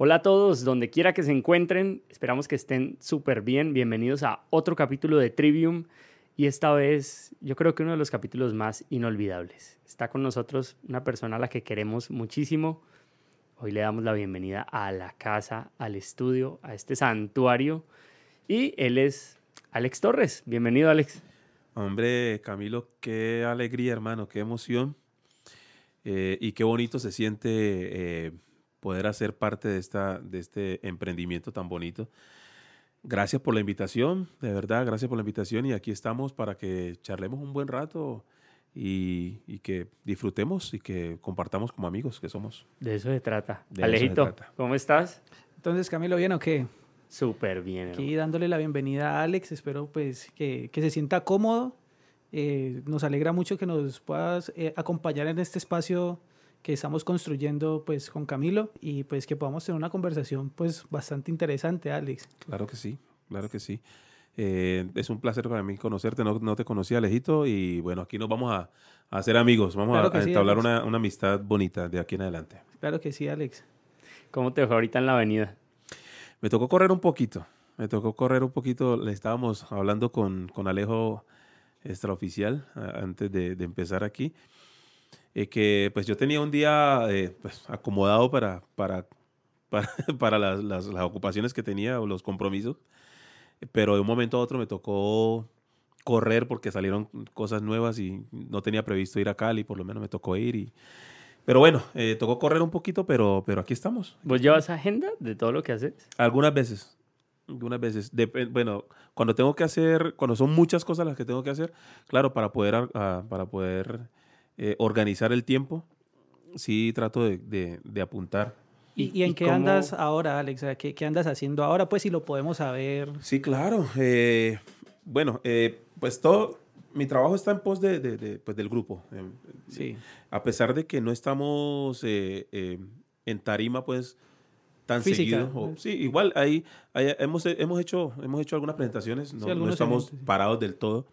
Hola a todos, donde quiera que se encuentren, esperamos que estén súper bien. Bienvenidos a otro capítulo de Trivium y esta vez yo creo que uno de los capítulos más inolvidables. Está con nosotros una persona a la que queremos muchísimo. Hoy le damos la bienvenida a la casa, al estudio, a este santuario y él es Alex Torres. Bienvenido Alex. Hombre, Camilo, qué alegría hermano, qué emoción eh, y qué bonito se siente. Eh, poder hacer parte de, esta, de este emprendimiento tan bonito. Gracias por la invitación, de verdad, gracias por la invitación y aquí estamos para que charlemos un buen rato y, y que disfrutemos y que compartamos como amigos que somos. De eso se trata. Alejito, ¿cómo estás? Entonces, Camilo, ¿bien o qué? Súper bien. Aquí dándole la bienvenida a Alex, espero pues que, que se sienta cómodo. Eh, nos alegra mucho que nos puedas eh, acompañar en este espacio que estamos construyendo pues con Camilo y pues que podamos tener una conversación pues bastante interesante, Alex. Claro que sí, claro que sí. Eh, es un placer para mí conocerte, no, no, te conocía, Alejito, y bueno, aquí nos vamos a, a hacer amigos, vamos a, entablar una, una, amistad bonita de aquí en adelante. Claro que sí, Alex. ¿Cómo te fue ahorita en la avenida? Me tocó correr un poquito, me tocó correr un poquito, le estábamos hablando con, con Alejo extraoficial antes de, de empezar aquí. Eh, que pues yo tenía un día eh, pues, acomodado para, para, para, las, las, ocupaciones que tenía o los compromisos, pero de un momento a otro me tocó correr porque salieron cosas nuevas y no tenía previsto ir a Cali, por lo menos me tocó ir y... Pero bueno, eh, tocó correr un poquito, pero, pero aquí estamos. ¿Vos llevas agenda de todo lo que haces? Algunas veces. Algunas veces. bueno, cuando tengo que hacer, cuando son muchas cosas las que tengo que hacer, claro, para poder, ah, para poder eh, organizar el tiempo, sí trato de, de, apuntar. ¿Y, en qué andas ahora, Alex? ¿Qué, ¿Qué, andas haciendo ahora? Pues si lo podemos saber. Sí, claro. Eh, bueno, eh, pues todo, mi trabajo está en pos de, de pues del grupo. Sí. A pesar de que no estamos en tarima, pues tan seguido. sí, igual ahí, hemos, hemos, hecho, hemos hecho algunas presentaciones, no, no estamos parados del todo.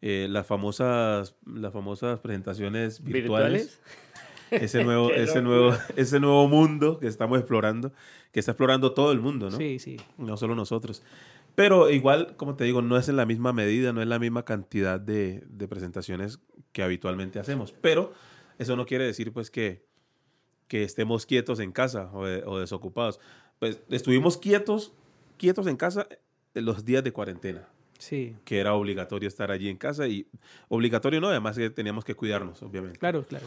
Eh, las, famosas, las famosas presentaciones virtuales. Ese nuevo, ese, nuevo, ese nuevo mundo que estamos explorando, que está explorando todo el mundo, ¿no? Sí, sí. No solo nosotros. Pero igual, como te digo, no es en la misma medida, no es la misma cantidad de, de presentaciones que habitualmente hacemos. Pero eso no quiere decir, pues, que, que estemos quietos en casa o, o desocupados. Pues estuvimos quietos, quietos en casa los días de cuarentena. Sí. Que era obligatorio estar allí en casa y obligatorio no, además que teníamos que cuidarnos, obviamente. Claro, claro.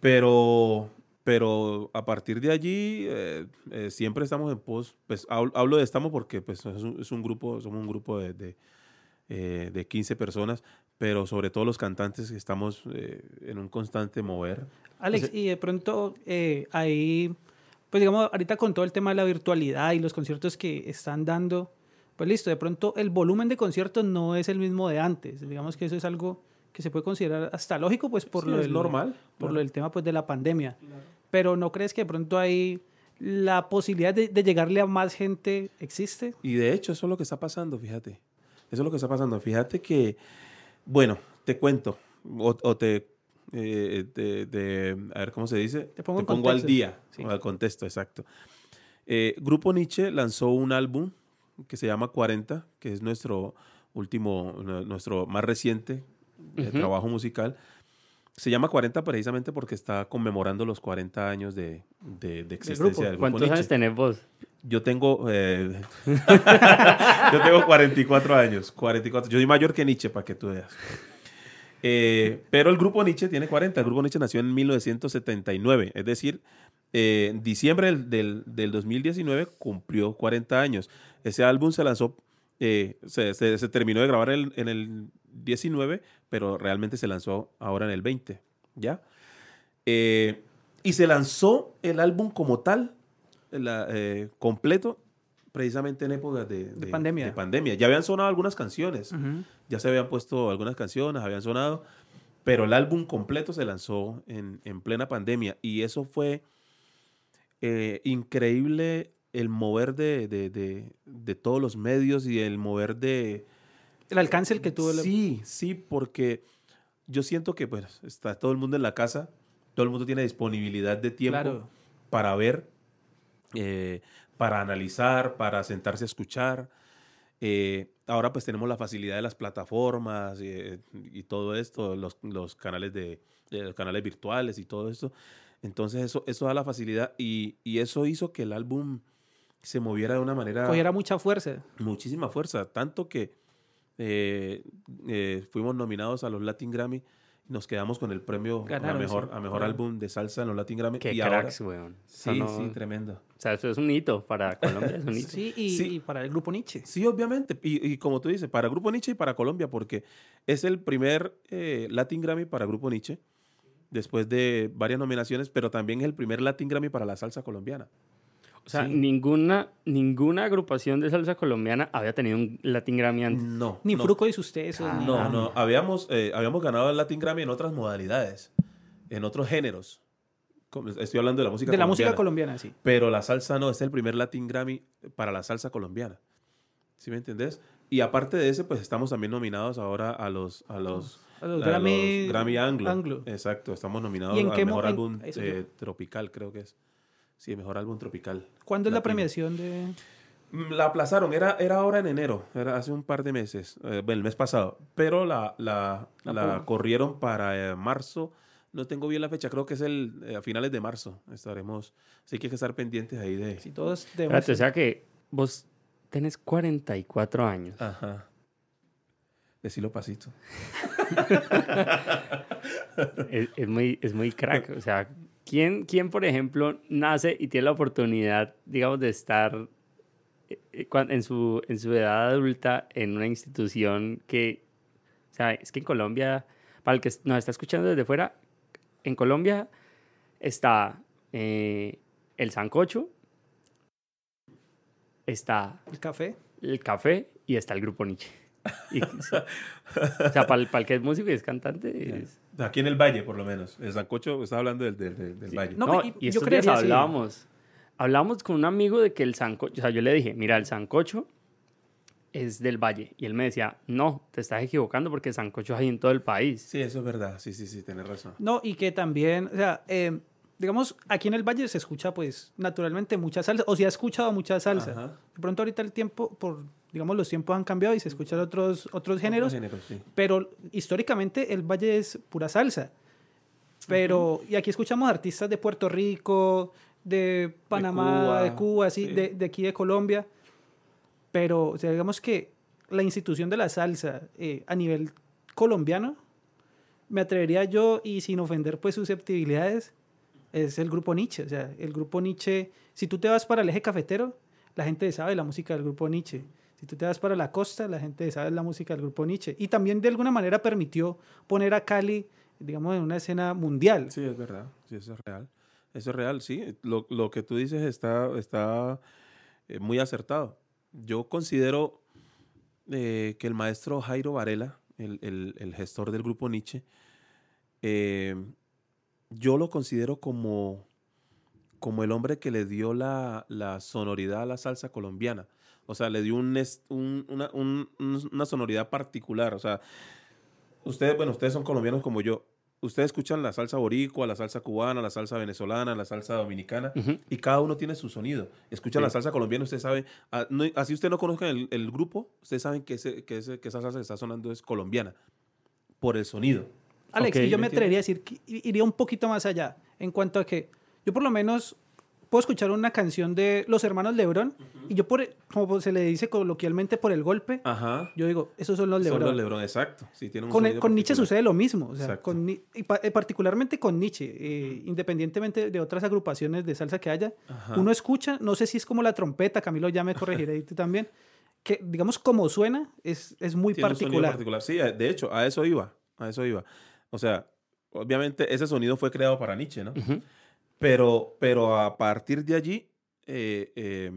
Pero, pero a partir de allí eh, eh, siempre estamos en pos, pues hablo de estamos porque pues es un, grupo, somos un grupo de, de, eh, de, 15 personas, pero sobre todo los cantantes estamos en un constante mover. Alex, y de pronto ahí, pues digamos, ahorita con todo el tema de la virtualidad y los conciertos que están dando, pues listo, de pronto el volumen de conciertos no es el mismo de antes. Digamos que eso es algo que se puede considerar hasta lógico, pues por lo del, normal, por lo del tema pues de la pandemia. Pero ¿no crees que de pronto hay la posibilidad de, llegarle a más gente existe? Y de hecho eso es lo que está pasando, fíjate. Eso es lo que está pasando. Fíjate que, bueno, te cuento o, te, eh, a ver cómo se dice, te pongo, al día, al contexto, exacto. Eh, Grupo Nietzsche lanzó un álbum que se llama 40, que es nuestro último, nuestro más reciente eh, trabajo musical. Se llama 40 precisamente porque está conmemorando los 40 años de, de, existencia del grupo. ¿Cuántos años tenés vos? Yo tengo, eh, yo tengo 44 años. 44. Yo soy mayor que Nietzsche, para que tú veas. Eh, pero el grupo Nietzsche tiene 40. El grupo Nietzsche nació en 1979. Es decir, en diciembre del, del, 2019 cumplió 40 años. Ese álbum se lanzó, eh, se, terminó de grabar en, el 19, pero realmente se lanzó ahora en el 20, ¿ya? Eh, y se lanzó el álbum como tal, la, eh, completo, precisamente en épocas de, de, pandemia. de, pandemia. Ya habían sonado algunas canciones, ya se habían puesto algunas canciones, habían sonado, pero el álbum completo se lanzó en, en plena pandemia y eso fue increíble el mover de, de, de, todos los medios y el mover de... El alcance el que tuvo. Sí, sí, porque yo siento que pues está todo el mundo en la casa, todo el mundo tiene disponibilidad de tiempo para ver eh, para analizar, para sentarse a escuchar. Eh, ahora pues tenemos la facilidad de las plataformas eh, y todo esto, los, los canales de, de los canales virtuales y todo esto. Entonces eso, eso da la facilidad y, y eso hizo que el álbum se moviera de una manera... Cogiera mucha fuerza. Muchísima fuerza, tanto que eh, eh, fuimos nominados a los Latin Grammy y nos quedamos con el premio a mejor, a mejor álbum de salsa en los Latin Grammy. Qué y ahora, cracks, weón. sí, no- sí, tremendo. O sea, eso es un hito para Colombia. Es un hito. Sí, y, Sí. y para el grupo Nietzsche. Sí, obviamente. Y, y como tú dices, para Grupo Nietzsche y para Colombia, porque es el primer eh, Latin Grammy para Grupo Nietzsche, después de varias nominaciones, pero también es el primer Latin Grammy para la salsa colombiana. O sea, Sí. ninguna, ninguna agrupación de salsa colombiana había tenido un Latin Grammy antes. No. Ni no. Fruco y sus tesos. ni No, no. Habíamos, eh, habíamos ganado el Latin Grammy en otras modalidades, en otros géneros. Estoy hablando de la música De la colombiana. música colombiana, sí. Pero la salsa no, es el primer Latin Grammy para la salsa colombiana. ¿Sí me entendés? Y aparte de ese, pues estamos también nominados ahora a los, a los, A los a Grammy, los Grammy Anglo. Anglo. Exacto, estamos nominados ¿Y en al qué mejor álbum eh, tropical, creo que es. Sí, mejor álbum tropical. ¿Cuándo es la premiación de...? Mm, La aplazaron, era, era ahora en enero, era hace un par de meses, eh, bueno, el mes pasado, pero la, la, La corrieron para eh, marzo, no tengo bien la fecha, creo que es el, eh, a finales de marzo, estaremos, así que hay que estar pendientes ahí de... Si todos debemos... Espérate, o sea que vos tenés 44 años. Ajá. Decilo pasito. Es, es muy, es muy crack. O sea, ¿quién, ¿quién, por ejemplo, nace y tiene la oportunidad, digamos, de estar eh, eh, en su, en su edad adulta en una institución que, o sea, es que en Colombia, para el que nos está escuchando desde fuera, en Colombia está eh, el sancocho, está El café. el café y está el grupo Nietzsche. Y, o sea, para el, para el que es músico y es cantante, es- Aquí en el Valle, por lo menos. El Sancocho, estaba hablando del, del, del- del Sí. Valle. No, No, y- y, yo creería, sí. hablábamos, hablábamos con un amigo de que el sancocho, o sea, yo le dije, mira, el sancocho es del valle. Y él me decía, no, te estás equivocando porque sancocho hay en todo el país. Sí, eso es verdad. Sí, sí, sí, tienes razón. No, y que también, o sea, eh, digamos, aquí en el Valle se escucha, pues, naturalmente mucha salsa, o se ha escuchado mucha salsa. Ajá. De pronto ahorita el tiempo, por, digamos, los tiempos han cambiado y se escuchan otros, otros géneros, Otros géneros, sí. pero históricamente el Valle es pura salsa. Pero, y aquí escuchamos artistas de Puerto Rico, de Panamá, Cuba, de Cuba, sí, sí. De, de aquí de Colombia. Pero, o sea, digamos que la institución de la salsa eh, a nivel colombiano, me atrevería yo, y sin ofender pues susceptibilidades, es el grupo Nietzsche. O sea, el grupo Nietzsche, si tú te vas para el eje cafetero, la gente sabe la música del grupo Nietzsche. Si tú te vas para la costa, la gente sabe la música del grupo Nietzsche. Y también de alguna manera permitió poner a Cali, digamos, en una escena mundial. Sí, es verdad. Sí, eso es real. Eso es real, sí. Lo, lo que tú dices está, está eh, muy acertado. Yo considero eh, que el maestro Jairo Varela, el, el- el gestor del grupo Nietzsche, eh, yo lo considero como, como el hombre que le dio la, la sonoridad a la salsa colombiana. O sea, le dio un, es- un- una, un- un- una sonoridad particular. O sea, ustedes, bueno, ustedes son colombianos como yo. Ustedes escuchan la salsa boricua, la salsa cubana, la salsa venezolana, la salsa dominicana, Ujú. y cada uno tiene su sonido. Escuchan Sí. la salsa colombiana, usted sabe, ah, no- así usted no conozca el, el grupo, ustedes saben que, ese, que, ese- que esa salsa que está sonando es colombiana, por el sonido. Alex, Ok. y yo me ¿Me atrevería a decir que iría un poquito más allá en cuanto a que yo por lo menos puedo escuchar una canción de los hermanos Lebrón y yo por como se le dice coloquialmente por el golpe, Ajá. yo digo, esos son los Son Lebrón. los Lebrón, exacto. Sí, tiene un Con, con Nietzsche particular. sucede lo mismo, o sea, con y pa- eh, particularmente con Nietzsche, eh, independientemente de otras agrupaciones de salsa que haya, Ajá. uno escucha, no sé si es como la trompeta, Camilo ya me corregiré y tú también, que digamos como suena es, es muy Tiene un sonido particular. particular. Sí, eh, de hecho, a eso iba. A eso iba. O sea, obviamente ese sonido fue creado para Nietzsche, ¿no? Ujú. Pero, pero a partir de allí, eh, eh,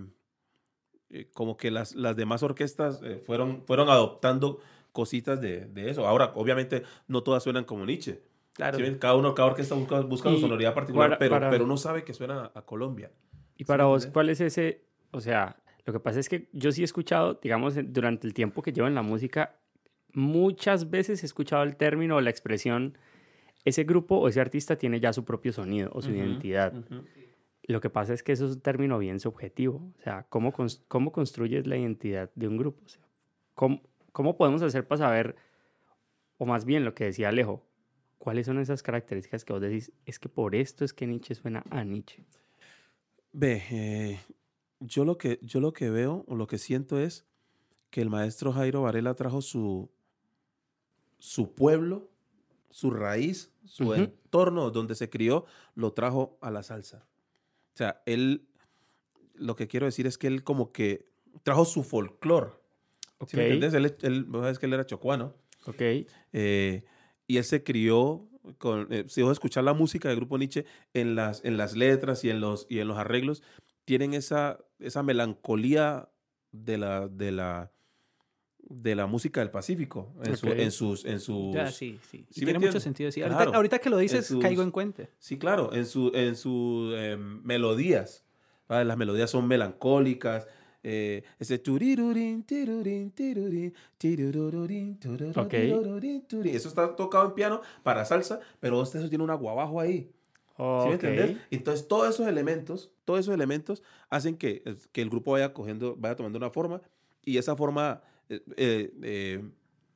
eh, como que las, las demás orquestas eh, fueron, fueron adoptando cositas de, de eso. Ahora, obviamente, no todas suenan como Nietzsche. Claro. ¿Sí? Cada uno, cada orquesta busca, busca su sonoridad particular, para- pero, para- pero uno sabe que suena a Colombia. Y para me vos? ¿cuál es ese? O sea, lo que pasa es que yo sí he escuchado, digamos, durante el tiempo que llevo en la música, muchas veces he escuchado el término o la expresión, ese grupo o ese artista tiene ya su propio sonido o su identidad. Lo que pasa es que eso es un término bien subjetivo. O sea, ¿cómo, cons- cómo construyes la identidad de un grupo? O sea, ¿cómo, ¿Cómo podemos hacer para saber, o más bien lo que decía Alejo, cuáles son esas características que vos decís, es que por esto es que Nietzsche suena a Nietzsche? Ve, eh, yo, lo que, yo lo que veo o lo que siento es que el maestro Jairo Varela trajo su, su pueblo, su raíz, su Ujú. entorno donde se crió, lo trajo a la salsa. O sea, él, lo que quiero decir es que él como que trajo su folclore. Ok, ¿Sí me entiendes? Él, él, sabes que él era chocuano. ok, Eh, y él se crió con, eh, si vos escuchar la música del grupo Nietzsche en las, en las letras y en los, y en los arreglos, tienen esa, esa melancolía de la, de la, de la música del Pacífico en, su- Ok. en sus, en sus, Ya, sí, sí. ¿Sí tiene mucho sentido. Sí. Claro. Ahorita, ahorita que lo dices, sus- caigo en cuenta. Sí, claro, en, su, en sus em, melodías. ¿vale? Las melodías son melancólicas. Eh, ese turín. Eso está tocado en piano para salsa, pero este eso tiene un aguabajo ahí. ¿Sí me ok. entiendes? Entonces, todos esos elementos, todos esos elementos hacen que, que el grupo vaya cogiendo, vaya tomando una forma y esa forma eh, eh, eh,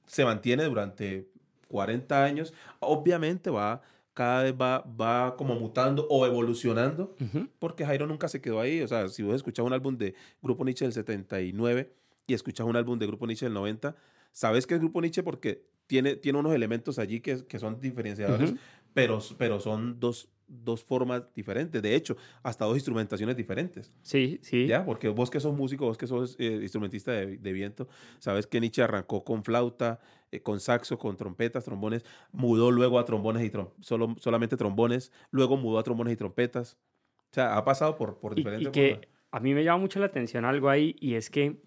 se mantiene durante 40 años. Obviamente va, cada vez va, va como mutando o evolucionando porque Jairo nunca se quedó ahí. O sea, si vos escuchas un álbum de Grupo Nietzsche del 79 y escuchas un álbum de Grupo Nietzsche del 90, sabes que es Grupo Nietzsche porque tiene, tiene unos elementos allí que, que son diferenciadores, pero, pero son dos, dos formas diferentes. De hecho, hasta dos instrumentaciones diferentes. Sí, sí. ¿Ya? Porque vos que sos músico, vos que sos eh, instrumentista de, de viento, sabes que Nietzsche arrancó con flauta, eh, con saxo, con trompetas, trombones, mudó luego a trombones y trom- solo, solamente trombones, luego mudó a trombones y trompetas. O sea, ha pasado por, por Y, diferentes y que formas. a mí me llama mucho la atención algo ahí y es que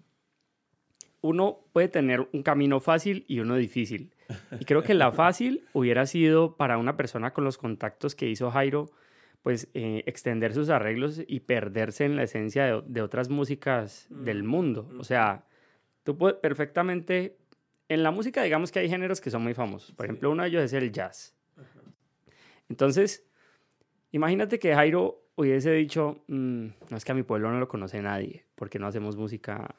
uno puede tener un camino fácil y uno difícil. Y creo que la fácil hubiera sido para una persona con los contactos que hizo Jairo, pues eh, extender sus arreglos y perderse en la esencia de, de otras músicas del mundo. O sea, tú puedes perfectamente... En la música, digamos que hay géneros que son muy famosos. Por Sí. ejemplo, uno de ellos es el jazz. Entonces, imagínate que Jairo hubiese dicho, "Mm, no es que a mi pueblo no lo conoce nadie, porque no hacemos música.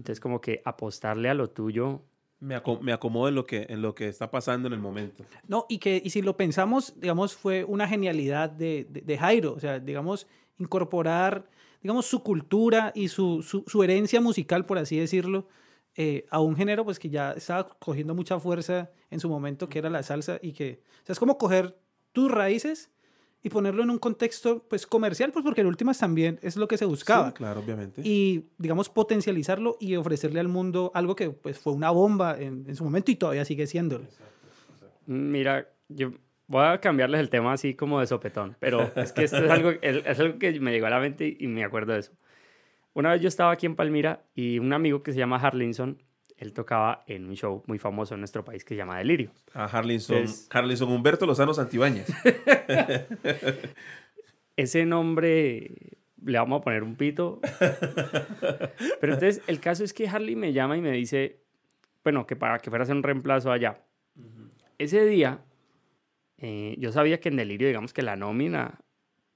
Entonces, como que apostarle a lo tuyo. Me, aco- me acomodo en lo, que, en lo que está pasando en el momento. No, y que y si lo pensamos, digamos, fue una genialidad de, de, de Jairo. O sea, digamos, incorporar, digamos, su cultura y su, su, su herencia musical, por así decirlo, eh, a un género pues que ya estaba cogiendo mucha fuerza en su momento, que era la salsa, y que, o sea, es como coger tus raíces y ponerlo en un contexto pues comercial, pues porque en últimas también es lo que se buscaba. Sí, claro, obviamente. Y, digamos, potencializarlo y ofrecerle al mundo algo que pues fue una bomba en, en su momento y todavía sigue siéndolo. Mira, yo voy a cambiarles el tema así como de sopetón, pero es que esto es algo, es, es algo que me llegó a la mente y me acuerdo de eso. Una vez yo estaba aquí en Palmira y un amigo que se llama Harlinson, él tocaba en un show muy famoso en nuestro país que se llama Delirio. A Harlinson, Es- Harlinson Humberto Lozano Santibáñez. ese nombre le vamos a poner un pito. Pero entonces el caso es que Harley me llama y me dice, bueno, que para que fuera a hacer un reemplazo allá. Ese día, eh, yo sabía que en Delirio, digamos que la nómina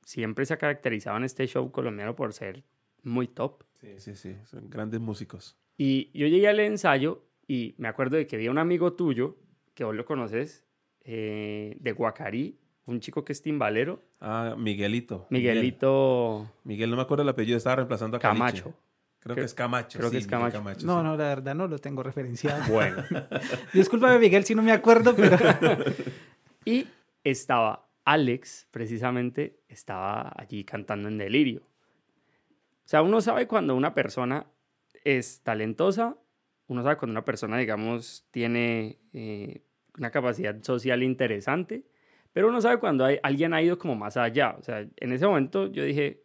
siempre se ha caracterizado en este show colombiano por ser muy top. Sí, sí, sí. Son grandes músicos. Y yo llegué al ensayo y me acuerdo de que había un amigo tuyo, que vos lo conoces, eh, de Guacarí, un chico que es timbalero, Ah, Miguelito. Miguel. Miguelito Miguel, no me acuerdo el apellido, estaba reemplazando a Caliche. Camacho. Creo, Creo- que es Camacho. creo que sí, es Miguel Camacho. No, sí. no, la verdad no lo tengo referenciado. Bueno. Discúlpame, Miguel, si no me acuerdo, pero... Y estaba Alex, precisamente, estaba allí cantando en delirio. O sea, uno sabe cuando una persona es talentosa, uno sabe cuando una persona, digamos, tiene eh, una capacidad social interesante, pero uno sabe cuando hay, alguien ha ido como más allá. O sea, en ese momento yo dije,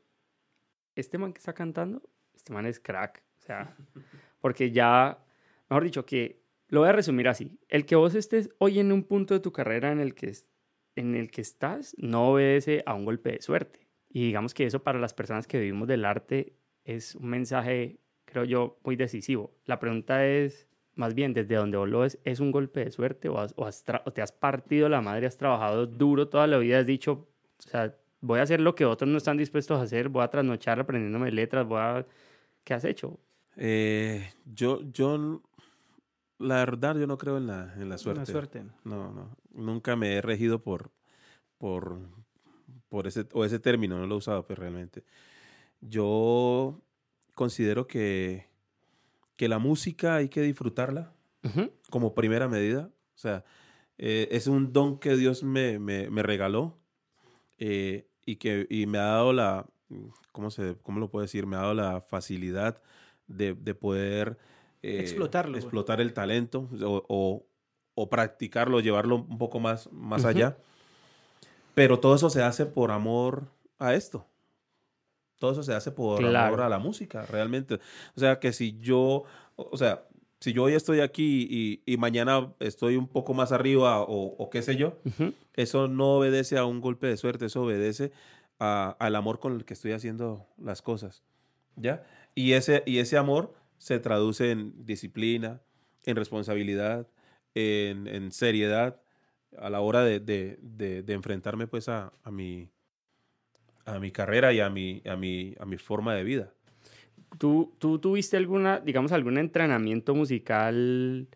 este man que está cantando, este man es crack. O sea, porque ya, mejor dicho, que lo voy a resumir así. El que vos estés hoy en un punto de tu carrera en el que, en el que estás no obedece a un golpe de suerte. Y digamos que eso para las personas que vivimos del arte es un mensaje, creo yo, muy decisivo. La pregunta es, más bien, desde donde vos lo ves, ¿es un golpe de suerte o, has- o has o te has partido la madre, has trabajado duro toda la vida, has dicho, o sea, voy a hacer lo que otros no están dispuestos a hacer, voy a trasnochar aprendiéndome letras, voy a... ¿Qué has hecho? Eh, yo, yo, la verdad, yo no creo en la, en la suerte. La suerte. No, no. Nunca me he regido por, por, por ese, o ese término, no lo he usado pues, realmente. Yo considero que, que la música hay que disfrutarla como primera medida. O sea, eh, es un don que Dios me, me, me regaló eh, y que y me ha dado la, ¿cómo, se, ¿cómo lo puedo decir? Me ha dado la facilidad de, de poder eh, Explotarlo, explotar el talento o, o- o practicarlo, llevarlo un poco más, más allá. Pero todo eso se hace por amor a esto. Todo eso se hace por Claro. amor a la música, realmente. O sea, que si yo, o sea, si yo hoy estoy aquí y, y mañana estoy un poco más arriba o, o qué sé yo, Ujú. eso no obedece a un golpe de suerte, eso obedece a- al amor con el que estoy haciendo las cosas. ¿Ya? Y ese, y ese amor se traduce en disciplina, en responsabilidad, en, en seriedad a la hora de, de- de- de enfrentarme pues a, a mi, a mi carrera y a mi, a, mi, a mi forma de vida. ¿Tú, ¿Tú tuviste alguna, digamos, algún entrenamiento musical?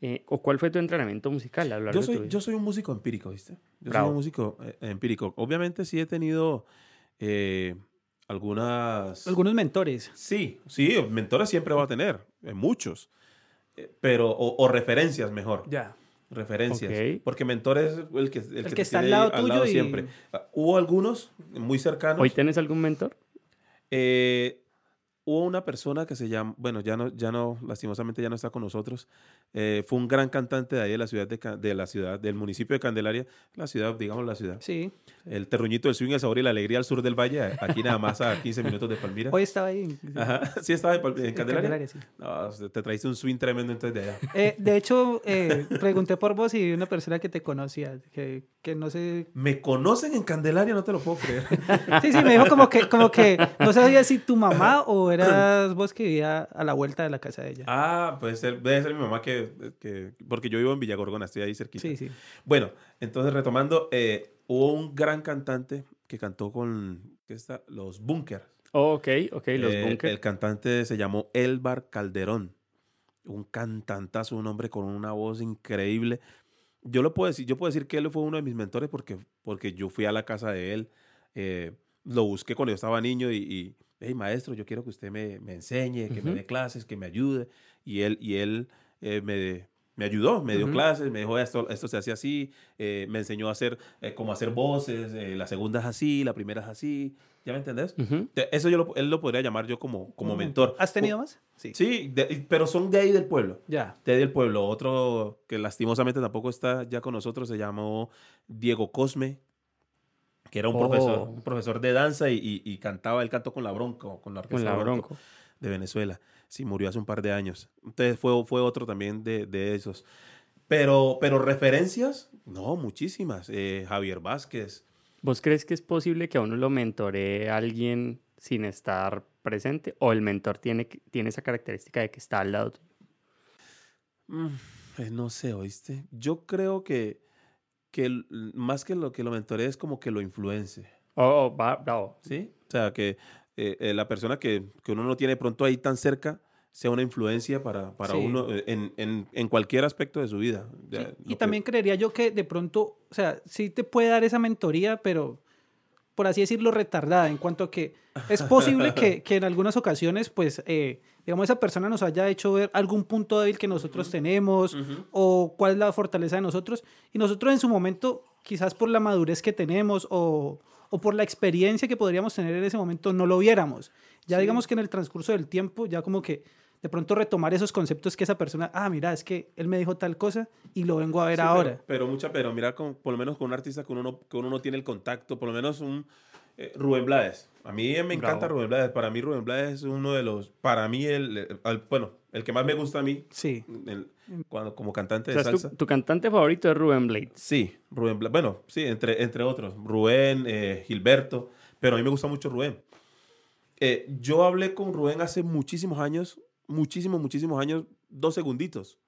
eh, ¿O cuál fue tu entrenamiento musical a lo largo Yo de tu soy, vida? yo soy un músico empírico, ¿viste? Yo Bravo. soy un músico eh, empírico. Obviamente sí he tenido eh, algunas... Algunos mentores. Sí, sí, mentores siempre va a tener, eh, muchos, Eh, pero, o, o referencias mejor, Ya. Referencias, porque mentor es el que, el El que, está al lado ahí tuyo y- siempre. Ah, Hubo algunos muy cercanos. ¿Hoy tienes algún mentor? Eh, hubo una persona que se llama, bueno, ya no, ya no, lastimosamente ya no está con nosotros. eh, fue un gran cantante de ahí de la ciudad de, de la ciudad, del municipio de Candelaria, la ciudad, digamos la ciudad. Sí. El terruñito del swing, el sabor y la alegría al sur del valle, aquí nada más a 15 minutos de Palmira. Hoy estaba ahí. Ajá, sí estaba en, Pal- en Candelaria. Candelaria, sí. No, te traíste un swing tremendo entonces de allá. Eh, de hecho, eh, pregunté por vos y una persona que te conocía, que, que no sé... Me conocen en Candelaria, no te lo puedo creer. Sí, sí, me dijo como que, como que no sabía si tu mamá o eras vos que vivía a la vuelta de la casa de ella. ah, puede ser, debe ser mi mamá que, que- porque yo vivo en Villagorgona, estoy ahí cerquita. Sí, sí. Bueno, entonces retomando, eh, hubo un gran cantante que cantó con ¿qué está? los Bunkers. Oh, ok, ok, los Eh, bunkers. El cantante se llamó Elbar Calderón. Un cantantazo, un hombre con una voz increíble. Yo lo puedo decir, yo puedo decir que él fue uno de mis mentores porque, porque yo fui a la casa de él. eh, lo busqué cuando yo estaba niño y, y hey, maestro, yo quiero que usted me, me enseñe, que me dé clases, que me ayude. Y él, y él eh, me, me ayudó, me dio clases, me dijo esto, esto se hace así, eh, me enseñó a hacer, eh, cómo hacer voces, eh, la segunda es así, la primera es así. ¿Ya me entendés? Te- Eso yo lo- él lo podría llamar yo como, como mentor. ¿Has tenido más? Sí. Sí, de- pero son de ahí del pueblo. Ya. De ahí del pueblo. Otro que lastimosamente tampoco está ya con nosotros se llamó Diego Cosme, que era un, Oh. profesor, un profesor de danza y, y- y cantaba el canto con la bronco, con la Con orquesta la Bronco bronco. de Venezuela. Sí, murió hace un par de años. Entonces fue, fue otro también de, de esos. Pero, pero referencias, no, muchísimas. Eh, Javier Vázquez. ¿Vos crees que es posible que a uno lo mentoree alguien sin estar presente? ¿O el mentor tiene, tiene esa característica de que está al lado? tuyo? Mm, eh, no sé, ¿oíste? Yo creo que, que más que lo que lo mentoree es como que lo influence, Oh, oh, bravo. ¿sí? O sea, que eh, eh, la persona que, que uno no tiene pronto ahí tan cerca sea una influencia para, para Sí. uno eh, en, en, en cualquier aspecto de su vida. Sí, Y que- también creería yo que de pronto, o sea, sí te puede dar esa mentoría, pero por así decirlo, retardada, en cuanto a que es posible que, que en algunas ocasiones, pues, eh, digamos, esa persona nos haya hecho ver algún punto débil que nosotros tenemos o cuál es la fortaleza de nosotros. Y nosotros en su momento, quizás por la madurez que tenemos o, o por la experiencia que podríamos tener en ese momento, no lo viéramos. Ya Sí. digamos que en el transcurso del tiempo, ya como que de pronto retomar esos conceptos que esa persona, ah, mira, es que él me dijo tal cosa y lo vengo a ver Sí, ahora. Pero, pero mucha, pero mira, con, por lo menos con un artista que uno no, que uno no tiene el contacto, por lo menos un eh, Rubén Blades. A mí me encanta Bravo. Rubén Blades. Para mí Rubén Blades es uno de los, para mí, el, el- el- bueno, el que más me gusta a mí Sí. el- cuando, como cantante O de sea, salsa. tu, tu cantante favorito es Rubén Blades. Sí, Rubén Blades. Bueno, sí, entre, entre otros. Rubén, eh, Gilberto. Pero a mí me gusta mucho Rubén. Eh, yo hablé con Rubén hace muchísimos años, muchísimos, muchísimos años, dos segunditos.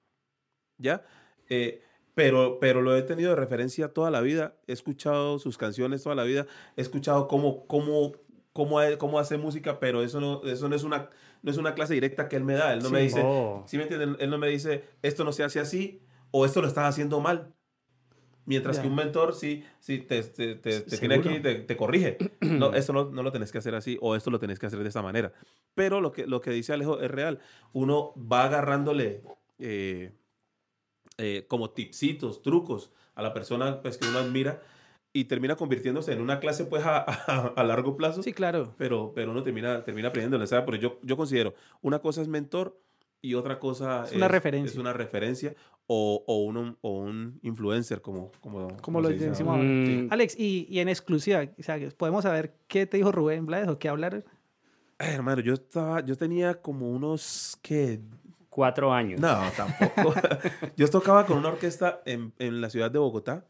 ¿Ya? Eh, pero, pero lo he tenido de referencia toda la vida. He escuchado sus canciones toda la vida. He escuchado cómo, cómo, cómo, cómo hace música, pero eso no, eso no es una no es una clase directa que él me da. Él no me dice, Oh. ¿sí me entienden? Él no me dice, esto no se hace así o esto lo estás haciendo mal. Mientras Ya. que un mentor sí, sí te, te, te- te tiene aquí y te, corrige. No, esto no, no lo tenés que hacer así o esto lo tenés que hacer de esta manera. Pero lo que, lo que dice Alejo es real. Uno va agarrándole eh, eh, como tipsitos, trucos a la persona pues, que uno admira y termina convirtiéndose en una clase pues a, a- a largo plazo Sí, claro. pero, pero uno termina, termina aprendiéndolo. ¿sabes? Pero yo, yo considero, una cosa es mentor y otra cosa Es una referencia. Es una referencia o, o, un, o un influencer, como, como, Como lo decimos. Mm, Alex, y, y en exclusiva, o sea, ¿podemos saber qué te dijo Rubén Blades o qué hablar? Ay, hermano, yo, estaba, yo tenía como unos, ¿qué? cuatro años. No, tampoco. yo tocaba con una orquesta en, en la ciudad de Bogotá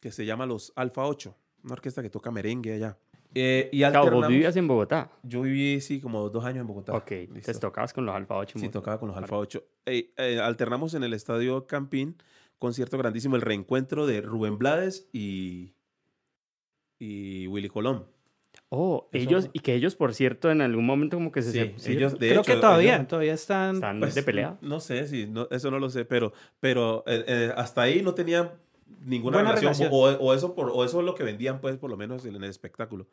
que se llama Los Alfa 8, una orquesta que toca merengue allá. Eh, y Claro, vos alternamos- vivías en Bogotá. Yo viví, sí, como dos años en Bogotá. Ok, Listo. entonces tocabas con los Alfa 8. Sí, tocaba con los Alfa 8. Eh, eh, alternamos en el estadio Campín, concierto grandísimo, el reencuentro de Rubén Blades y, y Willy Colón. Oh, Eso- ellos, y que ellos, por cierto, en algún momento como que se... Sí, se- ellos, de Creo hecho, que todavía, ellos- todavía están... están pues, de pelea. No sé, sí, no, eso no lo sé, pero, pero eh, eh, hasta ahí no tenían ninguna Buena relación, relación. O, o eso por, o eso es lo que vendían, pues, por lo menos en el espectáculo.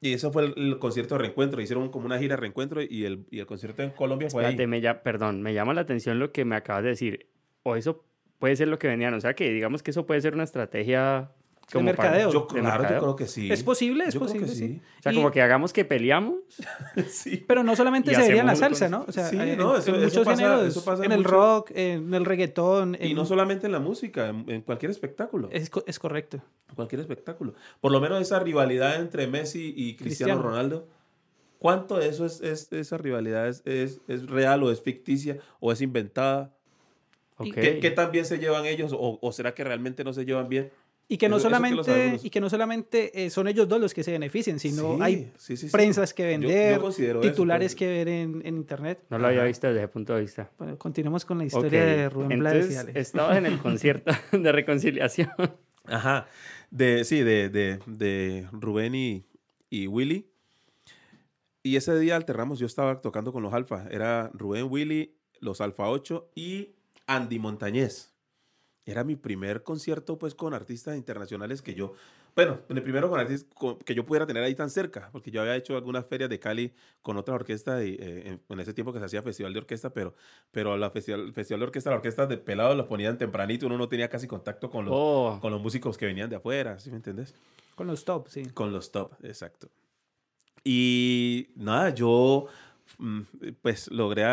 Y eso fue el, el concierto de reencuentro. Hicieron como una gira de reencuentro y el, y el concierto en Colombia fue Espérate, ahí. me ya, perdón, me llama la atención lo que me acabas de decir. O eso puede ser lo que vendían. O sea, que digamos que eso puede ser una estrategia como mercadeo. Yo, de claro, yo mercadeo. creo que sí. Es posible, es Yo creo que posible, sí. sí. O sea, Y- como que hagamos que peleamos. sí. Pero no solamente Y se vería en la salsa, ¿no? O sea, Sí, en, no, eso- en eso muchos pasa- géneros, eso pasa en el mucho. rock, en el reggaetón, Y en- no solamente en la música, en, en cualquier espectáculo. es, es correcto. Cualquier espectáculo. Por lo menos esa rivalidad entre Messi y Cristiano, Cristiano. Ronaldo. ¿Cuánto de eso es, es- esa rivalidad es, es, es real o es ficticia o es inventada? Ok. ¿Qué, qué tan bien se llevan ellos o, o será que realmente no se llevan bien? Y que no Eso- eso que lo solamente, y que no solamente eh, son ellos dos los que se beneficien, sino Sí, hay sí, sí, sí. prensas que Yo- yo vender, eso, titulares que ver en, en internet. No lo había visto desde ese punto de vista. Bueno, continuemos con la historia de Rubén Blades y Entonces, Alex. estabas en el concierto de reconciliación. Ajá. De, sí, de, de, de Rubén y, y Willy. Y ese día alternamos, yo estaba tocando con los Alfa. Era Rubén, Willy, los Alfa 8 y Andy Montañez. Era mi primer concierto pues con artistas internacionales que yo, bueno, el primero con artistas que yo pudiera tener ahí tan cerca, porque yo había hecho algunas ferias de Cali con otras orquestas y, eh, en, en ese tiempo que se hacía festival de orquesta, pero, pero la festival, festival de orquesta, la orquesta de pelados los ponían tempranito, uno no tenía casi contacto con los, Oh, con los músicos que venían de afuera, ¿sí me entendés? Con los top, sí. Con los top, exacto. Y nada, yo mm, pues logré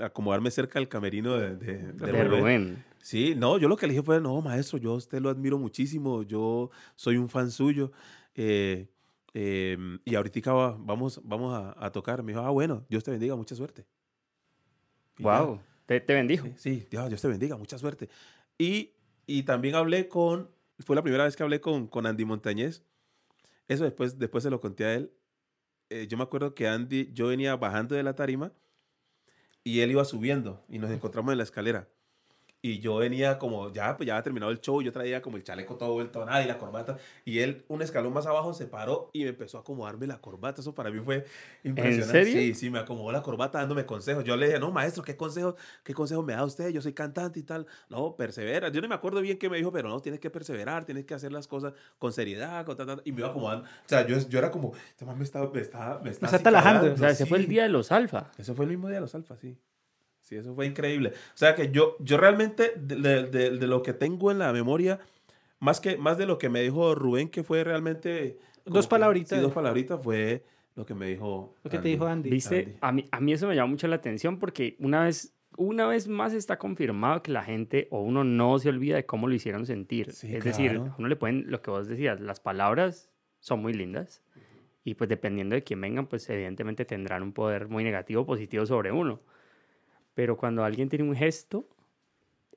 acomodarme cerca del camerino de, de, de de Rubén. Rubén. Sí, no, yo lo que le dije fue, no, maestro, yo a usted lo admiro muchísimo, yo soy un fan suyo. eh, eh, y ahorita va- vamos, vamos a, a tocar. Me dijo, ah, bueno, Dios te bendiga, mucha suerte. Y. Wow. Te, te bendijo. Sí, sí, Dios, Dios te bendiga, mucha suerte. Y, y también hablé con, fue la primera vez que hablé con, con Andy Montañez. Eso después, después se lo conté a él. Eh, yo me acuerdo que Andy, yo venía bajando de la tarima y él iba subiendo y nos encontramos en la escalera. Y yo venía como, ya, pues ya había terminado el show, yo traía como el chaleco todo vuelto a nada y la corbata. Y él, un escalón más abajo, se paró y me empezó a acomodarme la corbata. Eso para mí fue impresionante. serio? Sí, sí, me acomodó la corbata dándome consejos. Yo le dije, no, maestro, ¿qué consejos, qué consejos me da usted? Yo soy cantante y tal. No, persevera. Yo no me acuerdo bien qué me dijo, pero no, tienes que perseverar, tienes que hacer las cosas con seriedad, con tal, tal. Y me iba acomodando. O sea, yo, yo era como, este me está, me está, me está, está así talajando. O sea, ese fue el sí. día de los alfa. Eso fue el mismo día de los alfa, sí. Sí, eso fue increíble. O sea que yo, yo realmente, de, de- de- de lo que tengo en la memoria, más, que, más de lo que me dijo Rubén, que fue realmente... Dos que- palabritas. Sí, dos palabritas fue lo que me dijo... Lo que te dijo Andy. ¿Viste? Andy. A mí, a mí eso me llama mucho la atención porque una vez, una vez más está confirmado que la gente o uno no se olvida de cómo lo hicieron sentir. Sí, es decir, a uno le pueden, lo que vos decías, las palabras son muy lindas y pues dependiendo de quién vengan, pues evidentemente tendrán un poder muy negativo o positivo sobre uno. Pero cuando alguien tiene un gesto,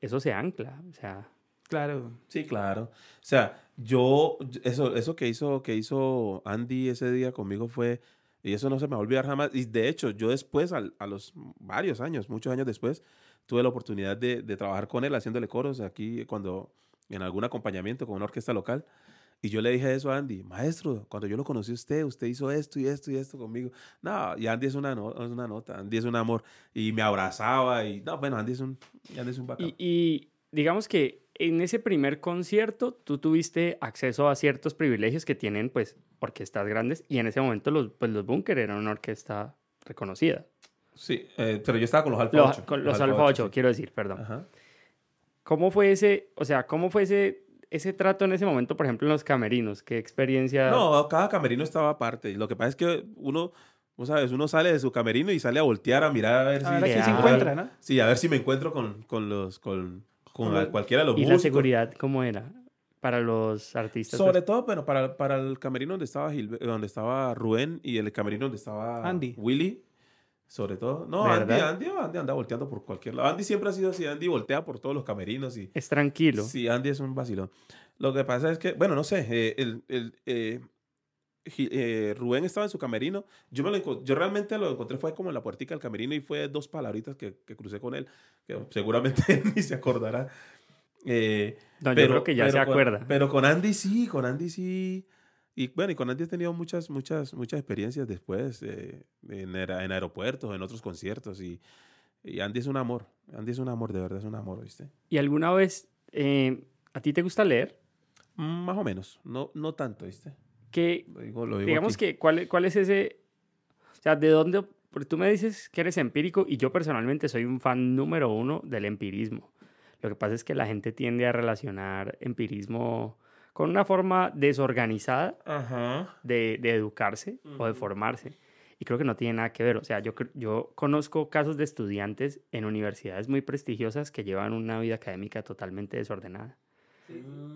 eso se ancla. O sea, Claro. Sí, claro. O sea, yo, eso, eso que hizo, que hizo Andy ese día conmigo fue, y eso no se me va a olvidar jamás. Y de hecho, yo después, al- a los varios años, muchos años después, tuve la oportunidad de, de trabajar con él haciéndole coros aquí cuando en algún acompañamiento con una orquesta local. Y yo le dije eso a Andy, maestro, cuando yo lo conocí a usted, usted hizo esto y esto y esto conmigo. No, y Andy es una, no- es una nota, Andy es un amor. Y me abrazaba y, no, bueno, Andy es un, Andy es un bacán. Y, y digamos que en ese primer concierto tú tuviste acceso a ciertos privilegios que tienen pues orquestas grandes y en ese momento los, pues, los Bunker eran una orquesta reconocida. Sí, eh, pero yo estaba con los Alfa Los, 8. con los Alfa 8, sí. quiero decir, perdón. Ajá. ¿Cómo fue ese, o sea, cómo fue ese, ese trato en ese momento, por ejemplo, en los camerinos? ¿Qué experiencia? No, cada camerino estaba aparte. Lo que pasa es que uno, vos sabes, uno sale de su camerino y sale a voltear a mirar a ver A si... ver se encuentra, ¿no? Sí, a ver si me encuentro con, con los, con, con los- cualquiera de los ¿Y la músicos. seguridad cómo era para los artistas? Sobre pues? todo, bueno, para, para el camerino donde estaba, Gilbe- donde estaba Rubén y el camerino donde estaba Andy. Willy, sobre todo. No, Andy. Andy, Andy anda volteando por cualquier lado. Andy siempre ha sido así, Andy voltea por todos los camerinos y... Es tranquilo. Sí, Andy es un vacilón. Lo que pasa es que, bueno, no sé, eh, el, el, eh, eh, Rubén estaba en su camerino. Yo, me lo yo realmente lo encontré, fue como en la puertica del camerino y fue dos palabritas que, que crucé con él, que seguramente ni se acordará. Eh, No, yo creo que ya se con- acuerda. pero con Andy sí, con Andy sí. Y bueno, y con Andy he tenido muchas, muchas, muchas experiencias después, eh, en, en aeropuertos, en otros conciertos. Y, y Andy es un amor. Andy es un amor, de verdad es un amor, ¿viste? ¿Y alguna vez eh, a ti te gusta leer? Mm, Más o menos, no, no tanto, ¿viste? Que, Lo digo, lo digo digamos aquí. que, ¿cuál, ¿cuál es ese? O sea, ¿de dónde? Porque tú me dices que eres empírico y yo personalmente soy un fan número uno del empirismo. Lo que pasa es que la gente tiende a relacionar empirismo con una forma desorganizada Ajá. de, de educarse o de formarse. Y creo que no tiene nada que ver. O sea, yo, yo conozco casos de estudiantes en universidades muy prestigiosas que llevan una vida académica totalmente desordenada.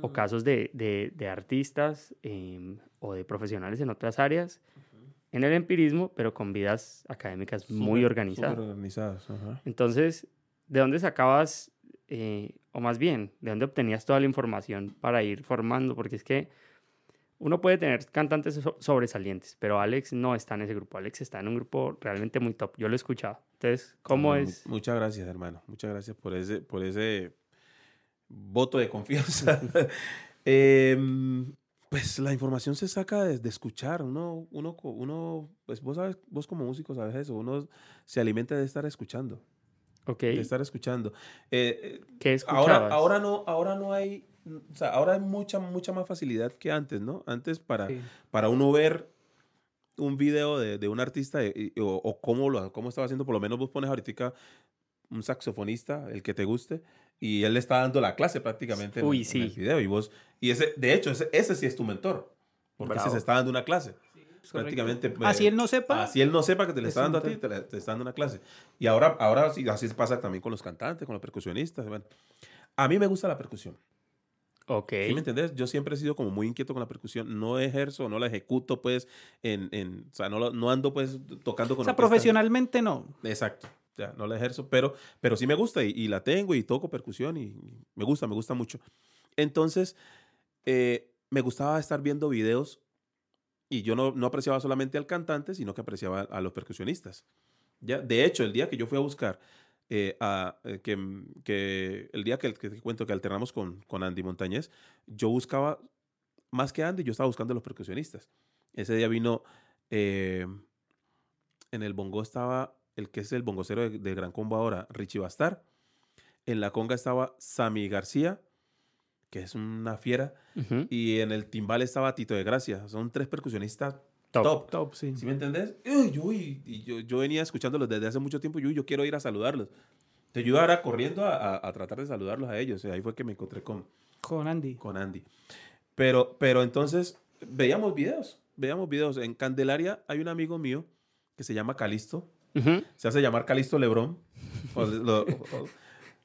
O casos de, de- de artistas em, o de profesionales en otras áreas en el empirismo, pero con vidas académicas muy organizadas. organizadas, ajá. Entonces, ¿de dónde sacabas, eh, o más bien, de dónde obtenías toda la información para ir formando? Porque es que uno puede tener cantantes so- sobresalientes, pero Alex no está en ese grupo. Alex está en un grupo realmente muy top. Yo lo he escuchado. Entonces, ¿cómo es? mu- Muchas gracias, hermano. Muchas gracias por ese, por ese voto de confianza. Em, pues la información se saca de, de escuchar. Uno, uno, uno, pues vos sabes, vos como músico sabes eso. Uno se alimenta de estar escuchando, Ok, de estar escuchando. Eh, eh, ¿qué ahora, ahora no, ahora no hay, o sea, ahora hay mucha, mucha más facilidad que antes, ¿no? Antes para, Sí. para uno ver un video de, de un artista o, o cómo, lo, cómo estaba haciendo, por lo menos vos pones ahorita un saxofonista, el que te guste, y él le está dando la clase prácticamente en, Uy, el- en sí. el video. Y vos, y ese, de hecho, ese, ese sí es tu mentor, porque ese Bravo. se está dando una clase. Es Prácticamente. correcto. Así eh, él no sepa. Así él no sepa que te le Es está dando a ti, te, le- te está dando una clase. Y ahora, ahora sí, así pasa también con los cantantes, con los percusionistas. Bueno, a mí me gusta la percusión. Ok. ¿Sí me entendés? Yo siempre he sido como muy inquieto con la percusión. No ejerzo, no la ejecuto, pues, en, en o sea, no, lo- no ando, pues, tocando con o sea, profesionalmente no. Exacto. Ya, no la ejerzo, pero, pero sí me gusta y, y la tengo y toco percusión y, y me gusta, me gusta mucho. Entonces, eh, me gustaba estar viendo videos y yo no, no apreciaba solamente al cantante, sino que apreciaba a los percusionistas. Ya, de hecho, el día que yo fui a buscar, eh, a, eh, que, que el día que, que cuento que alternamos con, con Andy Montañez, yo buscaba, más que Andy, yo estaba buscando a los percusionistas. Ese día vino, eh, en el bongo estaba el que es el bongocero de, de Gran Combo ahora, Richie Bastar. En la conga estaba Sammy García, que es una fiera. Ujú. Y en el timbal estaba Tito de Gracia. Son tres percusionistas Top. top. Top, sí. ¿Sí me entendés? Uy, yo, y, yo, yo venía escuchándolos desde hace mucho tiempo y yo, yo quiero ir a saludarlos. Entonces yo ahora corriendo a, a- a tratar de saludarlos a ellos. Y ahí fue que me encontré con, Con Andy. con Andy. Pero, pero entonces veíamos videos, veíamos videos. En Candelaria hay un amigo mío que se llama Calisto. Ujú. Se hace llamar Calisto Lebrón. O- lo- o-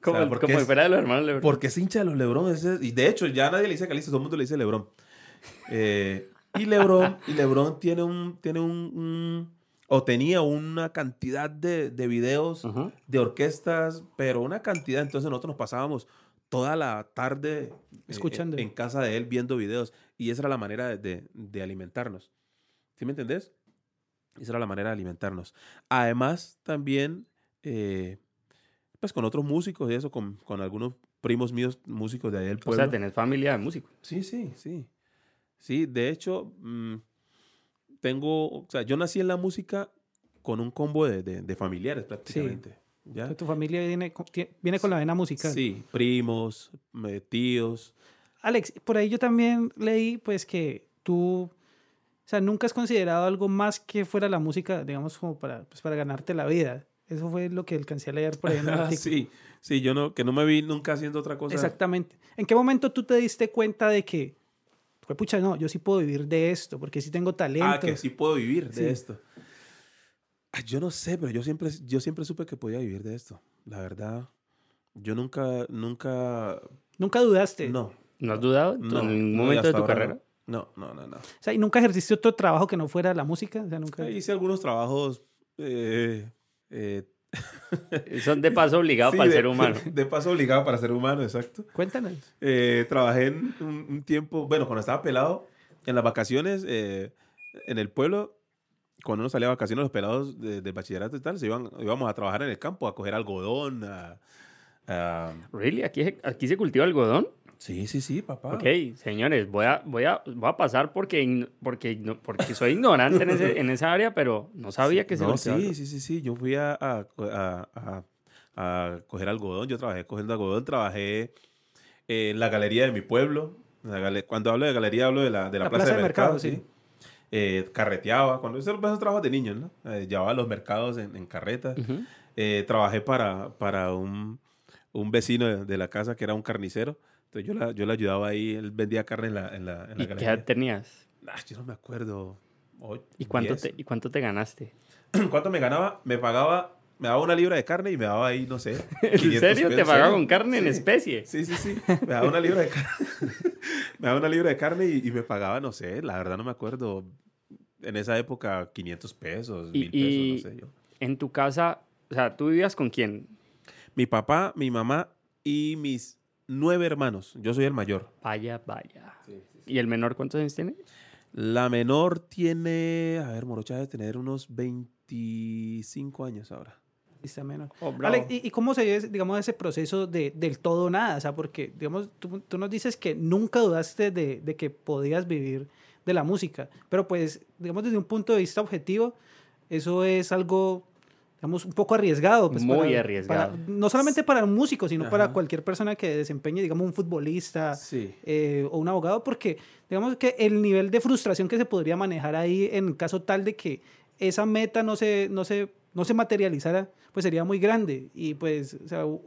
Como, o sea, porque como es- fuera de los hermanos Lebron. porque es hincha de los Lebrón. ese- y de hecho, ya nadie le dice Calisto, todo el mundo le dice Lebrón. Eh, y Lebrón, y Lebrón tiene un, tiene un, un- o tenía una cantidad de, de videos Ujú. de orquestas, pero una cantidad. Entonces nosotros nos pasábamos toda la tarde eh, Escuchando. en, en casa de él viendo videos. Y esa era la manera de, de- de alimentarnos. ¿Sí me entendés? Esa era la manera de alimentarnos. Además, también, eh, pues con otros músicos y eso, con, con algunos primos míos músicos de ahí del O pueblo. sea, tenés familia de músicos. Sí, sí, sí. Sí, de hecho, mm, tengo, o sea, yo nací en la música con un combo de, de- de familiares prácticamente. ¿ya? Tu familia viene, viene con la vena musical. Sí, primos, tíos. Alex, por ahí yo también leí pues que tú, o sea, nunca has considerado algo más que fuera la música, digamos, como para, pues, para ganarte la vida. Eso fue lo que alcancé a leer por ahí en un artículo. sí, sí, yo no, que no me vi nunca haciendo otra cosa. Exactamente. ¿En qué momento tú te diste cuenta de que, pues, pucha, no, yo sí puedo vivir de esto, porque sí tengo talento? Ah, que sí puedo vivir de Sí. esto. Ah, yo no sé, pero yo siempre, yo siempre supe que podía vivir de esto. La verdad, yo nunca, nunca, Nunca dudaste. no. ¿No has dudado en No, ningún no, y momento de tu carrera? No, no, no, no. O sea, ¿y nunca ejerciste otro trabajo que no fuera la música? O sea, nunca... Hice algunos trabajos eh, eh, Son de paso obligado sí, para el de- ser humano. De paso obligado para ser humano, exacto. Cuéntanos. Eh, trabajé en un, un tiempo, bueno, cuando estaba pelado, en las vacaciones, eh, en el pueblo, cuando uno salía de vacaciones, los pelados de- del bachillerato y tal, se iban, íbamos a trabajar en el campo, a coger algodón, a... a- ¿Really? ¿Aquí, ¿Aquí se cultiva algodón? Sí, sí, sí, papá. Ok, señores, voy a, voy a, voy a pasar porque, porque, porque soy ignorante en, ese- en esa área, pero no sabía que se No, sí, sí, sí, sí. Yo fui a, a, a- a- a coger algodón. Yo trabajé cogiendo algodón. Trabajé en la galería de mi pueblo. La Cuando hablo de galería, hablo de la, de la, plaza, de mercado. sí. Eh, carreteaba. Cuando esos esos trabajos de niños, ¿no? Eh, llevaba los mercados en, en carretas. Ujú. Eh, trabajé para, para un, un vecino de, de la casa que era un carnicero. Entonces yo, la, yo le ayudaba ahí. Él vendía carne en la, en la, en la ¿Y qué galería. edad tenías? Ah, yo no me acuerdo. ¿Y cuánto, diez. te, ¿Y cuánto te ganaste? ¿Cuánto me ganaba? Me pagaba, me daba una libra de carne y me daba ahí, no sé. ¿En 500 serio? ¿Te pagaba con carne en especie? Sí, sí, sí. Me daba una libra de carne. me daba una libra de carne y, y me pagaba, no sé, la verdad no me acuerdo. En esa época, 500 pesos, Y- 1000 pesos, no sé yo. En tu casa, o sea, ¿tú vivías con quién? Mi papá, mi mamá y mis nueve hermanos. Yo soy el mayor. Vaya, vaya. ¿Y el menor cuántos años tiene? La menor tiene, a ver, Morocha debe tener unos 25 años ahora. Está menos. Oh. Alex, ¿y, y cómo se ve, digamos, ese proceso de, del todo nada? O sea, porque, digamos, tú, tú nos dices que nunca dudaste de, de que podías vivir de la música, pero pues, digamos, desde un punto de vista objetivo, eso es algo, digamos, un poco arriesgado. Pues, Muy para- arriesgado. para- no solamente para un músico, sino para Ajá. cualquier persona que desempeñe, digamos, un futbolista Sí. eh, o un abogado, porque, digamos, que el nivel de frustración que se podría manejar ahí en caso tal de que esa meta no se, no se, no se materializara, pues sería muy grande. Y pues, o sea, u-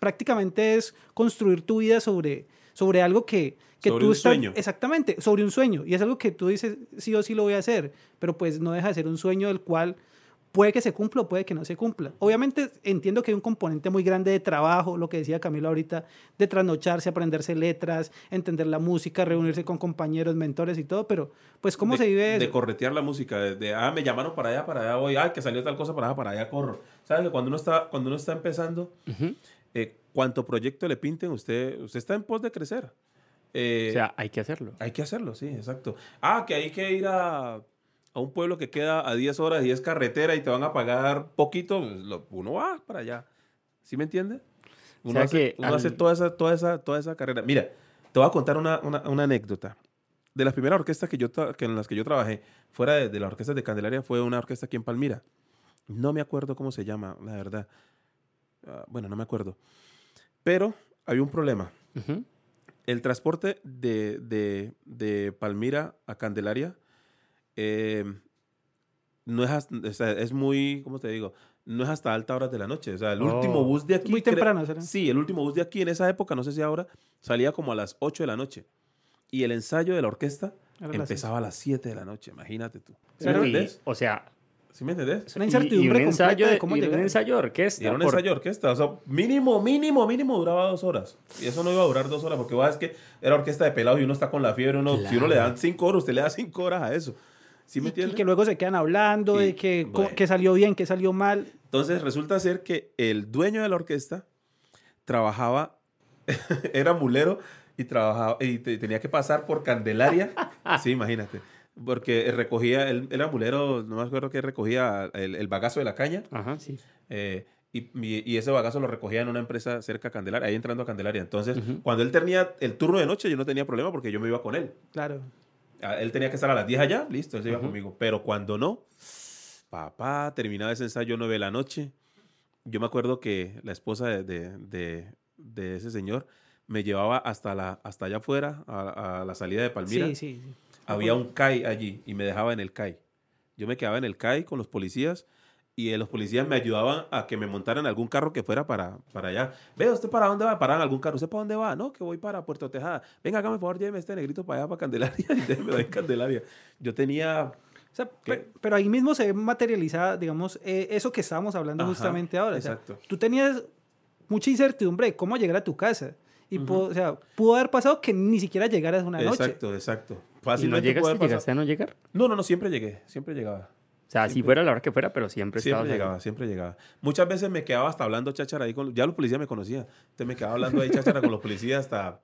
prácticamente es construir tu vida sobre, sobre algo que, que Sobre tú un estás- sueño. Exactamente, sobre un sueño. Y es algo que tú dices, sí o sí lo voy a hacer, pero pues no deja de ser un sueño del cual puede que se cumpla o puede que no se cumpla. Obviamente entiendo que hay un componente muy grande de trabajo, lo que decía Camilo ahorita, de trasnocharse, aprenderse letras, entender la música, reunirse con compañeros, mentores y todo, pero pues cómo de, se vive De eso? corretear la música, de, de, ah, me llamaron para allá, para allá voy, ah, que salió tal cosa para allá, para allá corro. ¿Sabes que cuando uno está, cuando uno está empezando, eh, cuanto proyecto le pinten, usted, usted está en pos de crecer. Eh, O sea, hay que hacerlo. hay que hacerlo, sí, exacto. Ah, que hay que ir a, a un pueblo que queda a 10 horas y es carretera y te van a pagar poquito, pues, lo- uno va para allá. ¿Sí me entiende? Uno, sea hace, que uno al- hace toda, esa, toda, esa, toda esa carrera. Mira, te voy a contar una, una, una anécdota. De las primeras orquestas que yo, que en las que yo trabajé, fuera de, de la orquesta de Candelaria, fue una orquesta aquí en Palmira. No me acuerdo cómo se llama, la verdad. Ah, bueno, no me acuerdo. Pero había un problema. El transporte de, de- de Palmira a Candelaria eh, no es, hasta- o sea, es muy, ¿cómo te digo? No es hasta altas horas de la noche. O sea, el Oh. último bus de aquí... Muy temprano, ¿será? Sí, el último bus de aquí en esa época, no sé si ahora, salía como a las 8 de la noche. Y el ensayo de la orquesta Era las empezaba a las 7 de la noche, imagínate tú. ¿Sí Pero- me Y, entendés? o sea, ¿Sí me entendés? Una incertidumbre y un ensayo de de, cómo y un llegar. ensayo de orquesta. Y era un por- ensayo de orquesta. O sea, mínimo, mínimo, mínimo duraba dos horas. Y eso no iba a durar dos horas porque va, es que era orquesta de pelado y uno está con la fiebre. Uno, Si uno le dan cinco horas, usted le da cinco horas a eso. ¿Sí me Y- y, que luego se quedan hablando Y- de que, bueno. que salió bien, que salió mal. Entonces resulta ser que el dueño de la orquesta trabajaba, era mulero y trabajaba y te- tenía que pasar por Candelaria. sí, imagínate. Porque recogía, él era mulero, no me acuerdo que recogía el, el bagazo de la caña. Ajá, sí. eh, y, y- ese bagazo lo recogía en una empresa cerca a Candelaria, ahí entrando a Candelaria. Entonces, Ujú. cuando él tenía el turno de noche, yo no tenía problema porque yo me iba con él. Claro. Él tenía que estar a las 10 allá, listo, él se iba conmigo. Pero cuando no, papá, terminaba ese ensayo 9 de la noche. Yo me acuerdo que la esposa de, de- de- de ese señor me llevaba hasta, la, hasta allá afuera, a, a la salida de Palmira. Sí, sí. sí. Había un CAI allí y me dejaba en el CAI. Yo me quedaba en el CAI con los policías y eh, los policías me ayudaban a que me montaran algún carro que fuera para, para allá. Vea, ¿usted para dónde va? Paraban algún carro. ¿Usted para dónde va? No, que voy para Puerto Tejada. Venga, hágame por favor, lléveme este negrito para allá, para Candelaria. Y déjeme en Candelaria. Yo tenía... O sea, ¿Qué? pe- pero ahí mismo se ve materializada, digamos, eh, eso que estábamos hablando Ajá, justamente ahora. O sea, exacto. tú tenías mucha incertidumbre de cómo llegar a tu casa. Y Ujú. pudo- o sea, pudo haber pasado que ni siquiera llegaras una noche. Exacto, exacto. ¿Y no Fácilmente llegaste, llegaste a no llegar? No, no, no, siempre llegué, siempre llegaba. O sea, si Siempre. fuera la hora que fuera, pero siempre, Siempre estabas ahí. llegaba, siempre llegaba. Muchas veces me quedaba hasta hablando cháchara ahí con... Ya los policías me conocían. Entonces me quedaba hablando ahí cháchara con los policías hasta,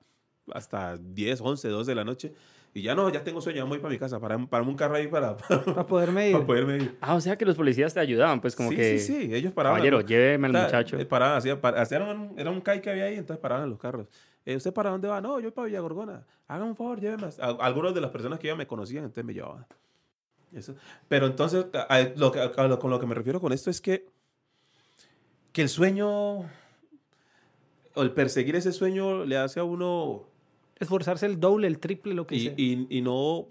hasta 10, 11, 12 de la noche. Y ya no, ya tengo sueño, ya voy para mi casa. Para, para un carro ahí para, para, Para poderme ir. poderme ir. Ah, o sea que los policías te ayudaban, pues como sí, que... sí, sí, ellos paraban. Caballero, ¿no? lléveme al muchacho. eh, Paraban, hacía- para- hacían un- era un CAI que había ahí, entonces paraban en los carros. Eh, ¿Usted para dónde va? No, yo para Villa Gorgona. Hagan un favor, lléveme. a- a- Algunas de las personas que iban me conocían, entonces me llevaban. Eso. Pero entonces, a- a- lo a lo- con lo que me refiero con esto es que, que el sueño, o el perseguir ese sueño le hace a uno Esforzarse el doble, el triple, lo que y, sea. y, y no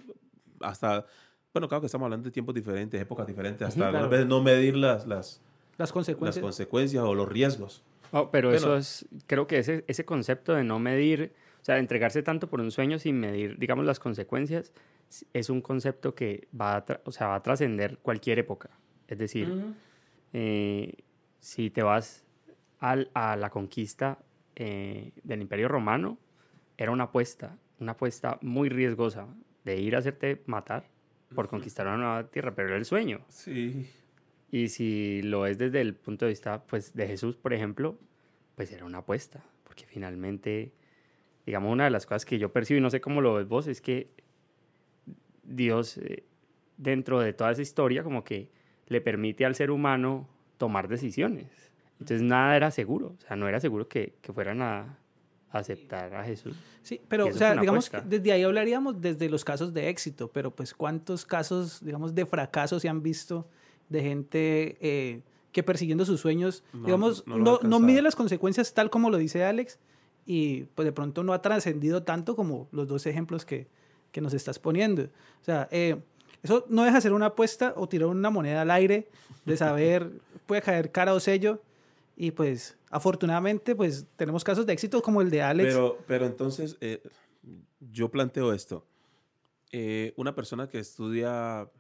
hasta, bueno, claro que estamos hablando de tiempos diferentes, épocas diferentes, hasta algunas claro. veces no medir las, las, Las las consecuencias. consecuencias o los riesgos. Oh, pero Bueno. eso es, creo que ese, ese concepto de no medir, sea, entregarse tanto por un sueño sin medir, digamos, las consecuencias, es un concepto que va a, o sea, va a trascender cualquier época. Es decir, eh, si te vas al- a la conquista eh, del Imperio Romano, era una apuesta, una apuesta muy riesgosa de ir a hacerte matar por conquistar una nueva tierra, pero era el sueño. Sí. Y si lo es desde el punto de vista pues, de Jesús, por ejemplo, pues era una apuesta, porque finalmente, digamos, una de las cosas que yo percibo, y no sé cómo lo ves vos, es que Dios, eh, dentro de toda esa historia, como que le permite al ser humano tomar decisiones. Entonces nada era seguro, o sea, no era seguro que, que fueran a aceptar a Jesús. Sí, pero, o sea, digamos, que desde ahí hablaríamos desde los casos de éxito, pero pues cuántos casos, digamos, de fracaso se han visto de gente eh, que persiguiendo sus sueños, No, digamos, no mide las consecuencias tal como lo dice Alex y pues de pronto no ha trascendido tanto como los dos ejemplos que, que nos estás poniendo. O sea, eh, eso no deja de ser una apuesta o tirar una moneda al aire, de saber, puede caer cara o sello. Y pues, afortunadamente, pues tenemos casos de éxito como el de Alex. Pero, pero entonces, eh, yo planteo esto. Eh, una persona que estudia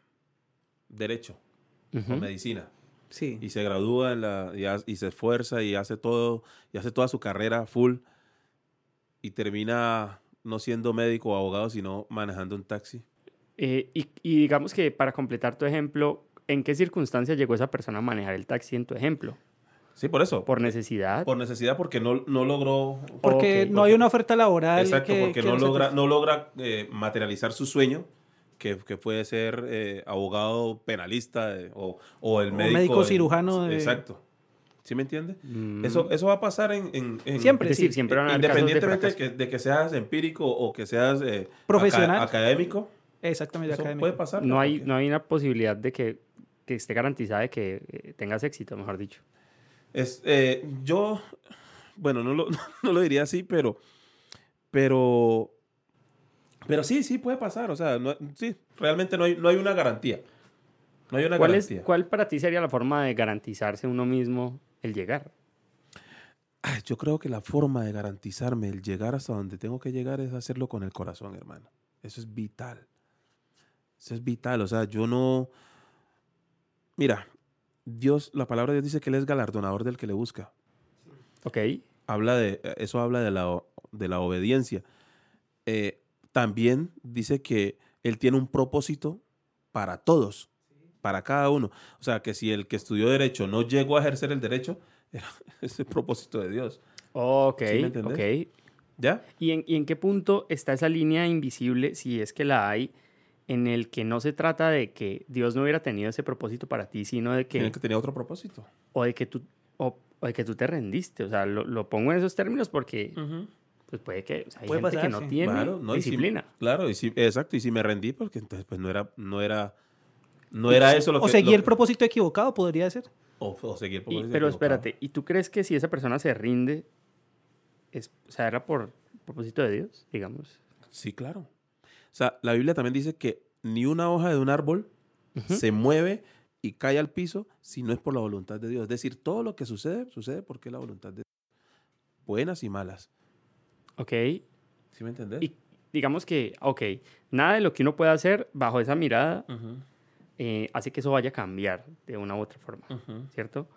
Derecho o Ujú. Medicina sí. y se gradúa en la, y, ha- y se esfuerza y hace todo, y hace toda su carrera full y termina no siendo médico o abogado, sino manejando un taxi. Eh, y, y digamos que para completar tu ejemplo, ¿en qué circunstancias llegó esa persona a manejar el taxi en tu ejemplo? Sí, por eso. ¿Por necesidad? Por necesidad, porque no, no logró. Porque Ok, no hay una oferta laboral. Exacto, que- porque que no lo logra, no logra eh, materializar su sueño, que, que puede ser eh, abogado penalista eh, o, o el O médico. médico de- cirujano de- Exacto. ¿Sí me entiende? Mm, Eso, eso va a pasar en... en- en- Siempre, es decir, sí. siempre van a haber casos de Independientemente de que, de que seas empírico o que seas eh, Profesional. aca- académico, Exactamente, eso académico. puede pasar. No hay, no hay una posibilidad de que, que esté garantizada de que eh, tengas éxito, mejor dicho. Es, eh, yo, bueno, no lo, no lo diría así, pero, pero, pero sí, sí puede pasar. O sea, no- sí, realmente no hay, no hay una garantía. No hay una ¿Cuál, es. ¿Cuál para ti sería la forma de garantizarse uno mismo el llegar? Ay, yo creo que la forma de garantizarme el llegar hasta donde tengo que llegar es hacerlo con el corazón, hermano. Eso es vital. Eso es vital. O sea, yo no. Mira, Dios, la palabra de Dios dice que Él es galardonador del que le busca. Ok. habla de, eso habla de la, de la obediencia. Eh, también dice que Él tiene un propósito para todos, para cada uno. O sea, que si el que estudió derecho no llegó a ejercer el derecho, era ese propósito de Dios. Ok, ¿Sí me ok. ¿Ya? ¿Y en, y en qué punto está esa línea invisible, si es que la hay, en el que no se trata de que Dios no hubiera tenido ese propósito para ti, sino de que, Tiene que tenía otro propósito. o de que tú, o, o de que tú te rendiste. O sea, lo, lo pongo en esos términos porque pues puede que o sea, hay Puede gente que pasar, no sí. tiene Claro, no, y si- disciplina. claro, y si, exacto, y si me rendí, porque entonces pues no era, no era, no era eso lo o que... seguí lo el propósito equivocado, podría ser. O, o seguir Y- propósito pero equivocado. espérate, ¿y tú crees que si esa persona se rinde, es, o sea, era por propósito de Dios, digamos? Sí, claro. O sea, la Biblia también dice que ni una hoja de un árbol se mueve y cae al piso si no es por la voluntad de Dios. Es decir, todo lo que sucede, sucede porque es la voluntad de Dios. Buenas y malas. Ok. ¿Sí me entendés? Y digamos que, ok, nada de lo que uno pueda hacer bajo esa mirada Ujú, eh, hace que eso vaya a cambiar de una u otra forma. ¿cierto?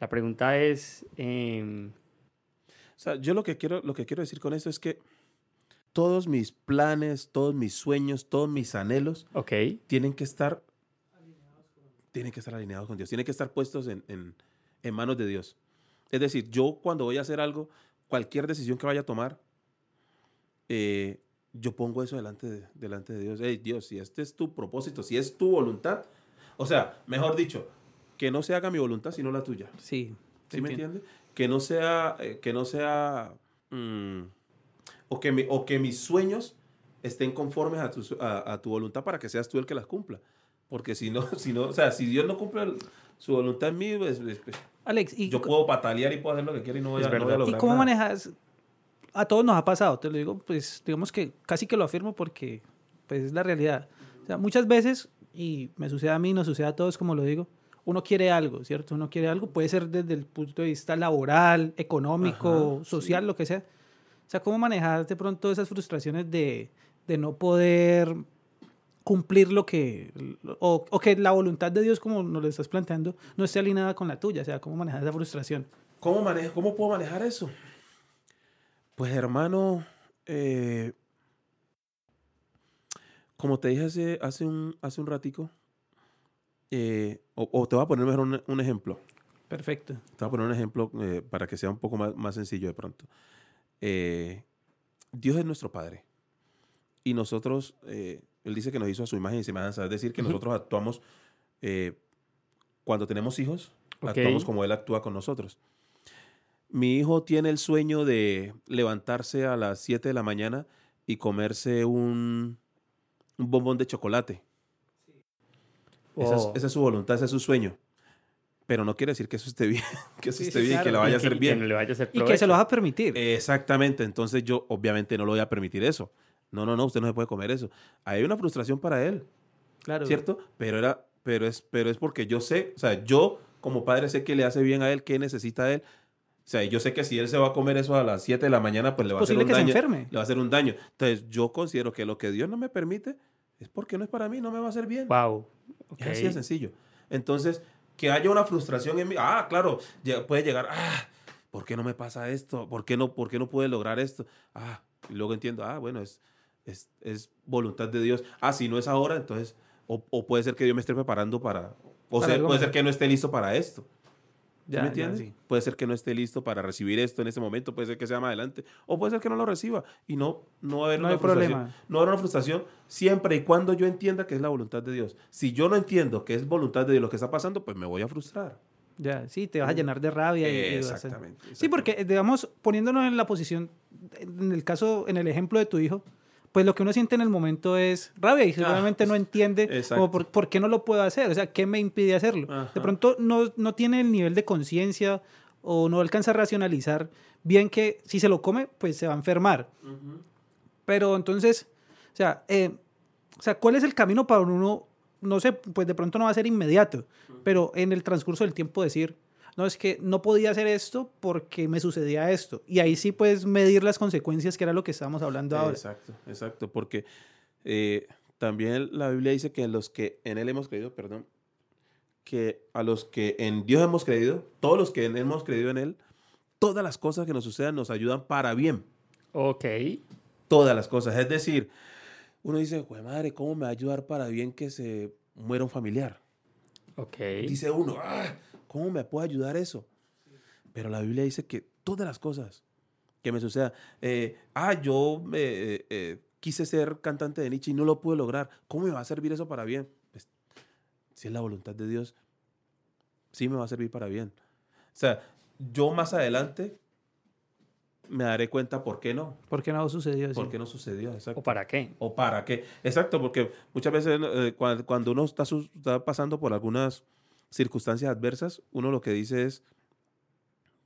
La pregunta es, em, O sea, yo lo que quiero, lo que quiero decir con esto es que todos mis planes, todos mis sueños, todos mis anhelos tienen que estar tienen que estar alineados con Dios, tienen que estar puestos en, en- en manos de Dios. Es decir, yo cuando voy a hacer algo, cualquier decisión que vaya a tomar, eh, yo pongo eso delante de, delante de Dios. Hey, Dios, si este es tu propósito, si es tu voluntad, o sea, mejor dicho, que no se haga mi voluntad sino la tuya. Sí. ¿Sí me entiendes? Que no sea, eh, que no sea, mm, o, que mi- o que mis sueños estén conformes a tu, a, a tu voluntad para que seas tú el que las cumpla. Porque si no, si no, o sea, si Dios no cumple el- su voluntad en mí, pues, pues, pues, Alex, ¿y, yo puedo patalear y puedo hacer lo que quiera y no voy, a, no voy a verdad. ¿y lograr cómo nada. manejas? A todos nos ha pasado, te lo digo, pues digamos que casi que lo afirmo porque pues, es la realidad. O sea, muchas veces, y me sucede a mí, nos sucede a todos, como lo digo, uno quiere algo, ¿cierto? Uno quiere algo, puede ser desde el punto de vista laboral, económico, Ajá, social, lo que sea. O sea, ¿cómo manejar de pronto esas frustraciones de, de no poder cumplir lo que, o, o que la voluntad de Dios, como nos lo estás planteando, no esté alineada con la tuya? O sea, ¿cómo manejar esa frustración? ¿Cómo, manejo, ¿Cómo puedo manejar eso? Pues hermano, eh, como te dije hace, hace, un, hace un ratico, eh, o, o te voy a poner mejor un, un ejemplo. Perfecto. Te voy a poner un ejemplo eh, para que sea un poco más, más sencillo de pronto. Dios es nuestro Padre. Y nosotros, Él dice que nos hizo a su imagen y semejanza. Es decir, que nosotros actuamos, cuando tenemos hijos, actuamos como Él actúa con nosotros. Mi hijo tiene el sueño de levantarse a las 7 de la mañana y comerse un, un bombón de chocolate. Esa, es, Oh. esa es su voluntad, ese es su sueño. Pero no quiere decir que eso esté bien, que eso Sí, esté sí, bien, que claro. le vaya a que- hacer que bien. no le vaya a hacer Y que se lo vas a permitir. Exactamente, entonces yo obviamente no le voy a permitir eso. No, no, no, usted no se puede comer eso. Hay una frustración para él, claro. ¿cierto? Pero, era, pero, es, pero es porque yo sé, o sea, yo como padre sé que le hace bien a él, que necesita él. O sea, yo sé que si él se va a comer eso a las 7 de la mañana, pues le va a hacer posible un que se daño. enferme. Le va a hacer un daño. Entonces yo considero que lo que Dios no me permite es porque no es para mí, no me va a hacer bien. Wow. ok. Es así de sencillo. Entonces, que haya una frustración en mí. Ah, claro, puede llegar. Ah, ¿por qué no me pasa esto? ¿Por qué no, por qué no pude lograr esto? Ah, y luego entiendo, ah, bueno, es, es, es voluntad de Dios. Ah, si no es ahora, entonces, o, o puede ser que Dios me esté preparando para, o Para algo puede ser que no esté listo para esto. ¿Sí Ya, me ya, entiendes? sí. Puede ser que no esté listo para recibir esto en ese momento, puede ser que sea más adelante, o puede ser que no lo reciba y no, no va a haber No una hay frustración. problema. No habrá una frustración siempre y cuando yo entienda que es la voluntad de Dios. Si yo no entiendo que es voluntad de Dios lo que está pasando, pues me voy a frustrar. Ya, sí, te vas a llenar de rabia. y- Exactamente. Sí, porque, digamos, poniéndonos en la posición, en el caso, en el ejemplo de tu hijo, pues lo que uno siente en el momento es rabia y seguramente no entiende Ah, como por, por qué no lo puedo hacer, o sea, qué me impide hacerlo. Ajá. De pronto no, no tiene el nivel de conciencia o no alcanza a racionalizar bien que si se lo come, pues se va a enfermar. Pero entonces, o sea, eh, o sea, ¿cuál es el camino para uno? No sé, pues de pronto no va a ser inmediato, pero en el transcurso del tiempo decir, no, es que no podía hacer esto porque me sucedía esto. Y ahí sí puedes medir las consecuencias, que era lo que estábamos hablando ahora. Exacto, exacto. Porque eh, también la Biblia dice que los que en Él hemos creído, perdón, que a los que en Dios hemos creído, todos los que en- hemos creído en Él, todas las cosas que nos sucedan nos ayudan para bien. Ok. todas las cosas. Es decir, uno dice, "Jue madre, ¿cómo me va a ayudar para bien que se muera un familiar? Ok. Dice uno, "Ah, ¿cómo me puede ayudar eso? Pero la Biblia dice que todas las cosas que me sucedan, eh, ah, yo eh, eh, quise ser cantante de Nietzsche y no lo pude lograr, ¿cómo me va a servir eso para bien? Pues, si es la voluntad de Dios, sí me va a servir para bien. O sea, yo más adelante me daré cuenta por qué no. ¿Por qué no sucedió eso? ¿Por qué no sucedió? Exacto. ¿O para qué? ¿O para qué? Exacto, porque muchas veces eh, cua- cuando uno está, está pasando por algunas circunstancias adversas, uno lo que dice es,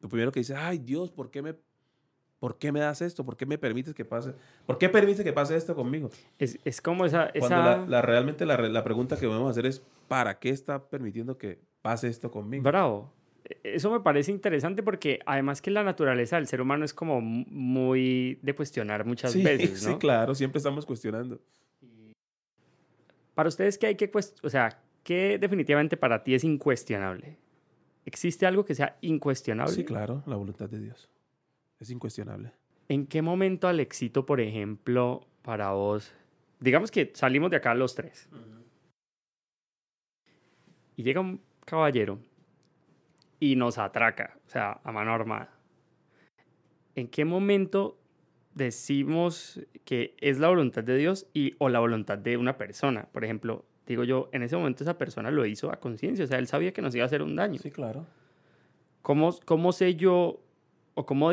lo primero que dice, ay Dios, ¿por qué me, por qué me das esto? ¿Por qué me permites que pase? ¿Por qué permites que pase esto conmigo? Es, es como esa... Cuando esa... la, la- realmente la, la pregunta que debemos hacer es, ¿para qué está permitiendo que pase esto conmigo? Bravo. E- Eso me parece interesante porque además que la naturaleza del ser humano es como mu- muy de cuestionar muchas sí, veces, sí, ¿no? claro, siempre estamos cuestionando. Para ustedes, ¿qué hay que cuestionar? O sea, ¿qué definitivamente para ti es incuestionable? ¿Existe algo que sea incuestionable? Sí, claro, la voluntad de Dios. Es incuestionable. ¿En qué momento, Alexito, por ejemplo, para vos, digamos que salimos de acá los tres y llega un caballero y nos atraca, o sea, a mano armada? ¿En qué momento decimos que es la voluntad de Dios y o la voluntad de una persona? Por ejemplo, digo yo, en ese momento esa persona lo hizo a conciencia, o sea, él sabía que nos iba a hacer un daño. Sí, claro. ¿Cómo, cómo sé yo, o cómo,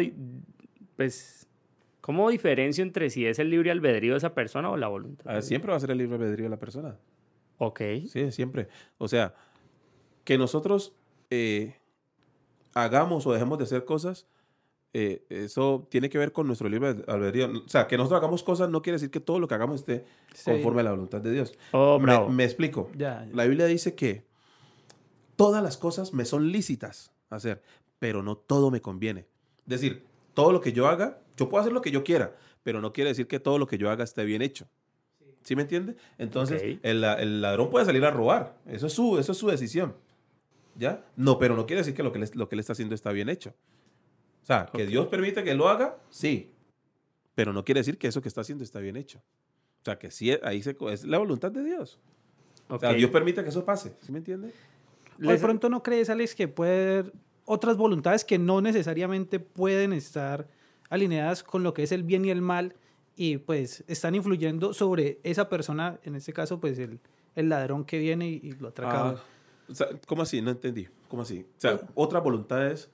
pues, cómo diferencio entre si es el libre albedrío de esa persona o la voluntad? Ah, Siempre va a ser el libre albedrío de la persona. Ok. Sí, siempre. O sea, que nosotros eh, hagamos o dejemos de hacer cosas, eh, eso tiene que ver con nuestro libre albedrío. O sea, que nosotros hagamos cosas no quiere decir que todo lo que hagamos esté Sí. conforme a la voluntad de Dios. Oh, me, me explico. Ya, ya. La Biblia dice que todas las cosas me son lícitas hacer, pero no todo me conviene. Es decir, todo lo que yo haga, yo puedo hacer lo que yo quiera, pero no quiere decir que todo lo que yo haga esté bien hecho. ¿Sí me entiende? Entonces, Ok. el, el ladrón puede salir a robar. Eso es su, eso es su decisión. ¿Ya? No, pero no quiere decir que lo que, le, lo que él está haciendo está bien hecho. O sea, que. Dios permite que lo haga, sí. Pero no quiere decir que eso que está haciendo está bien hecho. O sea, que sí, ahí se, es la voluntad de Dios. O sea. Dios permite que eso pase. ¿Sí me entiende? O de pronto no crees, Alex, que puede haber otras voluntades que no necesariamente pueden estar alineadas con lo que es el bien y el mal y pues están influyendo sobre esa persona, en este caso pues el, el ladrón que viene y, y lo atraca. Ah, o sea, ¿Cómo así? No entendí. ¿Cómo así? O sea, otras voluntades.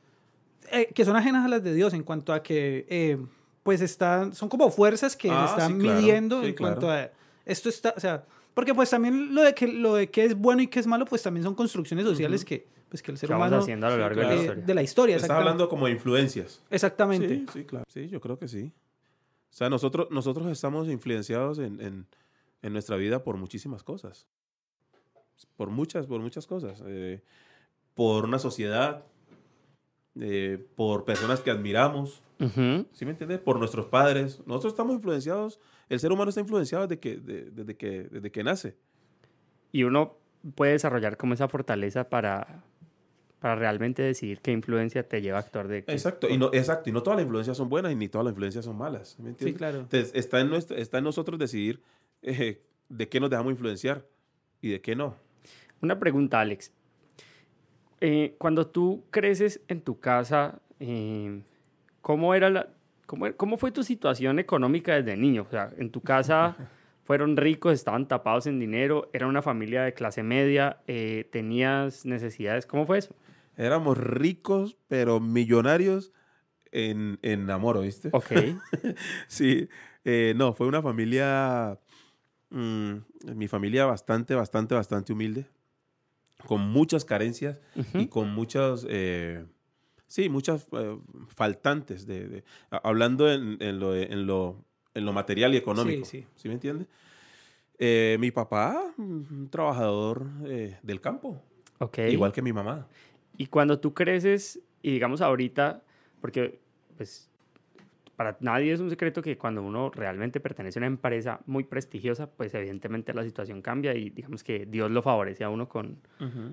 Eh, que son ajenas a las de Dios en cuanto a que eh, pues están, son como fuerzas que Ah, están sí, claro. midiendo Sí, en claro. cuanto a esto está, o sea, porque pues también lo de que lo de que es bueno y que es malo pues también son construcciones sociales que pues que el ser humano haciendo a lo Sí, largo de la eh, historia. de la historia, Estás exactamente. hablando como de influencias. Exactamente. Sí, sí, claro. Sí, yo creo que sí. O sea, nosotros, nosotros estamos influenciados en, en- en nuestra vida por muchísimas cosas. Por muchas, por muchas cosas. Eh, por una sociedad, eh, por personas que admiramos, Ujú. ¿sí me entiendes? Por nuestros padres. Nosotros estamos influenciados, el ser humano está influenciado desde que, de- desde que, desde que nace. Y uno puede desarrollar como esa fortaleza para, para realmente decidir qué influencia te lleva a actuar de qué- Exacto, y no, exacto, y no todas las influencias son buenas y ni todas las influencias son malas. ¿me Sí, entiendes? claro. Entonces, está en, nuestro, está en nosotros decidir eh, de qué nos dejamos influenciar y de qué no. Una pregunta, Alex. Eh, cuando tú creces en tu casa, eh, ¿cómo era la, cómo, cómo fue tu situación económica desde niño? O sea, en tu casa fueron ricos, estaban tapados en dinero, era una familia de clase media, eh, tenías necesidades. ¿Cómo fue eso? Éramos ricos, pero millonarios en, en amor, ¿viste? Ok. Sí, eh, no, fue una familia, mm, mi familia bastante, bastante, bastante humilde, con muchas carencias y con muchas, eh, sí, muchas eh, faltantes, de, hablando en, en lo, en, lo, en lo material y económico. Sí, sí. ¿Sí me entiende? Eh, mi papá, un trabajador eh, del campo, Ok. igual que mi mamá. Y cuando tú creces, y digamos ahorita, porque pues para nadie es un secreto que cuando uno realmente pertenece a una empresa muy prestigiosa, pues evidentemente la situación cambia y digamos que Dios lo favorece a uno con,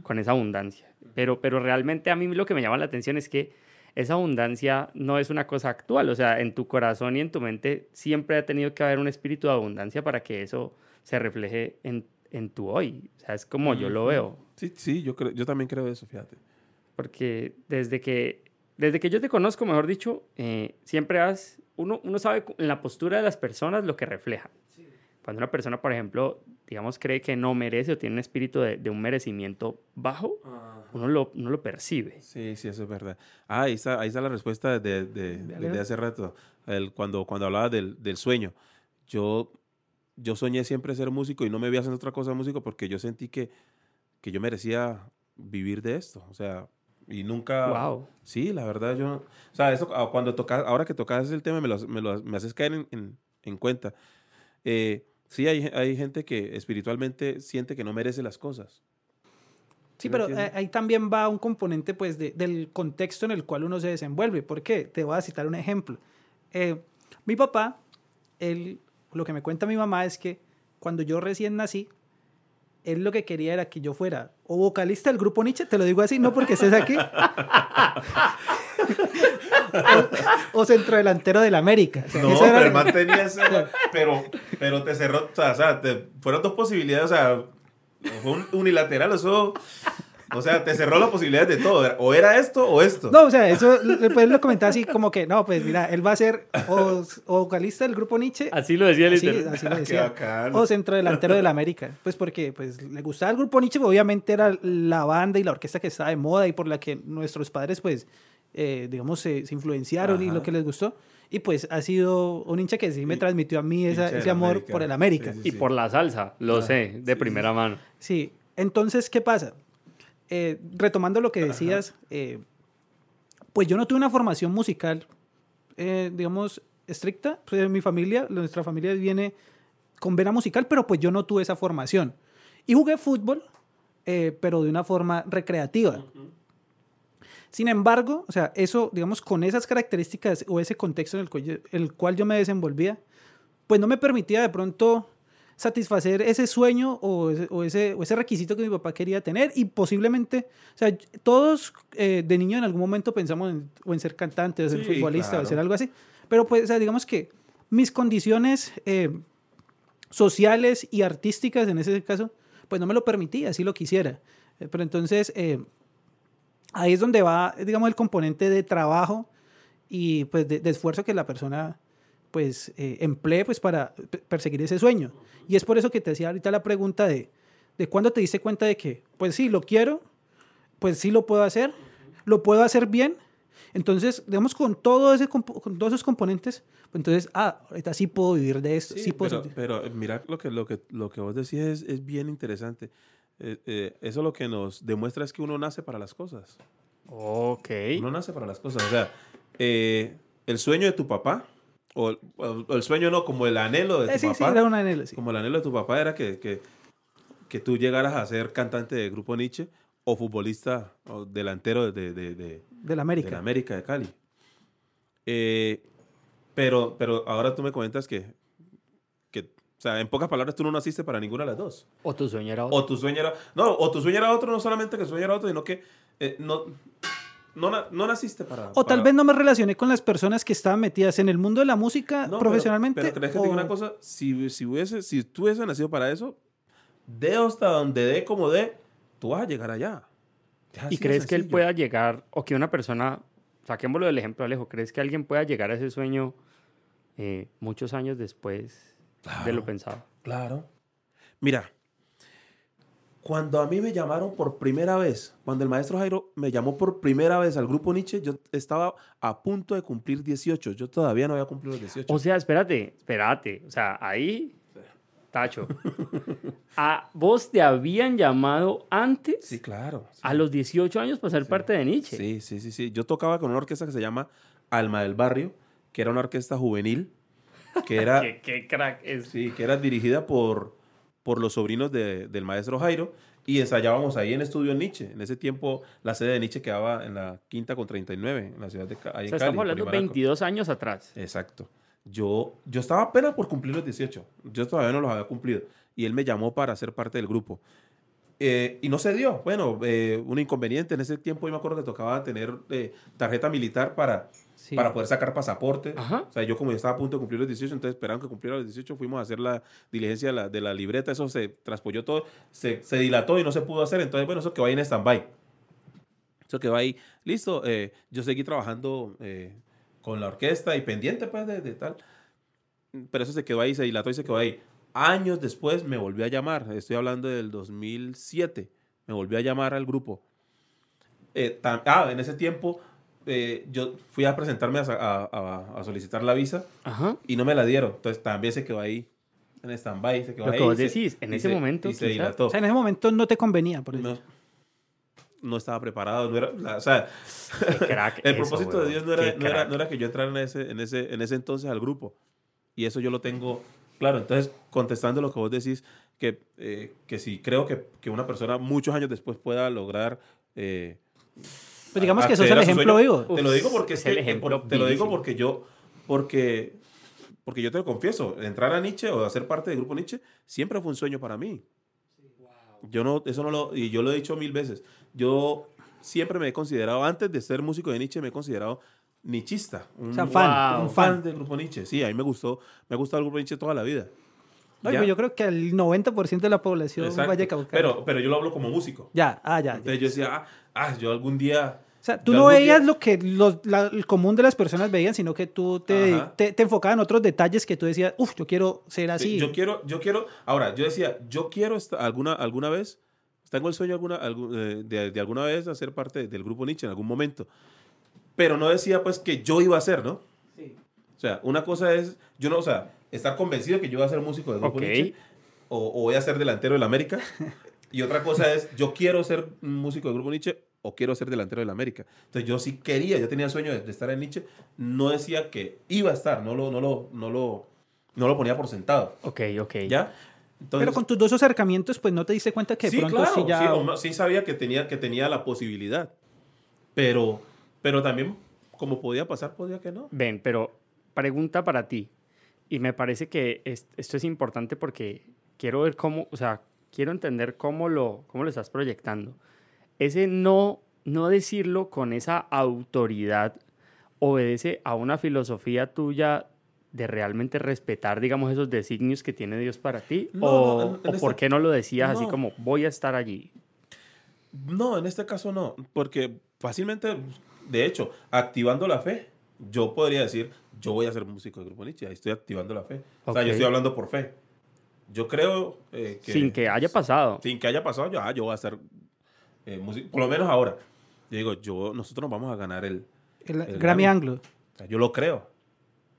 con esa abundancia. Pero, pero realmente a mí lo que me llama la atención es que esa abundancia no es una cosa actual, o sea, en tu corazón y en tu mente siempre ha tenido que haber un espíritu de abundancia para que eso se refleje en, en tu hoy. O sea, es como yo lo veo. Sí, sí, yo, creo, yo también creo eso, fíjate. Porque desde que, desde que yo te conozco, mejor dicho, eh, siempre has, uno, uno sabe en la postura de las personas lo que refleja. Cuando una persona, por ejemplo, digamos, cree que no merece o tiene un espíritu de, de un merecimiento bajo, uno lo, uno lo percibe. Sí, sí, eso es verdad. Ah, ahí está, ahí está la respuesta de, de, de hace rato, el, cuando, cuando hablaba del, del sueño. Yo, yo soñé siempre ser músico y no me vi haciendo otra cosa músico porque yo sentí que, que yo merecía vivir de esto. O sea, y nunca... Wow. Sí, la verdad, yo... O sea, eso, ah, cuando tocas, ahora que tocas el tema, me, lo, me, lo- me haces caer en, en- en cuenta. Eh, sí, hay, hay gente que espiritualmente siente que no merece las cosas. Sí, ¿Me pero ahí también va un componente pues de- del contexto en el cual uno se desenvuelve. ¿Por qué? Te voy a citar un ejemplo. Eh, mi papá, él, lo que me cuenta mi mamá es que cuando yo recién nací, él lo que quería era que yo fuera o vocalista del grupo Nietzsche, te lo digo así, no porque estés aquí, o, o centrodelantero del América. O sea, No, pero el man tenía ese- pero, pero te cerró, o sea, sea, te- fueron dos posibilidades, o sea, fue un unilateral, eso, o sea, te cerró las posibilidades de todo, o era esto o esto. No, o sea, eso después lo comentaba así como que, no, pues mira, él va a ser o, o vocalista del grupo Nietzsche, Así lo decía así, literal. así lo Qué decía, o centrodelantero del América. Pues porque pues, le gustaba el grupo Nietzsche, obviamente era la banda y la orquesta que estaba de moda y por la que nuestros padres, pues, eh, digamos, se, se influenciaron y Ajá. lo que les gustó. Y pues ha sido un hincha que sí me Y- transmitió a mí esa- ese amor América. por el América. Sí, Y por la salsa, lo Ah, sé, de sí, primera mano. Sí, entonces, ¿qué pasa? Eh, retomando lo que decías, eh, pues yo no tuve una formación musical, eh, digamos, estricta. Pues mi familia, nuestra familia viene con vena musical, pero pues yo no tuve esa formación. Y jugué fútbol, eh, pero de una forma recreativa. Sin embargo, o sea, eso, digamos, con esas características o ese contexto en el cual yo, el cual yo me desenvolvía, pues no me permitía de pronto satisfacer ese sueño o ese, o ese, o ese requisito que mi papá quería tener y posiblemente, o sea, todos eh, de niño en algún momento pensamos en, o en ser cantante o ser Sí, futbolista o claro. ser algo así, pero pues, o sea, digamos que mis condiciones eh, sociales y artísticas en ese caso, pues no me lo permitía, si lo quisiera. Eh, Pero entonces, eh, ahí es donde va, digamos, el componente de trabajo y pues de, de esfuerzo que la persona pues eh, emplee pues para pe- perseguir ese sueño. Y es por eso que te hacía ahorita la pregunta de, de cuándo te diste cuenta de que, pues sí, lo quiero, pues sí lo puedo hacer, lo puedo hacer bien. Entonces, digamos, con, todo ese, con todos esos componentes, pues entonces, ah, ahorita sí puedo vivir de esto, sí, Sí, puedo pero, pero eh, mira lo que, lo que, lo que vos decís es, es bien interesante. Eh, eh, eso lo que nos demuestra es que uno nace para las cosas. Ok. Uno nace para las cosas. O sea, eh, el sueño de tu papá, o el, o el sueño no, como el anhelo de tu Eh, sí, sí, papá. era un anhelo, sí. Como el anhelo de tu papá era que, que, que tú llegaras a ser cantante de Grupo Nietzsche o futbolista o delantero de, de, de, de la América. de la América de Cali. Eh, pero, pero ahora tú me comentas que, que, o sea, en pocas palabras, tú no naciste para ninguna de las dos. O tu sueño era otro. O tu sueño era, no, o tu sueño era otro, no solamente que tu sueño era otro, sino que eh, no, no, no naciste para... O tal para- vez no me relacioné con las personas que estaban metidas en el mundo de la música No, pero- profesionalmente. Pero, crees que te digo o- una cosa, si, si, hubiese, si tú hubieses nacido para eso, de hasta donde dé como dé, tú vas a llegar allá. ¿Y de crees que él pueda llegar, o que una persona, saquémoslo del ejemplo Alejo, ¿crees que alguien pueda llegar a ese sueño eh, muchos años después de Claro. lo pensado? Claro. Mira, cuando a mí me llamaron por primera vez, cuando el maestro Jairo me llamó por primera vez al grupo Nietzsche, yo estaba a punto de cumplir 18. Yo todavía no había cumplido los 18. O sea, espérate, espérate. O sea, ahí, tacho. ¿A vos te habían llamado antes, sí, claro. sí. a los 18 años, para ser parte de Nietzsche? Sí, sí, sí, sí. Yo tocaba con una orquesta que se llama Alma del Barrio, que era una orquesta juvenil, que era, ¿Qué, qué crack es? sí, que era dirigida por, por los sobrinos de- del maestro Jairo y ensayábamos ahí en Estudio Nietzsche. En ese tiempo la sede de Nietzsche quedaba en la quinta con 39, en la ciudad de ahí O en sea, Cali, estamos hablando de Purimaraco. 22 años atrás. Exacto. Yo, yo estaba apenas por cumplir los 18. Yo todavía no los había cumplido. Y él me llamó para ser parte del grupo. Eh, y no se dio. Bueno, eh, un inconveniente. En ese tiempo yo me acuerdo que tocaba tener eh, tarjeta militar para, Sí. para poder sacar pasaporte. Ajá. O sea, yo como ya estaba a punto de cumplir los 18, entonces esperaban que cumpliera los 18, fuimos a hacer la diligencia de la, de la libreta, eso se traspoló todo, se, se dilató y no se pudo hacer, entonces bueno, eso quedó ahí en stand-by. Eso quedó ahí, listo, eh, yo seguí trabajando eh, con la orquesta y pendiente pues de, de tal, pero eso se quedó ahí, se dilató y se quedó ahí. Años después me volvió a llamar, estoy hablando del 2007, me volvió a llamar al grupo. Eh, ah, en ese tiempo eh, yo fui a presentarme a, a- a- a solicitar la visa Ajá. y no me la dieron. Entonces también se quedó ahí en stand-by. Se quedó Lo que ahí vos y se- decís, en ese se- momento, Y se dilató. O sea, en ese momento no te convenía, por eso. No, no estaba preparado. No era, la- o sea, crack el eso, propósito de. Dios no era, no, era, no era que yo entrara en ese, en, ese, en ese entonces al grupo. Y eso yo lo tengo claro. Entonces, contestando lo que vos decís, que, eh, que sí, creo que, que una persona muchos años después pueda lograr... eh, Pues digamos que sos acceder el a ejemplo vivo. Te lo digo porque Es es que- el por- te lo digo porque yo porque porque yo te lo confieso, entrar a Nietzsche o hacer parte del grupo Nietzsche siempre fue un sueño para mí. Yo no eso no lo y yo lo he dicho mil veces. Yo siempre me he considerado antes de ser músico de Nietzsche me he considerado nichista, un, O sea, fan, un un fan fan. del grupo Nietzsche. Sí, a mí me gustó, me ha gustado el grupo Nietzsche toda la vida. No, Ya. pues yo creo que el 90% de la población Exacto. vaya a Pero pero yo lo hablo como músico. Ya, ah, ya. ya. Entonces yo decía, ah, ah, yo algún día sea, tú yo no algún día- veías lo que los, la- el común de las personas veían, sino que tú te, te, te enfocabas en otros detalles que tú decías, uff, yo quiero ser así. Sí, Yo quiero, yo quiero, ahora, yo decía, yo quiero esta- alguna, alguna vez, tengo el sueño alguna, algu- eh, de, de alguna vez hacer parte del grupo Nietzsche en algún momento, pero no decía pues que yo iba a ser, ¿no? O sea, una cosa es, yo no, o sea, estar convencido que yo voy a ser músico del grupo Ok. Nietzsche o, o voy a ser delantero del América, y otra cosa es, yo quiero ser un músico del grupo Nietzsche o quiero ser delantero del América. Entonces yo sí quería, yo tenía el sueño de, de estar en Nietzsche, no decía que iba a estar, no lo, no lo, no lo, no lo ponía por sentado. Ok, ok. ¿Ya? Entonces, Pero con tus dos acercamientos, pues no te diste cuenta que de sí, pronto claro, sí ya... sí, o sí sabía que tenía, que tenía la posibilidad. Pero, pero también, como podía pasar, podía que no. Ven, pero pregunta para ti. Y me parece que es- esto es importante porque quiero ver cómo, o sea, quiero entender cómo lo, cómo lo estás proyectando. Ese no, no decirlo con esa autoridad obedece a una filosofía tuya de realmente respetar, digamos, esos designios que tiene Dios para ti? No, ¿O, no, en- en o esta- por qué no lo decías así no. como voy a estar allí? No, en este caso no, porque fácilmente, de hecho, activando la fe, yo podría decir, yo voy a ser músico de Grupo Nietzsche, ahí estoy activando la fe. O sea, yo estoy hablando por fe. Yo creo eh, que... Sin que haya pasado. Sin que haya pasado, yo, ah, yo voy a ser eh, músico, por lo menos ahora. Yo digo, yo, nosotros nos vamos a ganar el, El, el Grammy. Anglo. O sea, yo lo creo.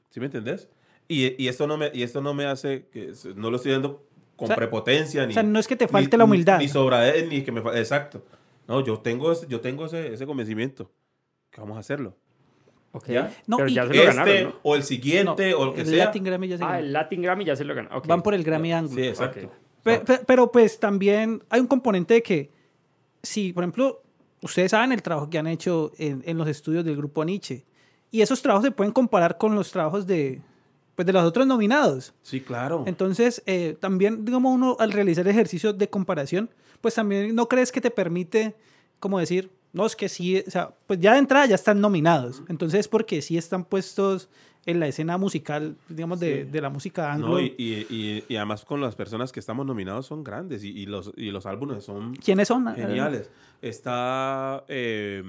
¿Sí me entendés? Y, y, esto no me, y esto no me hace, que no lo estoy dando con O sea, prepotencia, ni, O sea, no es que te ni- falte la humildad. Ni sobradez, ni que me Exacto. No, yo tengo, ese, yo tengo ese, ese convencimiento que vamos a hacerlo. Ok. ¿Ya? No, Pero y- ya se lo Este, ganaron, ¿no? o el siguiente, No, o lo que el sea. Latin Grammy ya se Ah, ganó. el Latin Grammy ya se lo ganó. Ok. Van por el Grammy Anglo. Sí, exacto. Ok. Pe- pe- Pero, pues también hay un componente de que, si por ejemplo, ustedes saben el trabajo que han hecho en, en los estudios del grupo Nietzsche, y esos trabajos se pueden comparar con los trabajos de, pues, de los otros nominados. Sí, claro. Entonces, eh, también, digamos, uno al realizar ejercicios de comparación, pues también no crees que te permite, como decir, no, es que sí, o sea, pues ya de entrada ya están nominados. Entonces, porque sí están puestos en la escena musical, digamos, de, Sí. de la música anglo. No, y, y, y- y además con las personas que estamos nominados son grandes y, y los, y los álbumes son ¿Quiénes son? geniales. Está eh,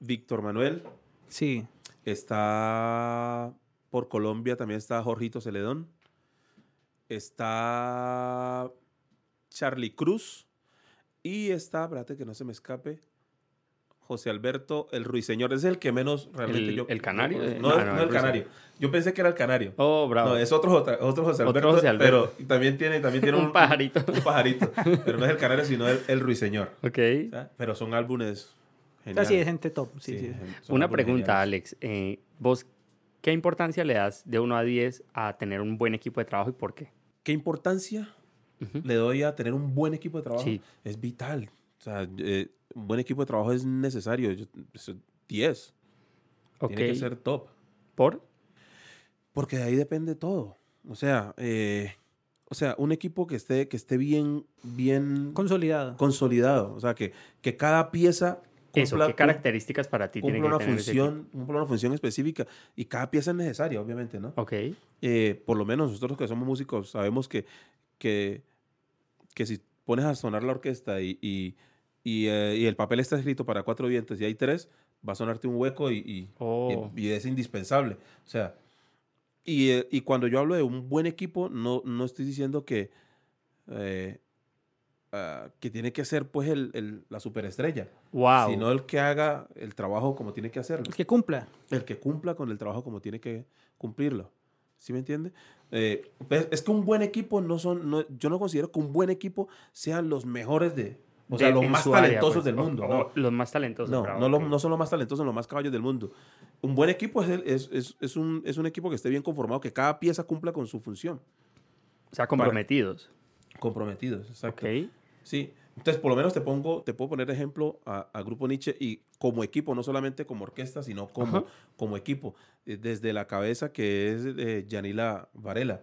Víctor Manuel, Sí. está por Colombia, también está Jorgito Celedón, está Charlie Cruz y está, espérate que no se me escape, José Alberto el Ruiseñor. Es el que menos realmente ¿El- yo... el canario? No, Eh, no, no, es- no, no el el canario. Yo pensé que era el canario. Oh, bravo. No, es otro, otro José Otro Alberto, José Alberto. pero también tiene, también tiene un, pajarito. un pajarito. Pero no es el canario, sino el, el ruiseñor. ok. ¿sabes? Pero son álbumes geniales. Así de gente top. Sí, sí. Sí, son Una pregunta, geniales. Alex. Eh, ¿Vos qué importancia le das de 1 a 10 a tener un buen equipo de trabajo y por qué? ¿Qué importancia Ujú. le doy a tener un buen equipo de trabajo? Sí. Es vital. Sea, eh, un buen equipo de trabajo es necesario. Yo- eso- 10. Ok. Tiene que ser top. ¿Por? Porque de ahí depende todo. O sea, eh, o sea, un equipo que esté, que esté bien, bien Consolidado. consolidado. O sea, que, que cada pieza Eso, ¿qué características para ti tiene que una tener función, una función específica. Y cada pieza es necesaria, obviamente, ¿no? Ok. Eh, por lo menos nosotros que somos músicos sabemos que, que, que si pones a sonar la orquesta y, y, y, eh, y el papel está escrito para cuatro vientos y hay tres, va a sonarte un hueco y, y- Oh. y- es indispensable. O sea, Y, eh, y cuando yo hablo de un buen equipo, no, no estoy diciendo que, eh, ah, que tiene que ser pues el, el- la superestrella, Wow. sino el que haga el trabajo como tiene que hacerlo. El que cumpla. El que cumpla con el trabajo como tiene que cumplirlo. ¿Sí me entiende? Eh, pues, es que un buen equipo no son, no- yo no considero que un buen equipo sean los mejores de, o sea, De- los más área, talentosos pues, del mundo. o no. Los más talentosos. No, bravo, no, lo- no son los más talentosos, son los más caballos del mundo. Un buen equipo es, el- es, es, es un, es un equipo que esté bien conformado, que cada pieza cumpla con su función. O sea, comprometidos. Comprometidos, exacto. Ok. Sí. Entonces, por lo menos te pongo, te puedo poner ejemplo a, a Grupo Nietzsche y como equipo, no solamente como orquesta, sino como, Ajá. como equipo. Eh, Desde la cabeza que es eh, Yanila Varela.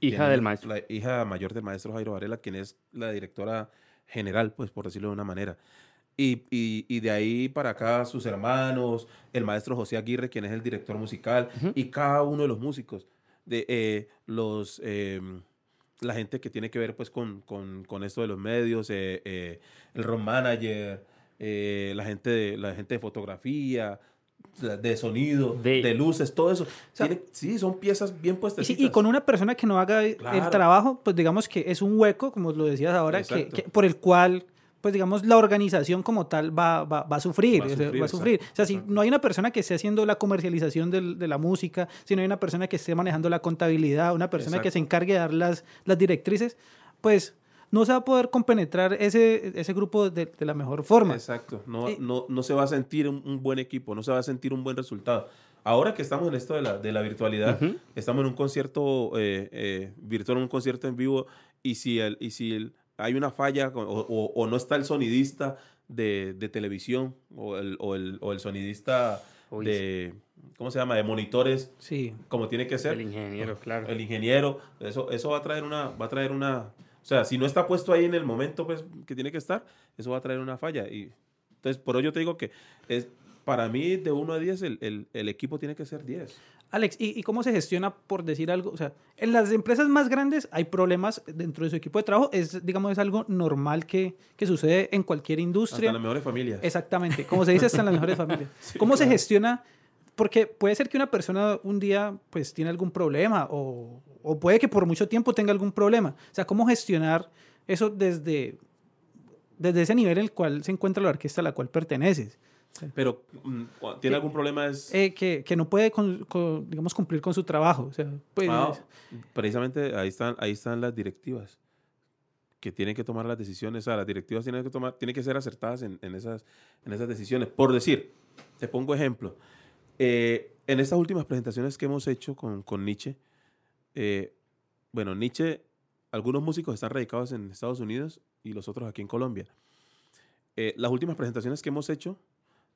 Hija del es maestro. La hija mayor del maestro Jairo Varela, quien es la directora general, pues por decirlo de una manera. Y, y- y de ahí para acá sus hermanos, el maestro José Aguirre, quien es el director musical, y cada uno de los músicos, de eh, los eh, la gente que tiene que ver pues con, con- con esto de los medios, eh, eh, el road manager, la gente de la gente de fotografía, de sonido, De- de, luces, todo eso. sea, Tiene- sí, son piezas bien puestas. y con una persona que no haga el trabajo, pues digamos que es un hueco, como lo decías ahora, que, por el cual, pues digamos, la organización como tal va, va, va a sufrir. Va a o sea, sufrir, va a sufrir. exacto, O sea, si no hay una persona que esté haciendo la comercialización de la música, si no hay una persona que esté manejando la contabilidad, una persona que se encargue de dar las, las directrices, pues no se va a poder compenetrar ese, ese grupo de, de la mejor forma. Exacto, no, Eh, no, no se va a sentir un, un buen equipo, no se va a sentir un buen resultado. Ahora que estamos en esto de la, de la virtualidad, estamos en un concierto eh, eh, virtual, un concierto en vivo, y si, el, y si el- hay una falla o, o- o no está el sonidista de, de televisión o el, o el, o el sonidista Uy, de, ¿cómo se llama?, de monitores, Sí. como tiene que ser, El ingeniero, claro. el ingeniero, eso, eso va a traer una, va a traer una, o sea, si no está puesto ahí en el momento pues, que tiene que estar, eso va a traer una falla. Y entonces, por ello te digo que es, para mí, de 1 a 10, el, el, el equipo tiene que ser 10. Alex, ¿y, y cómo se gestiona, por decir algo? O sea, en las empresas más grandes hay problemas dentro de su equipo de trabajo. Es, digamos, es algo normal que, que sucede en cualquier Hasta industria. en las mejores familias. Exactamente, como se dice, hasta en las mejores familias. Sí, ¿Cómo se claro. gestiona? Porque puede ser que una persona un día pues tiene algún problema o, o puede que por mucho tiempo tenga algún problema. O sea, ¿cómo gestionar eso desde, desde ese nivel en el cual se encuentra la orquesta a la cual perteneces? Pero, mm, ¿tiene algún problema? Es, Eh, que, que no puede, con- con, digamos, cumplir con su trabajo. O sea, pues, Ah, precisamente ahí están, ahí están las directivas que tienen que tomar las decisiones. O sea, las directivas tienen que, tomar, tienen que ser acertadas en, en esas, en esas decisiones. Por decir, te pongo ejemplo. Eh, en estas últimas presentaciones que hemos hecho con, con Nietzsche, eh, bueno, Nietzsche, algunos músicos están radicados en Estados Unidos y los otros aquí en Colombia. Eh, las últimas presentaciones que hemos hecho,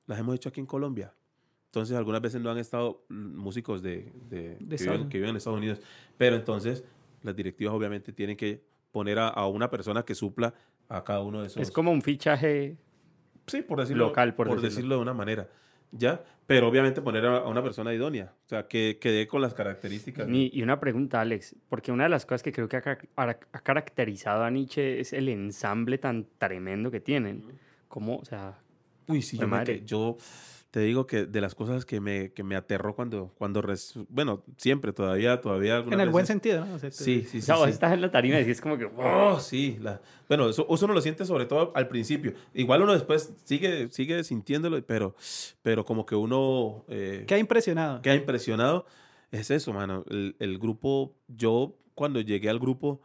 las hemos hecho aquí en Colombia. Entonces, algunas veces no han estado músicos de, de- que, viven, Unidos. que viven en Estados Unidos. Pero entonces, las directivas obviamente tienen que poner a, a una persona que supla a cada uno de esos. Es como un fichaje. sí, por decirlo, local, por decirlo. decirlo. de una manera. ¿Ya? Pero obviamente poner a, a una persona idónea. O sea, que, que dé con las características. Y, y una pregunta, Alex, porque una de las cosas que creo que ha, ca- ha- ha caracterizado a Nietzsche es el ensamble tan tremendo que tienen. ¿Cómo? O sea, Uy, sí, yo, me madre. yo te digo que de las cosas que me, que me aterró cuando, cuando res- bueno, siempre, todavía, todavía. en el buen veces- sentido, ¿no? O sea, Sí, sí, o sí. sea, vos sí. estás en la tarima y decís como que. Oh, sí. la- bueno, eso, eso uno lo siente sobre todo al principio. Igual uno después sigue, sigue sintiéndolo, pero, pero como que uno eh, Queda impresionado. queda impresionado. Es eso, mano. El, el grupo, yo cuando llegué al grupo,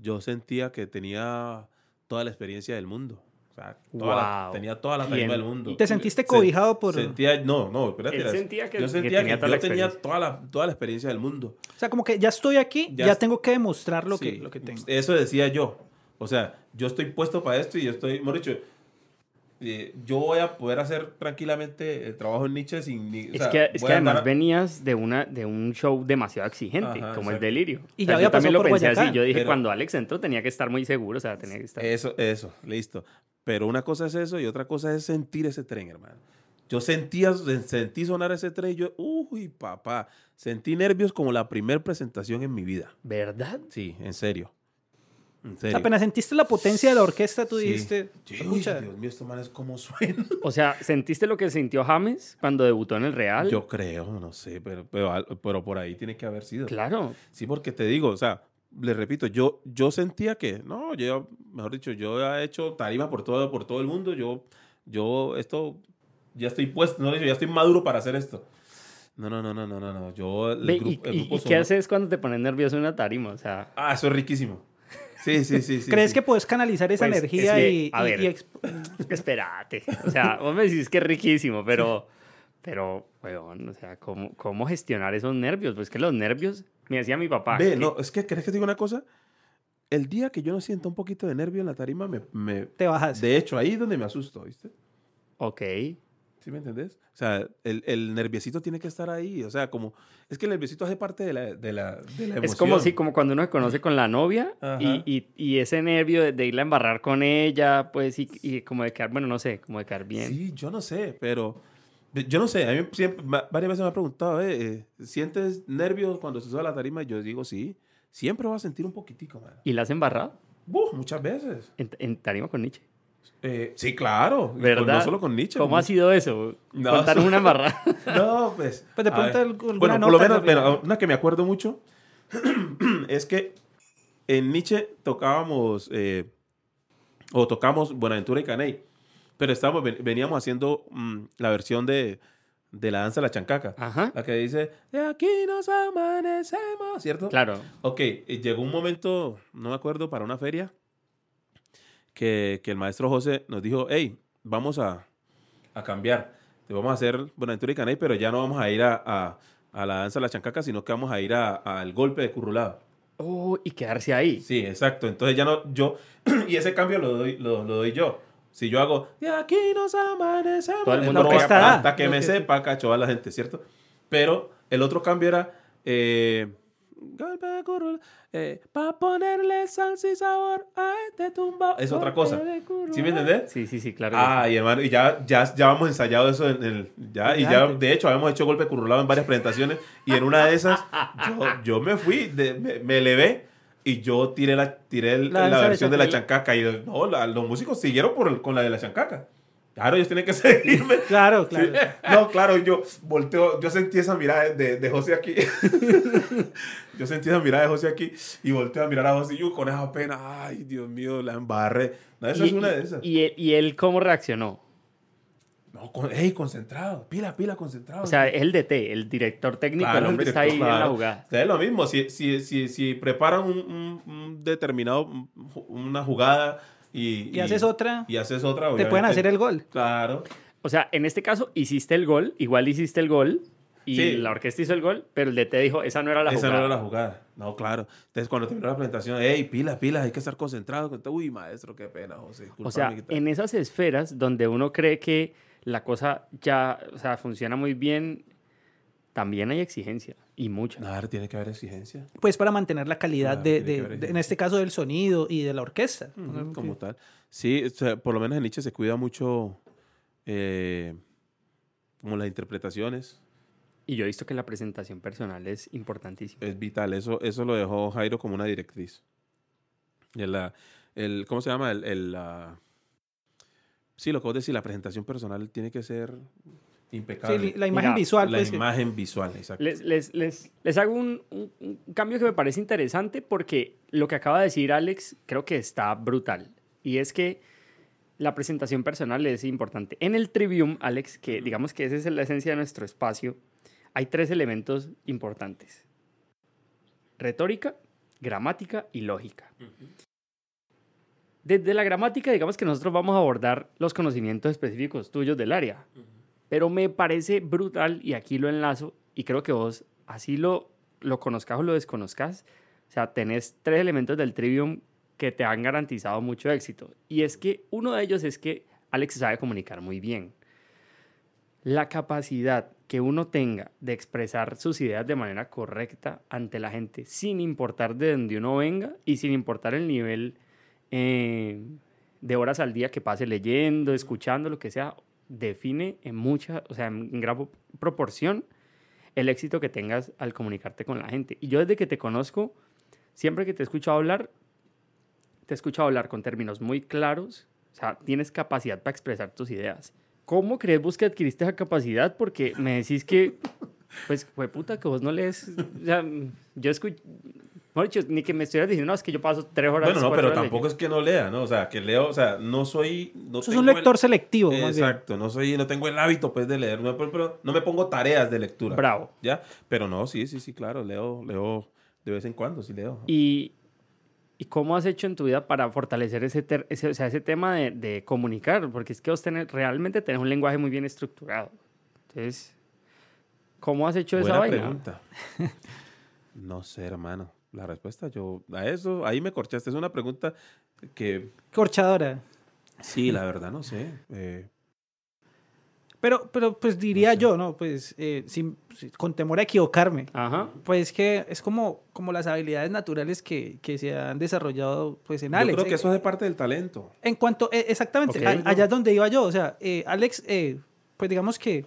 yo sentía que tenía toda la experiencia del mundo. O sea, toda la- Wow. tenía toda la Y tarima del mundo. ¿Te sentiste Se- cobijado por...? Sentía, no, no, espérate. Él sentía que- yo que sentía que, tenía toda la yo tenía toda la, toda la experiencia del mundo. O sea, como que ya estoy aquí, ya, Ya- tengo que demostrar lo, Sí, que, lo que tengo. Eso decía yo. O sea, yo estoy puesto para esto y yo estoy, hemos dicho, eh, yo voy a poder hacer tranquilamente el trabajo en Nietzsche sin... ni- o Es sea, que, es que a además andar- venías de, una, de un show demasiado exigente, Ajá, como el exacto. Delirio. Y O ya sea, había yo también lo pensé Boyacá, así. Yo dije, pero- cuando Alex entró tenía que estar muy seguro, o sea, tenía que estar... Eso, eso, listo. Pero una cosa es eso y otra cosa es sentir ese tren, hermano. Yo sentía, sentí sonar ese tren y yo, uy, papá, sentí nervios como la primera presentación en mi vida. ¿Verdad? Sí, en serio. En serio. Apenas sentiste la potencia de la orquesta, tú Sí. dijiste, Uy. Dios mío, estos manes cómo suenan. O sea, ¿sentiste lo que sintió James cuando debutó en el Real? Yo creo, no sé, pero, pero, pero por ahí tiene que haber sido. Claro. Sí, porque te digo, o sea, le repito, yo, yo sentía que, no, yo, mejor dicho, yo he hecho tarima por todo, por todo el mundo, yo, yo, esto, ya estoy puesto, no, ya estoy maduro para hacer esto. No, no, no, no, no, no, no, yo, el ¿Y, el y- grupo y qué haces cuando te pones nervioso en una tarima? O sea, Ah, eso es riquísimo. Sí, sí, sí, sí. ¿Crees sí. que puedes canalizar esa Pues, energía es que, y, a y- ver. y exp- es que espérate. O sea, vos me decís que es riquísimo, pero, pero, weón, o sea, ¿cómo, ¿cómo gestionar esos nervios? Pues que los nervios, me decía mi papá. Ve, que- no, es que, ¿crees que te diga una cosa? El día que yo no siento un poquito de nervio en la tarima, me, me- te bajas? de hecho, ahí es donde me asusto, ¿viste? Ok. ¿Sí me entendés? O sea, el, el nerviosito tiene que estar ahí. O sea, como, es que el nerviosito hace parte de la, de la, de la emoción. Es como si, como cuando uno se conoce con la novia y, y- y ese nervio de, de irla a embarrar con ella, pues, y, y como de quedar, bueno, no sé, como de quedar bien. Sí, yo no sé, pero yo no sé. A mí siempre, va- varias veces me ha preguntado, eh, eh, ¿sientes nervios cuando se sube a la tarima? Y yo digo, sí. Siempre vas a sentir un poquitico, man. ¿Y la has embarrado? Muchas veces. En, en tarima con Nietzsche. Eh, sí, claro. ¿Verdad? No solo con Nietzsche. ¿Cómo ha sido eso? No, una embarrada. No, pues. Pues de pronto alguna Bueno, por nota lo en menos, bueno, una que me acuerdo mucho es que en Nietzsche tocábamos, eh, o tocamos Buenaventura y Caney, pero estábamos, ven- veníamos haciendo mm, la versión de, de la danza de la chancaca. Ajá. La que dice, de aquí nos amanecemos, ¿cierto? Claro. Ok, llegó un momento, no me acuerdo, para una feria, que, que el maestro José nos dijo, hey, vamos a, a cambiar. Te vamos a hacer Buenaventura y Caney, pero ya no vamos a ir a, a- a la danza de la chancaca, sino que vamos a ir a- al golpe de currulado. Oh, y quedarse ahí. Sí, exacto. Entonces ya no, yo, y ese cambio lo doy, lo, lo doy yo. Si yo hago, de aquí nos amanecemos, Todo el mundo no pega para- hasta que me que- sepa, cacho, a la gente, ¿cierto? Pero el otro cambio era, eh, golpe de curul, eh, para ponerle salsa y sabor a este tumbao. Es otra cosa. ¿Sí me entendés? Sí, sí, sí, claro. Ah, y hermano, y ya, ya, ya hemos ensayado eso en el. Ya, y ya, de hecho, habíamos hecho golpe curulado en varias presentaciones. Y en una de esas, yo, yo me fui, de- me, me elevé y yo tiré la, tiré el- La la, versión de la chancaca. Y no, la- los músicos siguieron por, con la de la chancaca. Claro, ellos tienen que seguirme. Claro, claro. Sí. No, claro, y yo volteo, yo sentí esa mirada de, de José aquí. yo sentí esa mirada de José aquí y volteo a mirar a José y yo con esa pena, ay, Dios mío, la embarré. No, esa y, es una y- de esas. Y, él, y él cómo reaccionó? No, con, ey, concentrado, pila, pila, concentrado. O sea, es el DT, el director técnico, Claro, el hombre está director, ahí en la claro. jugada. Es lo mismo, si, si, si, si preparan un, un- un determinado, un- una jugada y, Y haces otra, y haces otra, te pueden obviamente- hacer el gol. Claro. O sea, en este caso hiciste el gol, igual hiciste el gol y Sí. la orquesta hizo el gol, pero el DT dijo, esa no era la Esa jugada. no era la jugada. No, claro. Entonces, cuando terminó la presentación, hey, pila, pila, hay que estar concentrado. Uy, maestro, qué pena, José. O sea, en esas esferas donde uno cree que la cosa ya, o sea, funciona muy bien, también hay exigencia y mucha. Claro, tiene que haber exigencia. Pues para mantener la calidad Claro, de, de- en este caso del sonido y de la orquesta. Como tal. Sí, o sea, por lo menos en Nietzsche se cuida mucho eh, como las interpretaciones. Y yo he visto que la presentación personal es importantísima. Es vital. Eso, eso lo dejó Jairo como una directriz. El, el- ¿Cómo se llama? El, sí, lo que vos decís, la presentación personal tiene que ser impecable. Sí, la imagen Mira, visual. la pues, imagen visual, exacto. Les, les, les, les hago un, un- un cambio que me parece interesante porque lo que acaba de decir Alex creo que está brutal. Y es que la presentación personal es importante. En el Trivium, Alex, que digamos que esa es la esencia de nuestro espacio, hay tres elementos importantes. Retórica, gramática y lógica. Desde la gramática, digamos que nosotros vamos a abordar los conocimientos específicos tuyos del área. Pero me parece brutal, y aquí lo enlazo, y creo que vos, así lo, lo conozcas o lo desconozcas, o sea, tenés tres elementos del Trivium que te han garantizado mucho éxito. Y es que uno de ellos es que Alex sabe comunicar muy bien. La capacidad que uno tenga de expresar sus ideas de manera correcta ante la gente, sin importar de dónde uno venga y sin importar el nivel eh, de horas al día que pase leyendo, escuchando, lo que sea, define en mucha, o sea, en gran proporción el éxito que tengas al comunicarte con la gente. Y yo desde que te conozco, siempre que te he escuchado hablar, te he escuchado hablar con términos muy claros, o sea, tienes capacidad para expresar tus ideas. ¿Cómo crees vos que adquiriste esa capacidad? Porque me decís que, pues, fue puta que vos no lees. O sea, yo escucho. Mejor dicho, ni que me estuvieras diciendo, no, es que yo paso tres horas. Bueno, no, pero tampoco es que no lea, ¿no? O sea, que leo, o sea, no soy... No Eso es tengo un el- lector selectivo. más bien. Exacto, no soy, no tengo el hábito pues de leer, no, pero, no me pongo tareas de lectura. Bravo. ¿Ya? Pero no, sí, sí, sí, claro, leo, leo de vez en cuando, sí leo. Y, ¿Y cómo has hecho en tu vida para fortalecer ese, ter- ese, o sea, ese tema de, de comunicar? Porque es que vos tenés, realmente tenés un lenguaje muy bien estructurado. Entonces, ¿cómo has hecho esa Buena vaina? pregunta. No sé, hermano. La respuesta, yo, a eso, ahí me corchaste. Es una pregunta que, Corchadora. sí, la verdad, no sé. Eh, Pero, pero pues diría sé. yo, ¿no? Pues eh, sin- con temor a equivocarme. Ajá. Pues que es como, como las habilidades naturales que, que se han desarrollado pues en yo Alex. creo que Eh, eso hace parte del talento. En cuanto, eh, exactamente, Ok. a- allá es donde iba yo. O sea, eh, Alex, eh, pues digamos que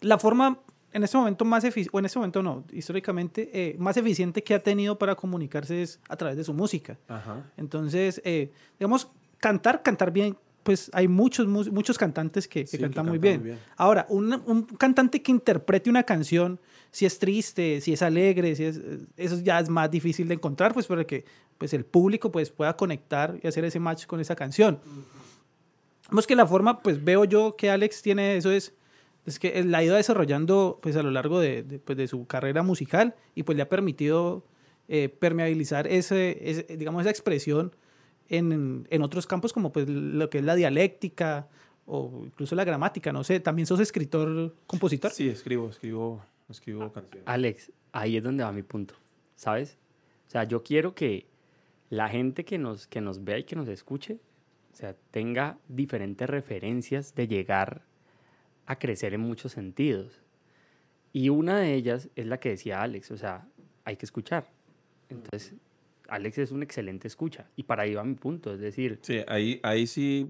la forma en este momento más eficiente, o en este momento no, históricamente, eh, más eficiente que ha tenido para comunicarse es a través de su música. Ajá. Entonces, eh, digamos, cantar, cantar bien, pues hay muchos, mu- muchos cantantes que, que Sí, que cantan muy cantan bien. muy bien. Ahora, un, un cantante que interprete una canción, si es triste, si es alegre, si es, eh, eso ya es más difícil de encontrar, pues para que pues, el público pues, pueda conectar y hacer ese match con esa canción. Vemos que la forma, pues veo yo que Alex tiene eso es, es que él la ha ido desarrollando pues a lo largo de, de, pues, de su carrera musical y pues le ha permitido eh, permeabilizar ese, ese, digamos, esa expresión en, en otros campos como pues lo que es la dialéctica o incluso la gramática, no sé, también sos escritor, compositor. Sí, escribo, escribo, escribo canciones. Alex, ahí es donde va mi punto, ¿sabes? O sea, yo quiero que la gente que nos, que nos vea y que nos escuche, o sea, tenga diferentes referencias de llegar a crecer en muchos sentidos. Y una de ellas es la que decía Alex, o sea, hay que escuchar. Entonces, Alex es un excelente escucha. Y para ahí va mi punto, es decir, Sí, ahí, ahí sí,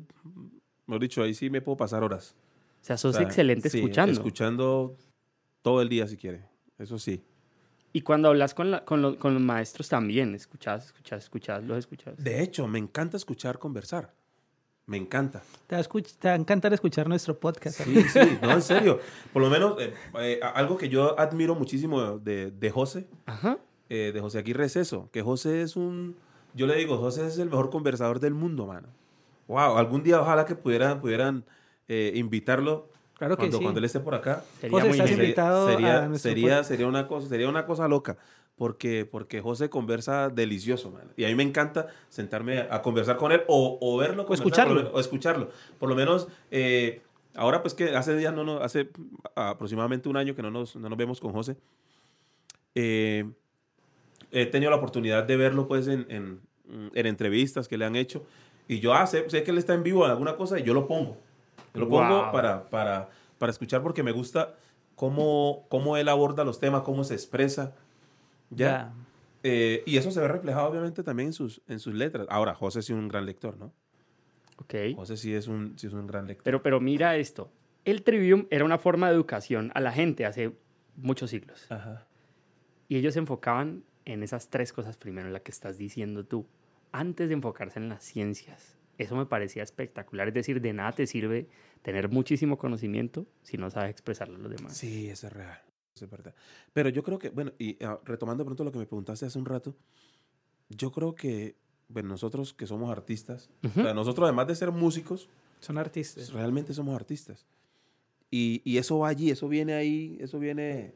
mejor dicho, ahí sí me puedo pasar horas. o sea, sos O sea, excelente sí, escuchando. Escuchando todo el día si quiere. Eso sí. Y cuando hablas con, la- con, lo- con los maestros también, escuchas, escuchas, escuchas, los escuchas. De hecho, me encanta escuchar conversar. Me encanta. Te va, a escuch- te va a encantar escuchar nuestro podcast. Sí, sí, no, en serio. Por lo menos, eh, eh, algo que yo admiro muchísimo de, de José, Ajá. eh, de José Aguirre es eso, que José es un, yo le digo, José es el mejor conversador del mundo, mano. Wow, algún día ojalá que pudieran, pudieran eh, invitarlo Claro que cuando, sí. cuando él esté por acá. Sería José, muy estás invitado sería, a sería, sería una cosa, sería una cosa loca. Porque, porque José conversa delicioso, man. Y a mí me encanta sentarme a, a conversar con él o, o verlo. conversar, escucharlo. lo o escucharlo. Por lo menos, eh, ahora pues que hace días, no, no, hace aproximadamente un año que no nos, no nos vemos con José. Eh, he tenido la oportunidad de verlo pues en, en, en entrevistas que le han hecho. Y yo ah, sé, sé que él está en vivo en alguna cosa y yo lo pongo. Yo lo pongo Wow. para, para, para escuchar porque me gusta cómo, cómo él aborda los temas, cómo se expresa. ¿Ya? Eh, y eso se ve reflejado obviamente también en sus, en sus letras. Ahora, José sí es un gran lector, ¿no? Ok. José sí es un, sí es un gran lector. Pero, pero mira esto. El trivium era una forma de educación a la gente hace muchos siglos. Ajá. Y ellos se enfocaban en esas tres cosas primero, en la que estás diciendo tú, antes de enfocarse en las ciencias. Eso me parecía espectacular. Es decir, de nada te sirve tener muchísimo conocimiento si no sabes expresarlo a los demás. Sí, eso es real. Es verdad. Pero yo creo que, bueno, y ah, retomando pronto lo que me preguntaste hace un rato, yo creo que, bueno, nosotros que somos artistas, Ujú. o sea, nosotros además de ser músicos, Son artistas. realmente somos artistas. Y, y eso va allí, eso viene ahí, eso viene...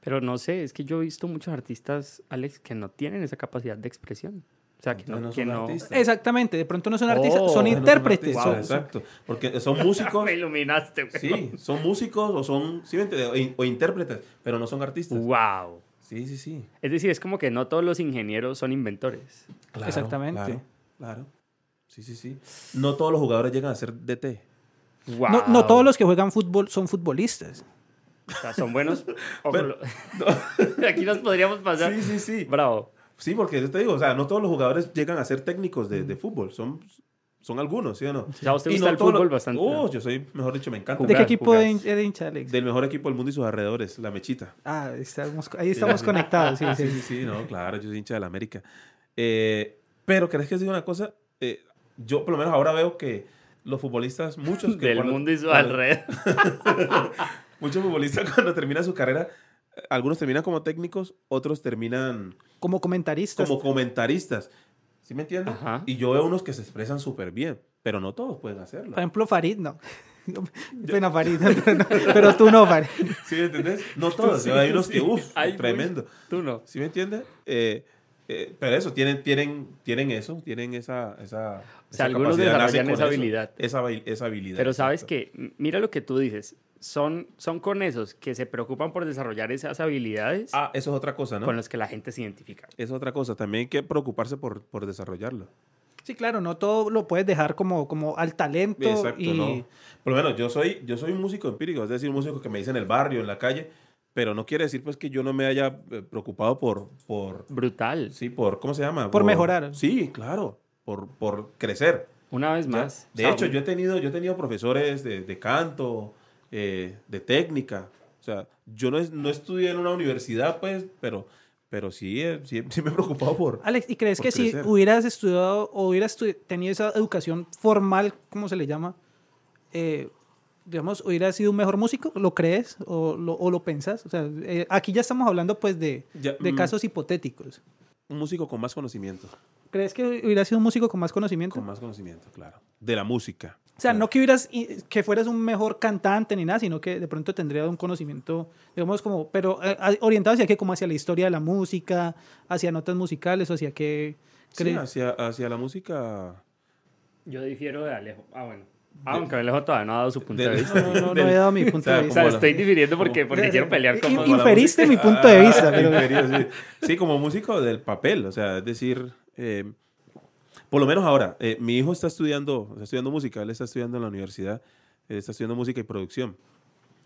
Pero no sé, es que yo he visto muchos artistas, Alex, que no tienen esa capacidad de expresión. O sea, que no... Entonces que son no... artistas. Exactamente, de pronto no son Oh, artistas, son no son intérpretes. Wow, exacto. Porque son músicos, Me iluminaste, güey. sí, son músicos o son, sí, o, o intérpretes, pero no son artistas. Wow. Sí, sí, sí. Es decir, es como que no todos los ingenieros son inventores. Claro, Exactamente. Claro, claro. Sí, sí, sí. No todos los jugadores llegan a ser DT. Wow. No, no todos los que juegan fútbol son futbolistas. O sea, son buenos. Pero- Aquí nos podríamos pasar. Sí, sí, sí. Bravo. Sí, porque yo te digo, o sea, no todos los jugadores llegan a ser técnicos de, de fútbol. Son, son algunos, ¿sí o no? O sea, a usted Y gusta no el fútbol los- bastante. Oh, yo soy, mejor dicho, me encanta. ¿De qué equipo de, de hincha, Alex? Del mejor equipo del mundo y sus alrededores, la Mechita. Ah, estamos, ahí estamos conectados. Sí, Sí, sí. sí, sí, no, claro, yo soy hincha de la América. Eh, Pero ¿crees que es una cosa? Eh, yo por lo menos ahora veo que los futbolistas, muchos que Del cuando- mundo y su alrededor. Muchos futbolistas cuando terminan su carrera, algunos terminan como técnicos, otros terminan Como comentaristas. como comentaristas. ¿Sí me entiendes? Ajá. Y yo veo unos que se expresan súper bien, pero no todos pueden hacerlo. Por ejemplo, Farid, no. Pena Farid, pero, no, pero tú no, Farid. ¿Sí me entiendes? No todos. hay unos que, uff, tremendo. Tú no. ¿Sí me entiendes? Eh, eh, pero eso, tienen, tienen, tienen eso, tienen esa, esa, O sea, algunos desarrollan esa habilidad. Esa, habi- esa habilidad. Pero sabes exacto. que, mira lo que tú dices, son, son con esos que se preocupan por desarrollar esas habilidades Ah, eso es otra cosa, ¿no? con los que la gente se identifica. Es otra cosa. También hay que preocuparse por, por desarrollarlo. Sí, claro, no todo lo puedes dejar como, como al talento. Exacto, y, ¿no? Por lo menos yo soy, yo soy un músico empírico, es decir, un músico que me dice en el barrio, en la calle, pero no quiere decir pues que yo no me haya eh, preocupado por, por, Brutal. sí, por, ¿cómo se llama? Por mejorar. Sí, claro, por, por crecer. Una vez ¿ya? más. De o sea, hecho, yo he tenido, yo he tenido profesores de, de canto, eh, de técnica. O sea, yo no, es- no estudié en una universidad, pues, pero, pero sí, eh, sí, sí me he preocupado por... Alex, ¿y crees que si crecer. hubieras estudiado o hubieras estu- tenido esa educación formal, ¿cómo se le llama? Eh, digamos, hubieras sido un mejor músico? ¿Lo crees o lo, o lo pensás? O sea, eh, aquí ya estamos hablando pues de, Ya, de mm. casos hipotéticos. Un músico con más conocimiento. ¿Crees que hubieras sido un músico con más conocimiento? Con más conocimiento, claro. De la música. O sea, no que hubieras que fueras un mejor cantante ni nada, sino que de pronto tendría un conocimiento, digamos como, pero eh, orientado hacia qué, como hacia la historia de la música, hacia notas musicales, o hacia qué. Sí, hacia, hacia la música. Yo difiero de Alejo. Ah, bueno. Ah, aunque Alejo todavía no ha dado su punto de, vista. No, no, no, he dado mi o punto sea, de O vista. sea, como la- estoy dividiendo porque, porque quiero pelear con Inferiste mi punto de vista, Ah, pero- inferido, sí. Sí, como músico del papel, o sea, es decir, eh, por lo menos ahora, eh, mi hijo está estudiando, está estudiando música, él está estudiando en la universidad, él está estudiando música y producción,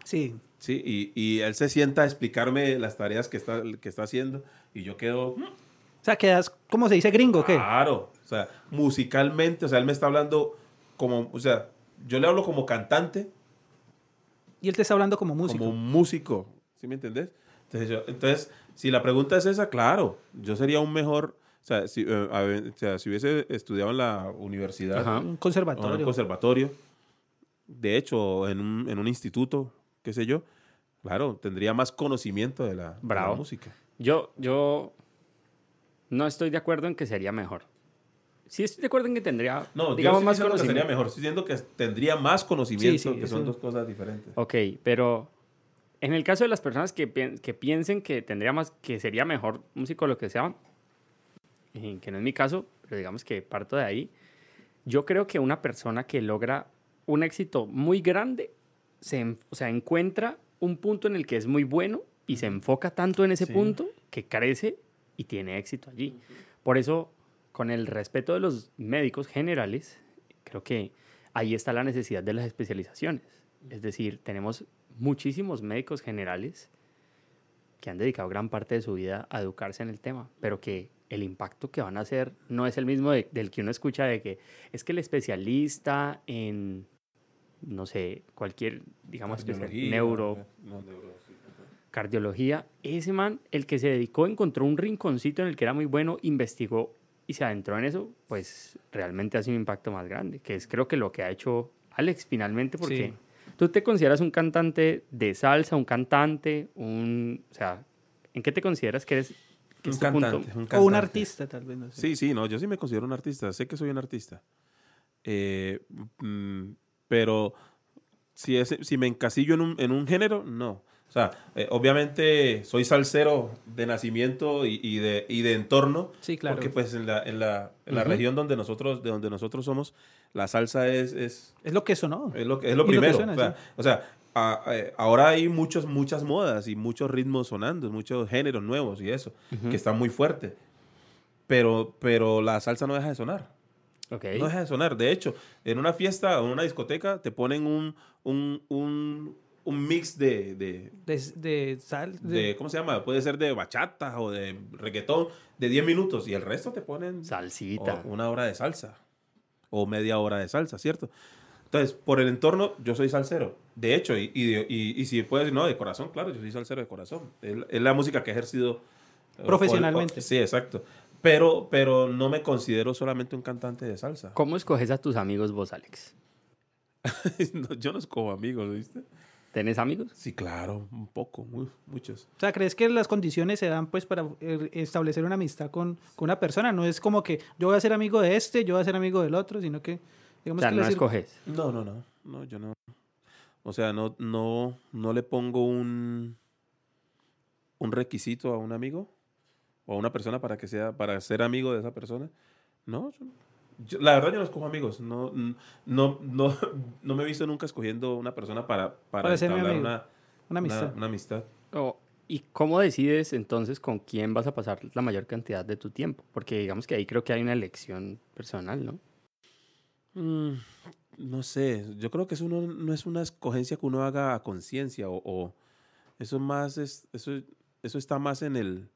Sí. ¿sí? Y, y él se sienta a explicarme las tareas que está, que está haciendo y yo quedo, O sea, quedas, ¿cómo se dice gringo? ¿Qué? claro, o sea, musicalmente, o sea, él me está hablando como, o sea, yo le hablo como cantante, Y él te está hablando como músico. como músico, ¿sí me entendés? Entonces, yo- entonces, si la pregunta es esa, claro, yo sería un mejor, sea, si, eh, a o sea, si hubiese estudiado en la universidad Ajá. Un o en conservatorio. un conservatorio, de hecho, en un, en un instituto, qué sé yo, claro, tendría más conocimiento de la, de la Bravo. música. Yo, yo no estoy de acuerdo en que sería mejor. Sí estoy de acuerdo en que tendría, No, digamos, yo más estoy diciendo que sería conocimiento. mejor, estoy diciendo que tendría más conocimiento, Sí, sí, que son eso- dos cosas diferentes. Ok, pero en el caso de las personas que, pien- que piensen que tendría más, que sería mejor músico o lo que sea, que no es mi caso, pero digamos que parto de ahí, yo creo que una persona que logra un éxito muy grande, se, o sea, encuentra un punto en el que es muy bueno y se enfoca tanto en ese Sí. punto que crece y tiene éxito allí. Por eso, con el respeto de los médicos generales, creo que ahí está la necesidad de las especializaciones. Es decir, tenemos muchísimos médicos generales que han dedicado gran parte de su vida a educarse en el tema, pero que el impacto que van a hacer no es el mismo de- del que uno escucha de que es que el especialista en, no sé, cualquier, digamos, especial- neuro, no, neuro, sí. cardiología, ese man, el que se dedicó, encontró un rinconcito en el que era muy bueno, investigó y se adentró en eso, pues realmente hace un impacto más grande, que es creo que lo que ha hecho Alex finalmente, porque Sí. tú te consideras un cantante de salsa, un cantante, un, o sea, ¿en qué te consideras que eres? Un punto? cantante, un O un cantante. artista, tal vez. No sé. Sí, sí, no, yo sí me considero un artista, sé que soy un artista. Eh, mm, pero si, es, si me encasillo en un, en un género, no. O sea, eh, obviamente soy salsero de nacimiento y, y de, y de entorno, Sí, claro. porque pues en la, en la, en la Ujú. región donde nosotros, de donde nosotros somos, la salsa es, es, Es lo que sonó. es lo, es lo Y lo que primero. suena, o sea, sí. o sea, a- eh, ahora hay muchos, muchas modas y muchos ritmos sonando, muchos géneros nuevos y eso, que están muy fuertes. Pero, pero la salsa no deja de sonar. Ok. No deja de sonar. De hecho, en una fiesta o en una discoteca te ponen un, un, un, un mix de, de, De, de sal. de- de- ¿cómo se llama? Puede ser de bachata o de reggaetón de 10 minutos y el resto te ponen Salsita. una hora de salsa o media hora de salsa, ¿cierto? Entonces, por el entorno, yo soy salsero. De hecho, y, y, y- y si puedes decir, no, de corazón, claro, yo soy salsero de corazón. Es, la- es la música que he ejercido. eh, Profesionalmente. o- o- sí, exacto. Pero, pero no me considero solamente un cantante de salsa. ¿Cómo escoges a tus amigos vos, Alex? No, yo no escojo amigos, ¿viste? ¿Tenés amigos? Sí, claro, un poco, muy- muchos. O sea, ¿crees que las condiciones se dan pues para eh, establecer una amistad con, con una persona? No es como que yo voy a ser amigo de este, yo voy a ser amigo del otro, sino que O sea, que no escoges. No, no, no, no, yo no. O sea, no, no, no le pongo un, un requisito a un amigo o a una persona para que sea, para ser amigo de esa persona. No, yo- yo- la verdad yo no escojo amigos. No, no, no, no me he visto nunca escogiendo una persona para, para, Para ser una, una amistad. una- una amistad. ¿Y cómo decides entonces con quién vas a pasar la mayor cantidad de tu tiempo? Porque digamos que ahí creo que hay una elección personal, ¿no? Mm, no sé, yo creo que eso no, no es una escogencia que uno haga a conciencia o, o eso más es, eso, eso está más en el,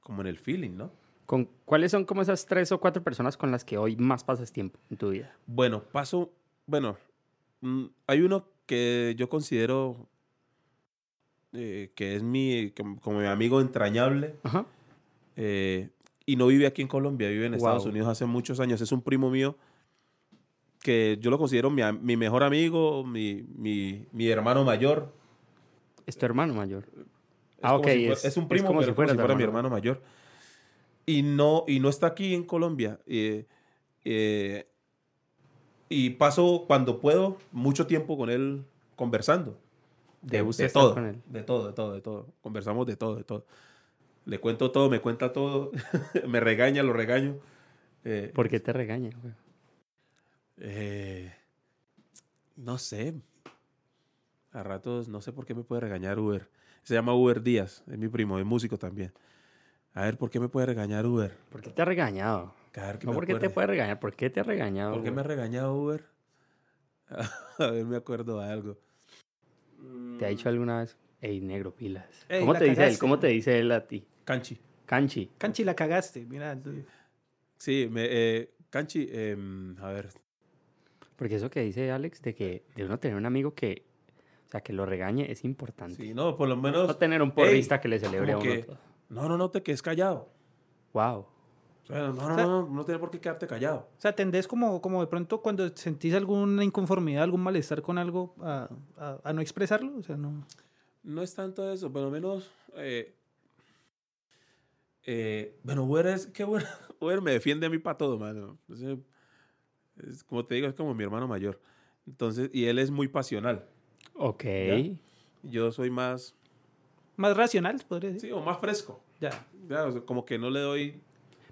como en el feeling, ¿no? ¿Con, ¿Cuáles son como esas tres o cuatro personas con las que hoy más pasas tiempo en tu vida? Bueno, paso, bueno, mm, hay uno que yo considero eh, que es mi, como, como mi amigo entrañable Ajá. eh, y no vive aquí en Colombia, vive en Estados. Unidos hace muchos años, es un primo mío que yo lo considero mi, mi mejor amigo, mi, mi, mi hermano mayor. Es tu hermano mayor. Es Ah, ok, si es- es un es primo, como pero si es como fuera si mi hermano. mayor. Y no, y no está aquí en Colombia. eh, eh, y paso, cuando puedo, mucho tiempo con él conversando. ¿Te De, de todo, con él? de todo, de todo, de todo. Conversamos de todo, de todo. Le cuento todo, me cuenta todo. me regaña, lo regaño. Eh, ¿Por qué te regaña? güey? Eh, no sé. A ratos, no sé por qué me puede regañar Uber. Se llama Uber Díaz, es mi primo, es músico también. A ver, ¿por qué me puede regañar Uber? ¿Por qué te ha regañado? Ver, No, ¿por qué te puede regañar? ¿Por qué te ha regañado? ¿Por qué me ha regañado Uber? A ver, me acuerdo de algo. ¿Te ha dicho alguna vez? Ey, negro, pilas. Ey, ¿Cómo te dice él? ¿Cómo te dice él a ti? Canchi. Canchi. Canchi, la cagaste, mira. Sí, me, eh, Canchi, em, a ver. Porque eso que dice Alex de que de uno tener un amigo que, o sea, que lo regañe es importante. Sí, no, por lo menos. No tener un Ey, porrista que le celebre a uno que-. No, no, no te quedes callado. Wow. O sea, no, no, O sea- no, no, no tienes por qué quedarte callado. O sea, tendés como, como de pronto cuando sentís alguna inconformidad, algún malestar con algo, a, a- a no expresarlo. O sea, no. No es tanto eso, por lo menos. eh, eh, bueno, Uber es. que Uber, Uber me defiende a mí para todo, mano. O sea, es, como te digo, es como mi hermano mayor. Entonces, y él es muy pasional. Ok. Ya. Yo soy más. Más racional, podría decir. Sí, o más fresco. Ya. Ya, o sea, como que no le doy.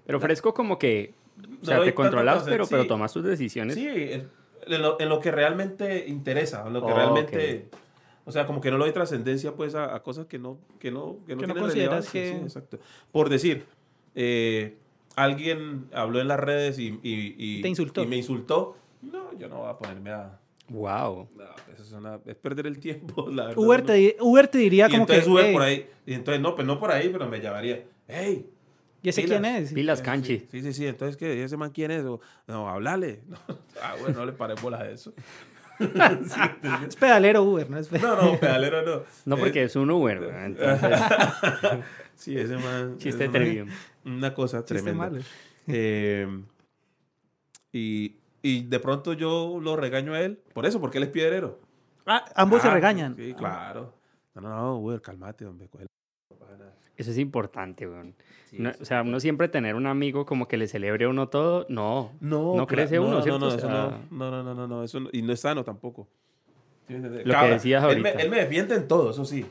Pero fresco como que, o no sea, doy te controlas, pero, pero sí. tomas tus decisiones. Sí, en, en lo, en lo que realmente interesa, en lo que Oh, realmente. O sea, como que no le doy trascendencia pues a, a cosas que no, que no, que no Que no consideras que- sí, exacto. Por decir, eh, alguien habló en las redes y, y- y- Te insultó. y me insultó. No, yo no voy a ponerme a. Wow. no, eso es, una- es perder el tiempo, la verdad. Uber, no. te, Uber te diría y como entonces que. Uber "Ey, por ahí. Y entonces, no, pues no por ahí, pero me llamaría. ¡Hey! ¿Y ese pilas, quién es? Pilas Canchi. Sí, sí, sí. Entonces, ¿qué? ¿Y ese man quién es? O, no, hablale. No. Ah, bueno, no le paré bolas a eso. Es pedalero Uber, ¿no? Es pe- No, no, pedalero no. No Eh, porque es un Uber, entonces, Sí, ese man. chiste ese man-. Una cosa Chiste tremenda. Eh, y, y de pronto yo lo regaño a él. Por eso, porque él es piedrero. Ah, ambos se Ah, regañan. Sí, claro. No, no, no, güey, cálmate, hombre. Eso es importante, güey. Sí, No, o sea, uno siempre tener un amigo como que le celebre a uno todo, no. No, no crece uno, no, ¿cierto? No, O no, sea- no, no, no, no, no, eso no- y no es sano tampoco. Lo que Cabra, decías él me, ahorita. él me defiende en todo, eso sí.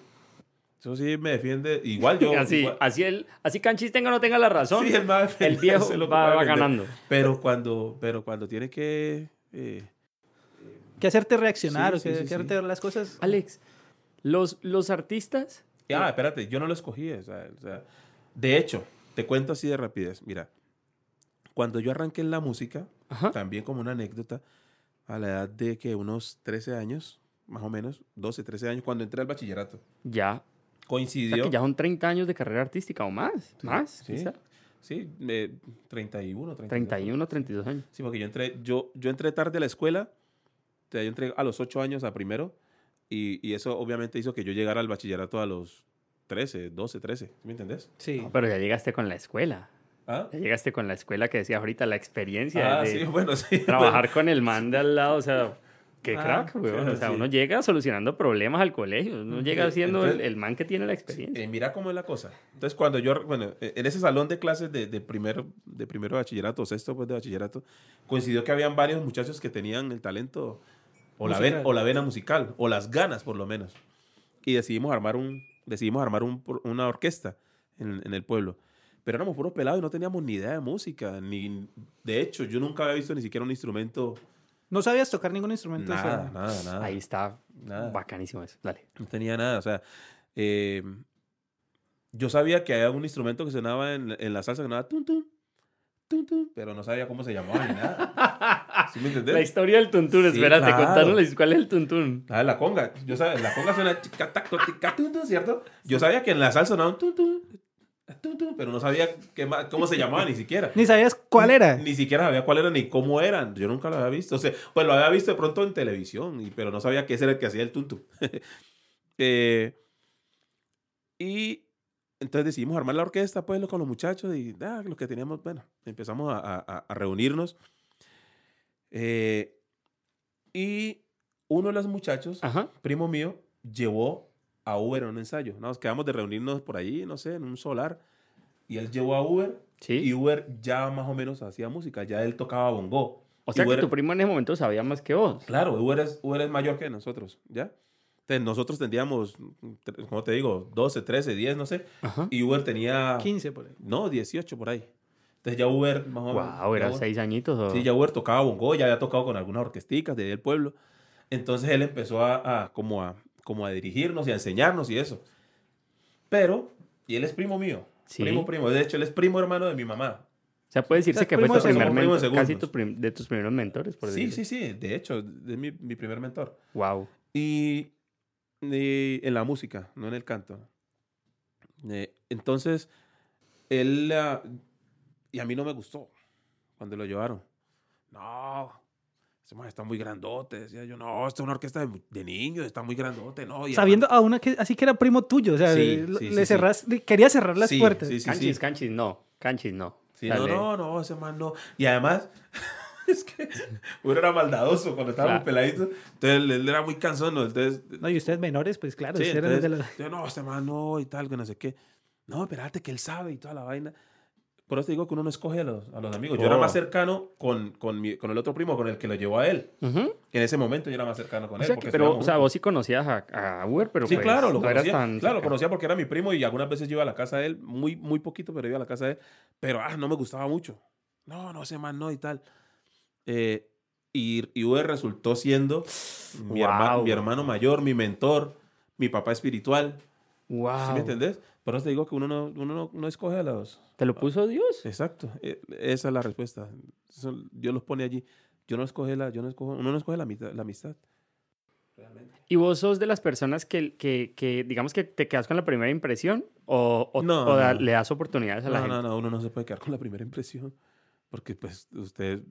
Eso sí me defiende. Igual yo. así, igual- así él, así Canchis tenga o no tenga la razón, sí, a defender, el viejo lo va, va ganando. Pero cuando, pero cuando tiene que. eh, Que hacerte reaccionar Sí, o que, sí, que sí. hacerte ver las cosas. Alex, los, los artistas, Ah, espérate, yo no lo escogí. O sea, o sea, de hecho, te cuento así de rapidez. Mira, cuando yo arranqué en la música, ajá, también como una anécdota, a la edad de que unos 13 años, más o menos, 12, 13 años, cuando entré al bachillerato, ya, o coincidió. sea que ya son 30 años de carrera artística o más, más, sí. quizá. Sí, eh, 31, 32. 31, 32 años. Sí, porque yo entré, yo, yo entré tarde a la escuela, o sea, yo entré a los 8 años a primero, y, y eso obviamente hizo que yo llegara al bachillerato a los 13, 12, 13, ¿sí ¿me entendés? Sí. No, pero ya llegaste con la escuela. ¿Ah? Ya llegaste con la escuela que decía ahorita, la experiencia Ah, de sí, bueno, sí. trabajar con el man de al lado, o sea, qué Ah, crack, weón. O sea, sí. uno llega solucionando problemas al colegio, uno llega siendo el, Entonces- el man que tiene la experiencia. Eh, mira cómo es la cosa. Entonces, cuando yo, bueno, eh, en ese salón de clases de, de primero, de primero de bachillerato, sexto pues de bachillerato, coincidió que habían varios muchachos que tenían el talento, o la, ven- Musical. o la vena musical, o las ganas por lo menos. Y decidimos armar, un, decidimos armar un- una orquesta en, en el pueblo. Pero éramos puros pelados y no teníamos ni idea de música. Ni, de hecho, yo nunca había visto ni siquiera un instrumento. No sabías tocar ningún instrumento. o sea, Nada, nada, nada. Ahí está, Nada. bacanísimo eso. Dale. No tenía nada, o sea, eh, yo sabía que había un instrumento que sonaba en, en la salsa que sonaba tum tum, tum tum, pero no sabía cómo se llamaba ni nada. ¿Sí me entendés? La historia del tuntún, Sí, espérate, claro. contanos cuál es el tuntún. Ah, la conga. Yo sabía, la conga suena chica, tac, to, tica, tum, tum, ¿cierto? Yo sabía que en la salsa sonaba un tum, pero no sabía qué cómo se llamaba ni siquiera. Ni sabías cuál era. Ni siquiera sabía cuál era ni cómo eran. Yo nunca lo había visto. O sea, pues lo había visto de pronto en televisión, y- pero no sabía que ese era el que hacía el tuntum. Eh, y entonces decidimos armar la orquesta, pues, con los muchachos y ah, los que teníamos, bueno, empezamos a, a- a reunirnos. Eh, y uno de los muchachos, Ajá. primo mío, llevó a Uber en un ensayo. Nos quedamos de reunirnos por ahí, no sé, en un solar. Y él llevó a Uber Sí. y Uber ya más o menos hacía música, ya él tocaba bongo. o sea Uber- que tu primo en ese momento sabía más que vos. Claro, Uber es, Uber es mayor que nosotros, ¿ya? Entonces nosotros tendríamos, como te digo, 12, 13, 10, no sé. Ajá. Y Uber tenía, 15 por ahí. no, 18 por ahí. Entonces ya Uber, más o menos. Wow, ya era Uber- seis añitos. o- Sí, ya Uber tocaba bongo, ya había tocado con algunas orquesticas de ahí del pueblo. Entonces él empezó a, a- como a como a dirigirnos y a enseñarnos y eso. Pero, y él es primo mío. Sí. Primo, primo. De hecho, él es primo hermano de mi mamá. O sea, puede decirse O sea, que fue tu de primer mentor, casi segundos. tu prim- de tus primeros mentores, por Sí, decirlo. sí, sí. De hecho, es mi, mi primer mentor. Wow. Y, y en la música, no en el canto. Eh, entonces, él, ah, y a mí no me gustó cuando lo llevaron. No, ese man está muy grandote. Decía yo, no, esta es una orquesta de, de niños, está muy grandote. No, y Sabiendo a una que así que era primo tuyo. O sea, Sí, le sí, le sí, le- quería cerrar las Sí, puertas. sí, sí, canchis, sí. canchis, no. Canchis, no. Sí, no, no, no, ese man no. Y además, es que uno era maldadoso cuando estábamos Claro. peladitos. Entonces, él, era muy cansón. ¿no? Entonces, No, y ustedes menores, pues claro, eran entonces, de los- yo, no, este man no, y tal, que no sé qué. No, espérate, que él sabe y toda la vaina. Por eso te digo que uno no escoge a los, a los amigos. Yo era más cercano con, con, mi- con el otro primo, con el que lo llevó a él. Ujú. Que en ese momento yo era más cercano con O él. sea, que- pero, o sea, vos sí conocías a, a Uber, pero Sí, pues, claro, lo no conocía. tan Claro, lo conocía porque era mi primo y algunas veces yo iba a la casa de él, muy, muy poquito, pero iba a la casa de él. Pero, ah, no me gustaba mucho. No, no, ese man no y tal. Eh, y, y Uber resultó siendo mi, herma- Wow. mi hermano mayor, mi mentor, mi papá espiritual. Wow. ¿Sí me entendés? Por eso te digo que uno no, uno no, no escoge a los... ¿Te lo puso Dios? Exacto, eh, esa es la respuesta. Eso- Dios los pone allí. Yo no escoge la, yo no escojo, uno no escoge la, mitad- la amistad. Realmente. ¿Y vos sos de las personas que, que, que, digamos que te quedas con la primera impresión o, o, No, o da- no. le das oportunidades a la No, gente? no, no, uno no se puede quedar con la primera impresión. Porque pues usted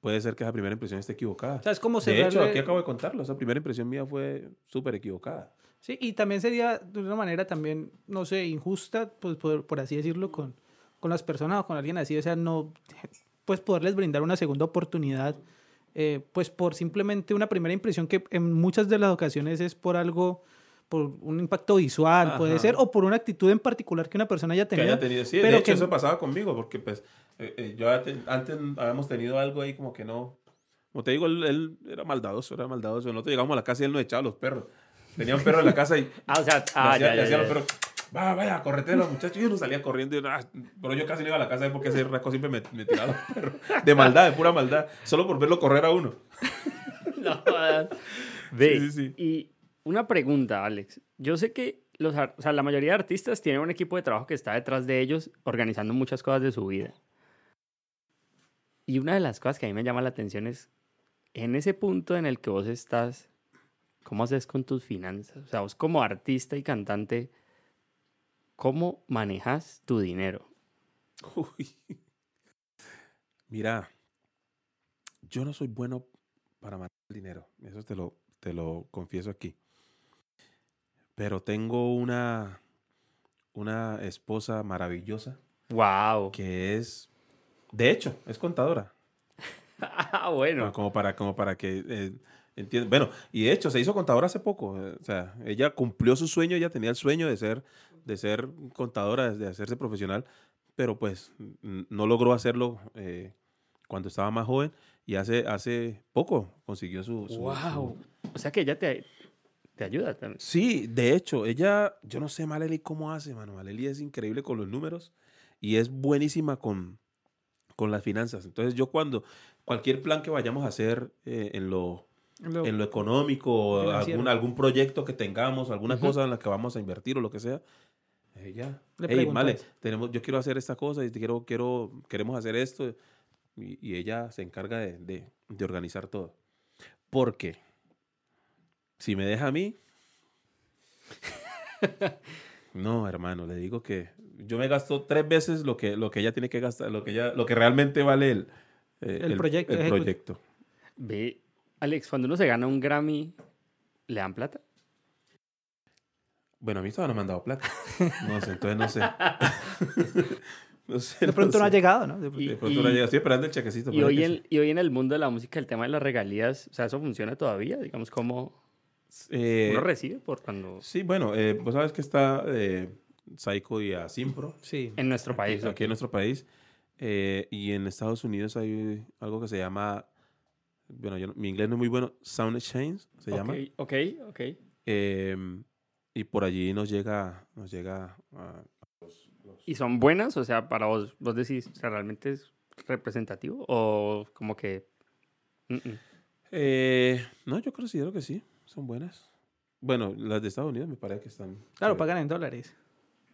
puede ser que esa primera impresión esté equivocada. O sea, es como De hecho, aquí acabo de contarlo. Esa primera impresión mía fue súper equivocada. Sí, y también sería de una manera también, no sé, injusta, pues por, por así decirlo, con, con las personas o con alguien así, o sea, no, pues poderles brindar una segunda oportunidad, eh, pues por simplemente una primera impresión que en muchas de las ocasiones es por algo, por un impacto visual, puede Ajá. ser, o por una actitud en particular que una persona haya Que tenido. haya tenido. Sí, pero de hecho, que- eso pasaba conmigo. Porque pues eh, eh, yo antes habíamos tenido algo ahí como que no. Como te digo, él, él era maldadoso, era maldadoso. Nosotros llegamos a la casa y él nos echaba los perros. Tenía un perro en la casa y Ah, o sea, ah, hacía, ya, ya, hacía ya. los perros. Va, vaya, correte los muchachos. Y uno salía corriendo. Y, ah, pero yo casi no iba a la casa él porque ese rasco siempre me, me tiraba los perros. De maldad, de pura maldad. Solo por verlo correr a uno. No. Ve, Sí, sí, sí. y una pregunta, Alex. Yo sé que los, o sea, la mayoría de artistas tienen un equipo de trabajo que está detrás de ellos organizando muchas cosas de su vida. Y una de las cosas que a mí me llama la atención es, en ese punto en el que vos estás, ¿cómo haces con tus finanzas? O sea, vos como artista y cantante, ¿cómo manejas tu dinero? Uy. Mira, yo no soy bueno para manejar el dinero. Eso te lo, te lo confieso aquí. Pero tengo una, una esposa maravillosa Wow. que es, de hecho, es contadora. Ah, bueno. Como para, como para que eh, Bueno, y de hecho se hizo contadora hace poco. eh, O sea, ella cumplió su sueño, ella tenía el sueño de ser, de ser contadora, de hacerse profesional, pero pues no logró hacerlo eh, cuando estaba más joven y hace, hace poco consiguió su... su- Wow. su- O sea que ella te, te ayuda también. Sí, de hecho, ella, yo no sé Maleli cómo hace, mano. Maleli es increíble con los números y es buenísima con, con las finanzas. Entonces yo cuando cualquier plan que vayamos a hacer eh, en, lo, Lo- en lo económico, o algún, algún proyecto que tengamos, alguna Ujú. cosa en la que vamos a invertir o lo que sea, ella, Le hey, preguntas. tenemos, yo quiero hacer esta cosa y te quiero, quiero, queremos hacer esto. Y, y ella se encarga de, de- de organizar todo. Porque si me deja a mí, no, hermano, le digo que yo me gasto tres veces lo que, lo que ella tiene que gastar, lo que, ella, lo que realmente vale el, eh, El proyecto, el proyecto. Ve, Alex, cuando uno se gana un Grammy, ¿le dan plata? Bueno, a mí todavía no me han dado plata. No sé, entonces no sé. no sé. de pronto no, ha llegado, ¿no? De- Y- De pronto no llega. Estoy esperando el chequecito. Y hoy, en, y hoy en el mundo de la música, el tema de las regalías, o sea, ¿eso funciona todavía? Digamos, ¿cómo. Eh, uno recibe por cuando... sí, bueno, eh, vos sabes que está eh, Psycho y Asimpro Sí. En nuestro país. aquí en nuestro país. eh, y en Estados Unidos hay algo que se llama, bueno, yo no- mi inglés no es muy bueno, Sound Exchange se llama. Ok, ok. Eh, y por allí nos llega, nos llega a- ¿Y son buenas? O sea, para vos, vos decís, o sea, ¿realmente es representativo? ¿O como que...? mm, mm. Eh, no, yo considero que sí, son buenas. Bueno, las de Estados Unidos me parece que están. Claro, pagan en dólares.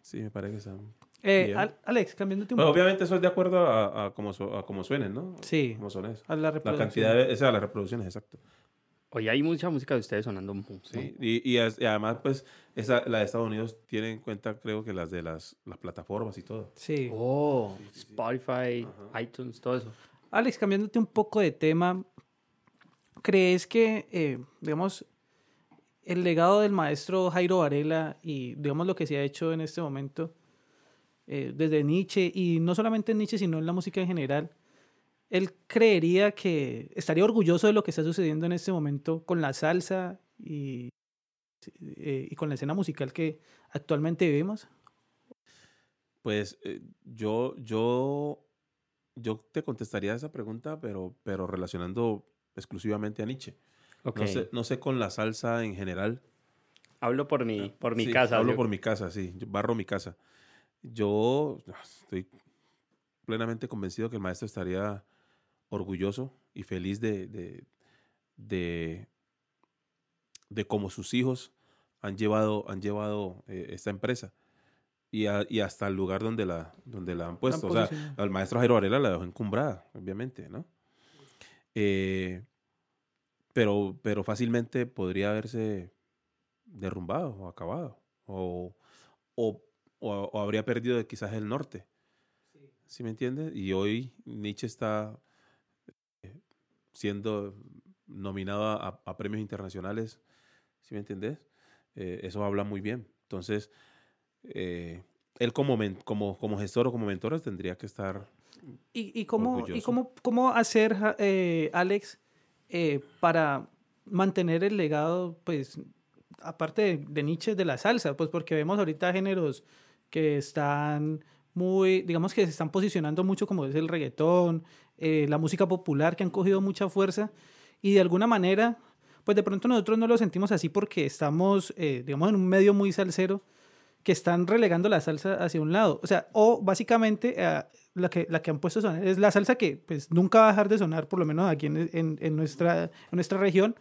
Sí, me parece que están. Eh, Alex, cambiándote un Bueno, poco. obviamente eso es de acuerdo a, a cómo, su- a cómo suenen, ¿no? Sí, Cómo son eso. a la La reproducción. cantidad de. Esa, las reproducciones, exacto. Oye, hay mucha música de ustedes sonando. Sí. Y, y, además, pues, esa, la de Estados Unidos tiene en cuenta, creo que las de las, las plataformas y todo. Sí. Oh, Sí, sí, sí. Spotify, Ajá. iTunes, todo eso. Alex, cambiándote un poco de tema, ¿crees que, eh, digamos, el legado del maestro Jairo Varela y, digamos, lo que se ha hecho en este momento eh, desde Nietzsche, y no solamente en Nietzsche, sino en la música en general, él creería que estaría orgulloso de lo que está sucediendo en este momento con la salsa y, eh, y con la escena musical que actualmente vivimos? Pues eh, yo, yo, yo te contestaría esa pregunta, pero, pero relacionando exclusivamente a Nietzsche. Ok. No, sé, no sé con la salsa en general. Hablo por mi, por mi Sí, casa. Hablo yo- por mi casa, sí. Yo barro mi casa. Yo estoy plenamente convencido que el maestro estaría orgulloso y feliz de, de, de, de cómo sus hijos han llevado, han llevado eh, esta empresa y, a- y hasta el lugar donde la, donde la han puesto. O sea, al maestro Jairo Varela la dejó encumbrada, obviamente, ¿no? Eh, pero, pero fácilmente podría haberse derrumbado o acabado. O, o, o- o habría perdido quizás el norte. ¿Sí me entiendes? Y hoy Nietzsche está eh, siendo nominado a, a premios internacionales. ¿Sí me entiendes? Eh, eso habla muy bien. Entonces, eh, él como, men- como, como gestor o como mentor tendría que estar ¿Y, y cómo, y cómo, cómo hacer, eh, Alex, eh, para mantener el legado, pues, aparte de, de Nietzsche, de la salsa? Pues porque vemos ahorita géneros que están muy, digamos que se están posicionando mucho como es el reggaetón, eh, la música popular, que han cogido mucha fuerza y de alguna manera, pues de pronto nosotros no lo sentimos así porque estamos, eh, digamos, en un medio muy salsero que están relegando la salsa hacia un lado. O sea, o básicamente eh, la, que, la que han puesto a sonar es la salsa que pues nunca va a dejar de sonar, por lo menos aquí en, en, en nuestra, en nuestra región,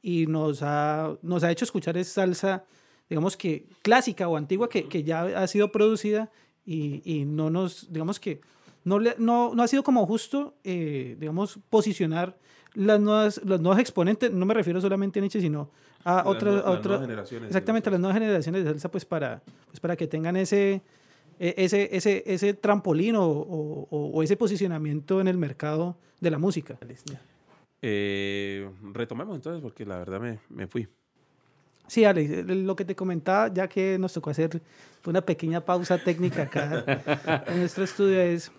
y nos ha, nos ha hecho escuchar esa salsa, digamos que clásica o antigua, que, que ya ha sido producida y, y no nos, digamos que no, le- no, no ha sido como justo, eh, digamos, posicionar las nuevas, los nuevos exponentes, no me refiero solamente a Nietzsche, sino a Las otras... nue- a otras- generaciones Exactamente, salsa. las nuevas generaciones de salsa, pues para, pues para que tengan ese, e- ese, ese, ese trampolín o, o- o- o ese posicionamiento en el mercado de la música. Eh, retomemos entonces, porque la verdad me, me fui. Sí, Alex, eh, lo que te comentaba, ya que nos tocó hacer una pequeña pausa técnica acá en nuestro estudio, es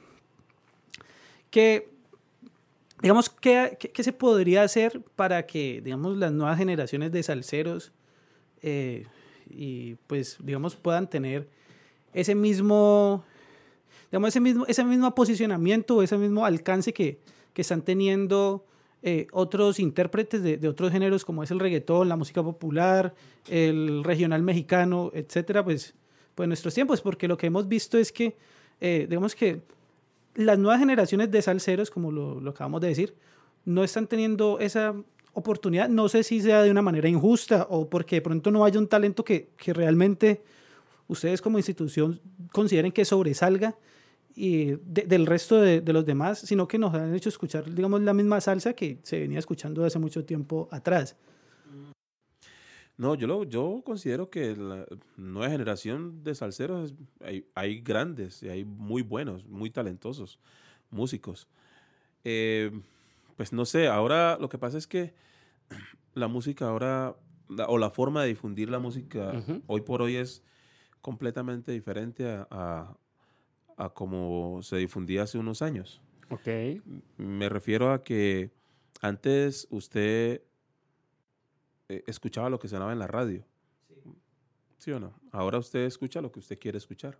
que, digamos, ¿qué, qué, se podría hacer para que, digamos, las nuevas generaciones de salseros eh, y, pues, digamos, puedan tener ese mismo, digamos, ese mismo, ese mismo posicionamiento, ese mismo alcance que, que están teniendo eh, otros intérpretes de, de, otros géneros como es el reggaetón, la música popular, el regional mexicano, etcétera, pues, pues nuestros tiempos, porque lo que hemos visto es que, eh, digamos que las nuevas generaciones de salseros, como lo, lo, acabamos de decir, no están teniendo esa oportunidad, no sé si sea de una manera injusta o porque de pronto no haya un talento que, que realmente ustedes como institución consideren que sobresalga y del resto de, de, los demás, sino que nos han hecho escuchar, digamos, la misma salsa que se venía escuchando hace mucho tiempo atrás. No, yo, lo, yo considero que la nueva generación de salseros, hay, hay grandes, y hay muy buenos, muy talentosos músicos. Eh, pues no sé, ahora lo que pasa es que la música ahora, o la forma de difundir la música uh -huh. hoy por hoy es completamente diferente a, a, a como se difundía hace unos años. Ok. Me refiero a que antes usted eh, escuchaba lo que sonaba en la radio. Sí. ¿Sí. o no? Ahora usted escucha lo que usted quiere escuchar.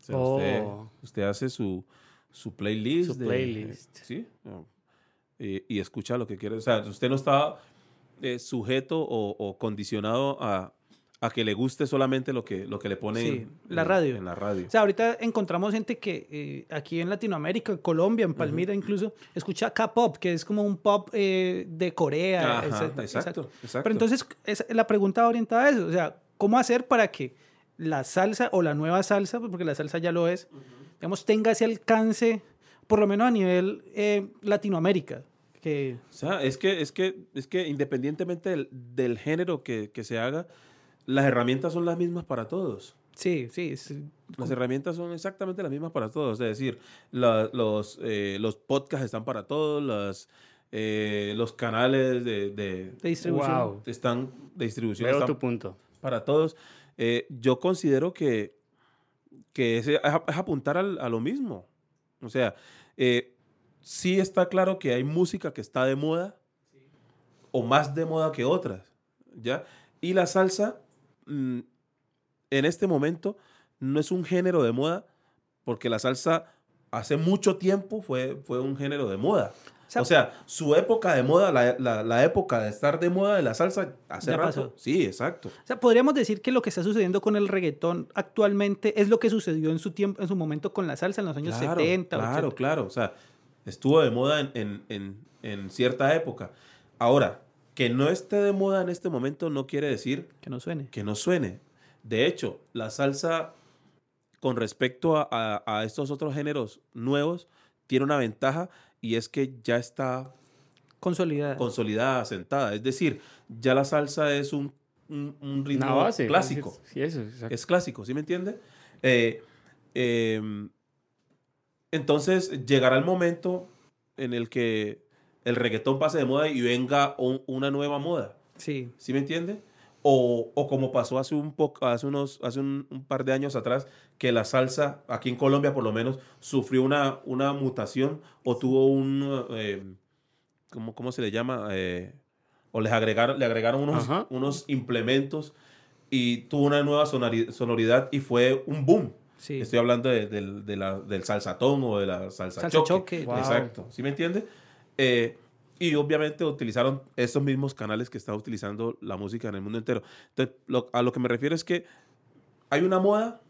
O sea, oh. usted, usted, hace su, su playlist. Su de, playlist. Sí. Y, y, escucha lo que quiere. O sea, usted no está eh, sujeto o, o condicionado a, a que le guste solamente lo que, lo que le pone sí, en, la radio. En la radio. O sea, ahorita encontramos gente que eh, aquí en Latinoamérica, en Colombia, en Palmira uh -huh. incluso, escucha K-pop, que es como un pop eh, de Corea. Ajá, exacto, exacto, exacto, Pero entonces, es, la pregunta orientada a eso, o sea, ¿cómo hacer para que la salsa o la nueva salsa, porque la salsa ya lo es, uh -huh. digamos, tenga ese alcance, por lo menos a nivel eh, Latinoamérica? Que... O sea, es que, es que, es que independientemente del, del género que, que se haga, las herramientas son las mismas para todos. Sí, sí. sí. Las herramientas son exactamente las mismas para todos. Es decir, la, los, eh, los podcasts están para todos, las, eh, los canales de, de, de distribución wow. están de distribución. Veo están tu punto. Para todos. Eh, yo considero que, que es, es, apuntar al, a lo mismo. O sea, eh, sí está claro que hay música que está de moda sí. o más de moda que otras. ¿ya? Y la salsa mm, en este momento no es un género de moda porque la salsa hace mucho tiempo fue, fue un género de moda. O sea, su época de moda, la, la, la, época de estar de moda de la salsa, hace ya rato. Pasó. Sí, exacto. O sea, podríamos decir que lo que está sucediendo con el reggaetón actualmente es lo que sucedió en su tiempo, en su momento con la salsa en los años claro, 70. Claro, 80. claro. O sea, estuvo de moda en, en, en, en cierta época. Ahora, que no esté de moda en este momento no quiere decir que no suene. Que no suene. De hecho, la salsa con respecto a, a, a, estos otros géneros nuevos tiene una ventaja y es que ya está consolidada, consolidada sentada. Es decir, ya la salsa es un, un, un ritmo base, clásico. Sí, eso, es clásico, ¿sí me entiende? Eh, eh, entonces llegará el momento en el que el reggaetón pase de moda y venga un, una nueva moda. Sí. ¿Sí me entiende? O, o, como pasó hace un poco, hace unos, hace un, un, par de años atrás, que la salsa, aquí en Colombia por lo menos, sufrió una, una mutación o tuvo un, eh, ¿cómo, ¿cómo, se le llama? Eh, o les agregaron, le agregaron unos, unos implementos y tuvo una nueva sonoridad y fue un boom. Sí. Estoy hablando de, de, de la, del salsatón o de la salsa, salsa choque. choque. Wow. Exacto. ¿Sí me entiende? Eh, y obviamente utilizaron estos mismos canales que está utilizando la música en el mundo entero. Entonces, lo, a lo que me refiero es que hay una moda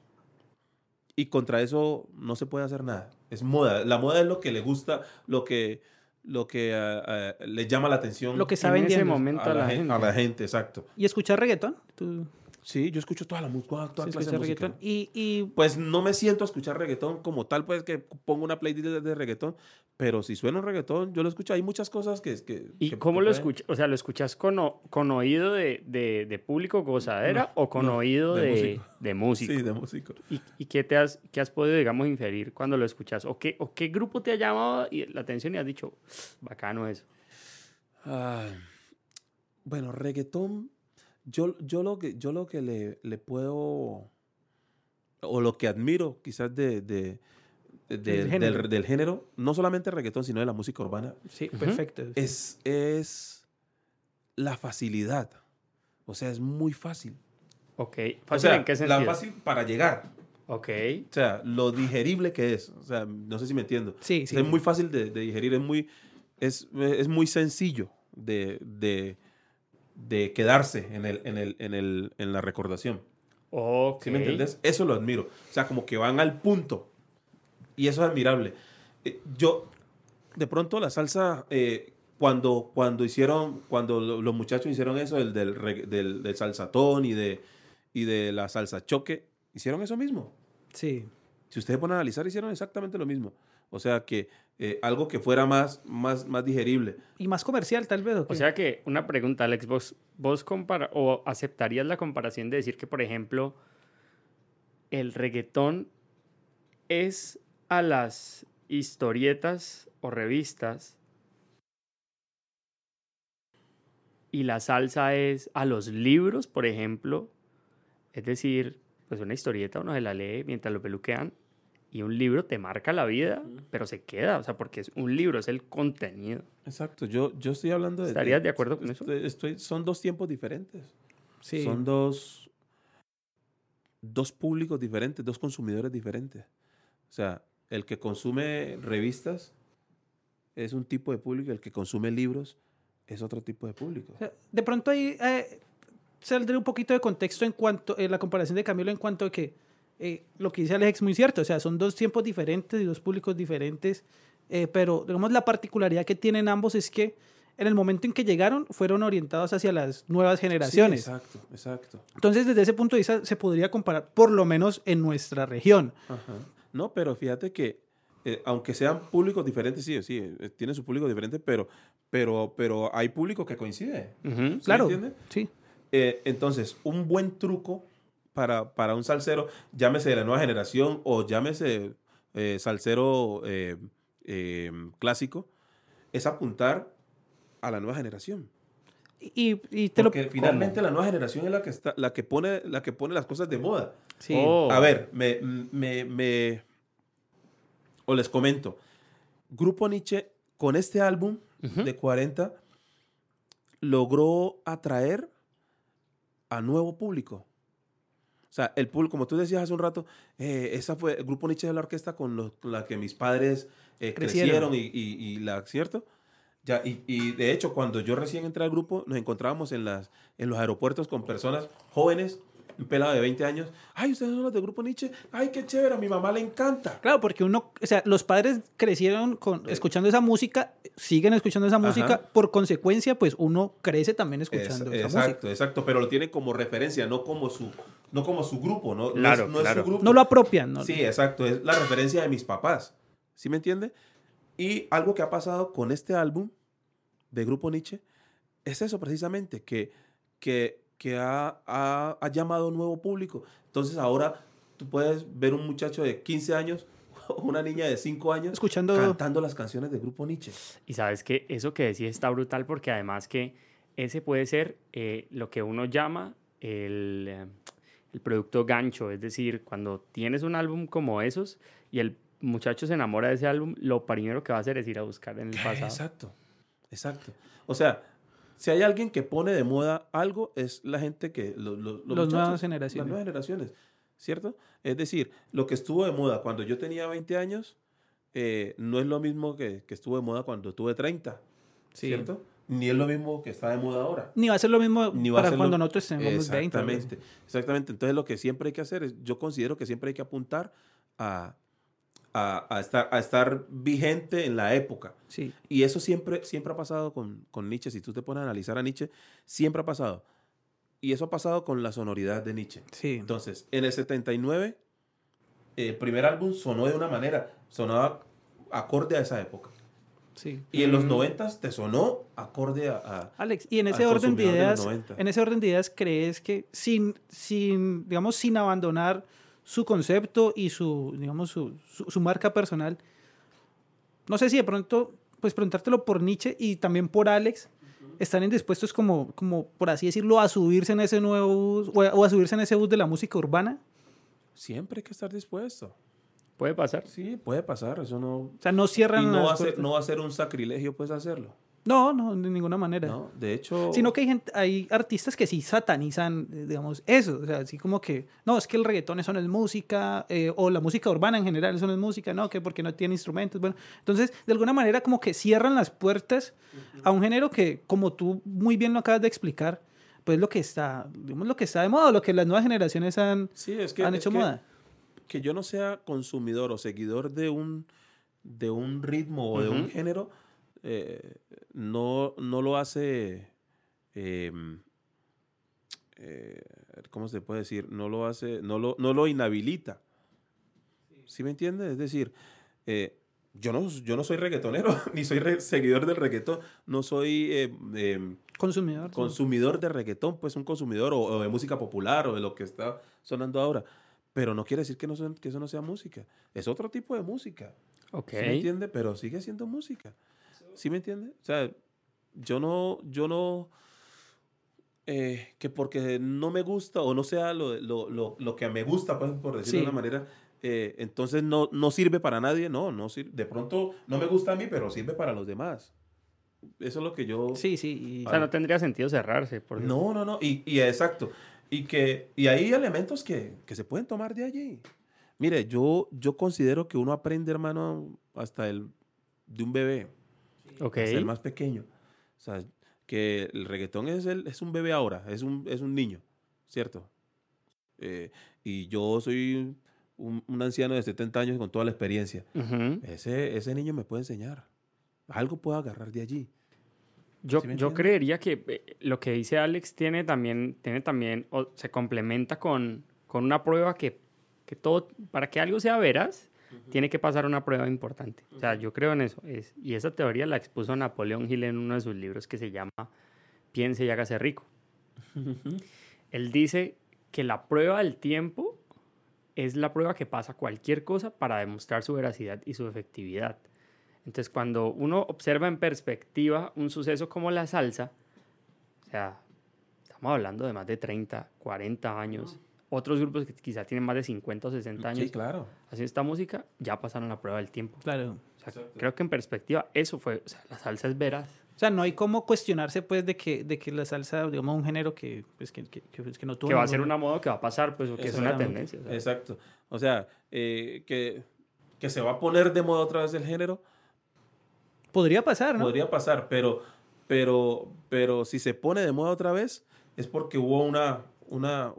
y contra eso no se puede hacer nada. Es moda. La moda es lo que le gusta, lo que, lo que uh, uh, le llama la atención. Lo que está en ese momento a la, gente, a la gente, exacto. ¿Y escuchar reggaetón? ¿Tú? Sí, yo escucho toda la música, toda sí, clase de música. Reggaetón. Y, y, Pues no me siento a escuchar reggaetón como tal, pues que pongo una playlist de, de reggaetón, pero si suena un reggaetón, yo lo escucho. Hay muchas cosas que... que ¿Y que, cómo que lo escuchas? O sea, ¿lo escuchas con, o, con oído de, de, de, público gozadera no, o con no, oído de, de, músico. de, músico. Sí, de músico. ¿Y, y qué, te has, qué has podido, digamos, inferir cuando lo escuchas? ¿O qué, ¿O qué grupo te ha llamado la atención y has dicho, bacano eso? Ah, bueno, reggaetón Yo, yo, lo, que, yo lo que le, le puedo, o lo que admiro quizás de, de- de- Del género. del, del género, no solamente el reggaetón, sino de la música urbana, Sí, Ujú. perfecto. es, es la facilidad. O sea, es muy fácil. Ok. O ¿Fácil sea, en qué la sentido? fácil para llegar. Ok. O sea, lo digerible que es. O sea, no sé si me entiendo. Sí, sí. Es muy fácil de, de digerir, es muy, es, es muy sencillo de, de, de quedarse en, el, en, el, en, el, en la recordación. Ok. ¿Sí me entiendes? Eso lo admiro. O sea, como que van al punto. Y eso es admirable. Eh, yo, de pronto, la salsa, eh, cuando, cuando hicieron, cuando lo- los muchachos hicieron eso, el del, del, del salsatón y de, y de la salsa choque, hicieron eso mismo. Sí. Si ustedes ponen a analizar, hicieron exactamente lo mismo. O sea, que eh, algo que fuera más, más, más digerible. Y más comercial, tal vez. ¿o sea que una pregunta, Alex, vos, vos compara o aceptarías la comparación de decir que, por ejemplo, el reggaetón es a las historietas o revistas y la salsa es a los libros, por ejemplo. Es decir, pues una historieta uno se la lee mientras lo peluquean y un libro te marca la vida, pero se queda, o sea, porque es un libro, es el contenido. Exacto. Yo, yo estoy hablando de... ¿Estarías de acuerdo con eso? estoy- son dos tiempos diferentes. sí. Son dos, dos públicos diferentes, dos consumidores diferentes. O sea, el que consume revistas es un tipo de público, el que consume libros es otro tipo de público. De pronto ahí eh, saldría un poquito de contexto en cuanto a la comparación de Camilo en cuanto a que eh, lo que dice Alex es muy cierto, o sea, son dos tiempos diferentes y dos públicos diferentes, eh, pero digamos la particularidad que tienen ambos es que en el momento en que llegaron fueron orientados hacia las nuevas generaciones. Sí, exacto, exacto. Entonces, desde ese punto de vista se podría comparar, por lo menos en nuestra región. Ajá. No, pero fíjate que eh, aunque sean públicos diferentes, sí, sí, eh, tienen su público diferente, pero, pero, pero hay público que coincide. Ujú. ¿Sí me Claro, entiende? sí. Eh, entonces, un buen truco para, para un salsero, llámese de la nueva generación o llámese eh, salsero eh, eh, clásico, es apuntar a la nueva generación. Y, y te Porque lo... finalmente la nueva generación es la que, está, la, que pone, la que pone las cosas de moda. Sí. Oh. A ver, me, me, me- o les comento. Grupo Nietzsche, con este álbum de 40, logró atraer a nuevo público. O sea, el público, como tú decías hace un rato, eh, esa fue, el Grupo Nietzsche es la orquesta con, los- con la que mis padres eh, Crecieron. crecieron, y, y- y la, ¿cierto? Ya, y, y de hecho, cuando yo recién entré al grupo, nos encontrábamos en, las, en los aeropuertos con personas jóvenes, un pelado de 20 años. Ay, ustedes son los del Grupo Nietzsche. Ay, qué chévere, a mi mamá le encanta. Claro, porque uno, o sea, los padres crecieron con, escuchando esa música, siguen escuchando esa Ajá. música, por consecuencia, pues uno crece también escuchando Es- esa exacto, música. exacto, pero lo tienen como referencia, no como su, no como su grupo, ¿no? No es- Claro, no es, claro. su grupo. No lo apropian, ¿no? Sí, exacto, es la referencia de mis papás. ¿Sí me entiende? Y algo que ha pasado con este álbum de Grupo Nietzsche es eso precisamente, que, que, que ha, ha- ha llamado nuevo público. Entonces ahora tú puedes ver un muchacho de 15 años o una niña de 5 años Escuchando... cantando las canciones de Grupo Nietzsche. Y sabes que eso que decís está brutal porque además que ese puede ser eh, lo que uno llama el, el producto gancho, es decir, cuando tienes un álbum como esos y el muchacho se enamora de ese álbum, lo primero que va a hacer es ir a buscar en el pasado. Exacto, exacto. O sea, si hay alguien que pone de moda algo, es la gente que... lo- lo- los Las muchachos, nuevas generaciones. Las nuevas generaciones, ¿cierto? Es decir, lo que estuvo de moda cuando yo tenía 20 años, eh, no es lo mismo que, que estuvo de moda cuando tuve 30, Sí. ¿cierto? Ni es lo mismo que está de moda ahora. Ni va a ser lo mismo Ni va a para ser cuando lo- nosotros tengamos 20. algo así. Exactamente, exactamente. Entonces lo que siempre hay que hacer es, yo considero que siempre hay que apuntar a, a, a estar, a estar vigente en la época. Sí. Y eso siempre, siempre ha pasado con, con Nietzsche. Si tú te pones a analizar a Nietzsche, siempre ha pasado. Y eso ha pasado con la sonoridad de Nietzsche. Sí. Entonces, en el 79, el primer álbum sonó de una manera, sonaba acorde a esa época. sí. Y en los Mm. 90 te sonó acorde a... a- Alex, y en ese orden de de ideas, 90. en ese orden de ideas, ¿crees que sin, sin, digamos, sin abandonar su concepto y su, digamos, su, su, su marca personal, no sé si de pronto, pues preguntártelo por Nietzsche y también por Alex, están indispuestos como, como, por así decirlo, a subirse en ese nuevo bus o a, o a subirse en ese bus de la música urbana. Siempre hay que estar dispuesto. Puede pasar. Sí, puede pasar, eso no... O sea, no cierran Y no va, a ser, no va a ser un sacrilegio, pues, hacerlo. No, no, de ninguna manera. ¿no? De hecho... Sino que hay, gente, hay artistas que sí satanizan, eh, digamos, eso. O sea, así como que, no, es que el reggaetón eso no es música, eh, o la música urbana en general eso no es música, no, que porque no tiene instrumentos. Bueno, entonces, de alguna manera, como que cierran las puertas a un género que, como tú muy bien lo acabas de explicar, pues lo que está, digamos, lo que está de moda, lo que las nuevas generaciones han, Sí, es que, han es hecho que- moda. que yo no sea consumidor o seguidor de un, de un ritmo o de un género, eh, no, no lo hace, em, eh, ¿cómo se puede decir? No lo hace, no lo, no lo inhabilita. ¿Sí me entiendes? Es decir, eh, yo, no, yo no soy reggaetonero, ni soy re- seguidor del reggaetón, no soy eh, em, Consumidor. consumidor de reggaetón, pues un consumidor o, o de música popular o de lo que está sonando ahora. Pero no quiere decir que, no son- que eso no sea música. Es otro tipo de música. Ok. ¿Sí me entiende? Pero sigue siendo música. ¿Sí me entiende? O sea, yo no, yo no, eh, que porque no me gusta o no sea lo, lo, lo, lo que me gusta, pues, por decirlo de Sí. una manera, eh, entonces no, no sirve para nadie. No, no sirve. De pronto no me gusta a mí, pero sirve para los demás. Eso es lo que yo... Sí, sí. y- O sea, no tendría sentido cerrarse. Porque... No, no, no. Y, y exacto. Y que y hay elementos que, que se pueden tomar de allí. Mire, yo, yo considero que uno aprende, hermano, hasta el de un bebé, Ok. hasta el más pequeño. O sea, que el reggaetón es, el, es un bebé ahora, es un, es un niño, ¿cierto? Eh, y yo soy un, un anciano de 70 años con toda la experiencia. Ujú. Ese, ese niño me puede enseñar. Algo puedo agarrar de allí. Yo, ¿Sí yo creería que eh, lo que dice Alex tiene también, tiene también o se complementa con, con una prueba que, que todo, para que algo sea veraz, tiene que pasar una prueba importante. O sea, yo creo en eso. Es, y esa teoría la expuso Napoleón Hill en uno de sus libros que se llama Piense y hágase rico. Él dice que la prueba del tiempo es la prueba que pasa cualquier cosa para demostrar su veracidad y su efectividad. Entonces, cuando uno observa en perspectiva un suceso como la salsa, o sea, estamos hablando de más de 30, 40 años, otros grupos que quizá tienen más de 50 o 60 años Sí, claro. haciendo esta música, ya pasaron la prueba del tiempo. Claro. O sea, creo que en perspectiva eso fue, o sea, la salsa es veraz. O sea, no hay como cuestionarse, pues, de que, de que la salsa, digamos, un género que, pues, que, que, que, pues, que no tuvo Que va a ser una moda que va a pasar, pues, o que es una tendencia. sea. Exacto. O sea, eh, que, que se va a poner de moda otra vez el género, Podría pasar, ¿no? podría pasar, pero, pero, pero si se pone de moda otra vez, es porque hubo una, una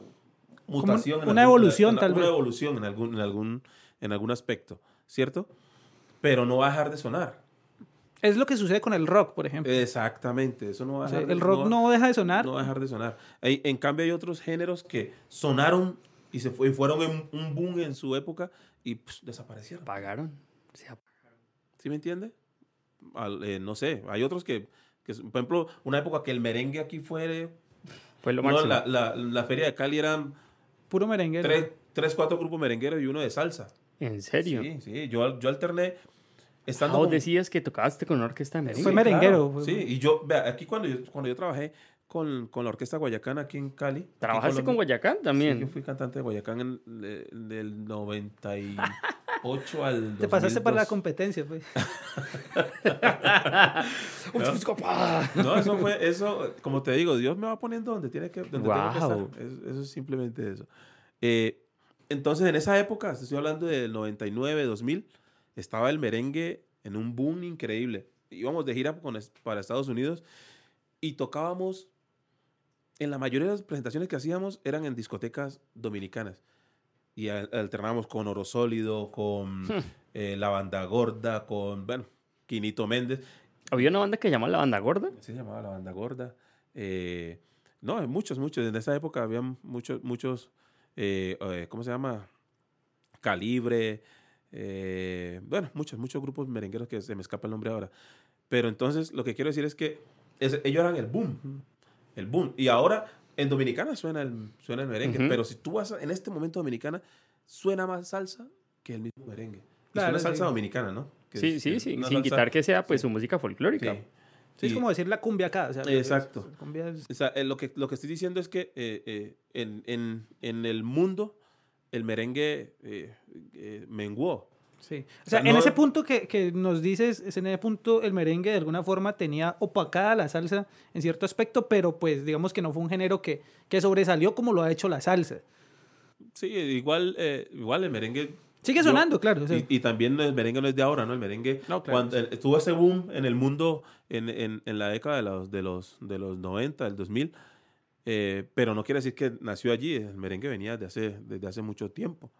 mutación. en una algún- evolución, una- tal una vez. evolución en algún, en, algún, en algún aspecto, ¿cierto? Pero no va a dejar de sonar. Es lo que sucede con el rock, por ejemplo. Exactamente, eso no va a O sea, dejar de- el rock va- no deja de sonar. No va a dejar de sonar. Hay- en cambio, hay otros géneros que sonaron y se fue- y fueron en un boom en su época y pues, desaparecieron. Pagaron. O sea, ¿Sí me entiende? Al- eh, no sé, hay otros que, que, por ejemplo, una época que el merengue aquí fue... fue lo no, máximo. la, la- la feria de Cali eran Puro merengue. ¿no? tres, tres, cuatro grupos merengueros y uno de salsa. ¿En serio? Sí, sí, yo, yo alterné Ah, estando... vos con- decías que tocaste con una orquesta de merengue. Fue merenguero, claro, fue- sí, y yo, vea, aquí cuando yo, cuando yo trabajé con, con la Orquesta Guayacán aquí en Cali. en ¿Trabajaste con Guayacán también? Sí, yo fui cantante de Guayacán en, de- del 98 al Te pasaste para la 2002. competencia, pues. No, eso fue, eso, como te digo, Dios me va poniendo donde tiene que, donde tengo que estar. Es- Eso, es simplemente eso. Eh, entonces, en esa época, te estoy hablando del 99, 2000, estaba el merengue en un boom increíble. Íbamos de gira con para Estados Unidos y tocábamos, en la mayoría de las presentaciones que hacíamos eran en discotecas dominicanas. Y al- alternábamos con Oro Sólido, con eh, La Banda Gorda, con, bueno, Quinito Méndez. Había una banda que se llama La Banda Gorda. Se llamaba La Banda Gorda. Eh, no, muchos, muchos. En esa época había muchos, muchos, eh, eh, ¿cómo se llama? Calibre. eh, bueno, muchos, muchos grupos merengueros que se me escapa el nombre ahora. Pero entonces lo que quiero decir es que es- ellos eran el boom. El boom. Y ahora en Dominicana suena el, suena el merengue. Pero si tú vas a- en este momento Dominicana, suena más salsa que el mismo merengue. Y Claro, suena salsa sí. dominicana, ¿no? Que Sí, es- sí, es sí. una Sin salsa- quitar que sea pues sí. su música folclórica. Sí. Sí, es como decir la cumbia acá. o sea, Exacto. es- cumbia es- O sea, eh, lo, que, lo que estoy diciendo es que eh, eh, en, en- en el mundo el merengue eh, eh, menguó. Sí. O O sea, sea, en no- ese punto que, que nos dices, es en ese punto el merengue de alguna forma tenía opacada la salsa en cierto aspecto, pero pues digamos que no fue un género que, que sobresalió como lo ha hecho la salsa. Sí, igual, eh, igual el merengue... Sigue yo- sonando, claro. o sea, Y, y también el merengue no es de ahora, ¿no? El merengue, No, claro, cuando eh, tuvo ese boom en el mundo en, en- en la década de los, de los, de los 90, del 2000, eh, pero no quiere decir que nació allí, el merengue venía de hace, desde hace mucho tiempo.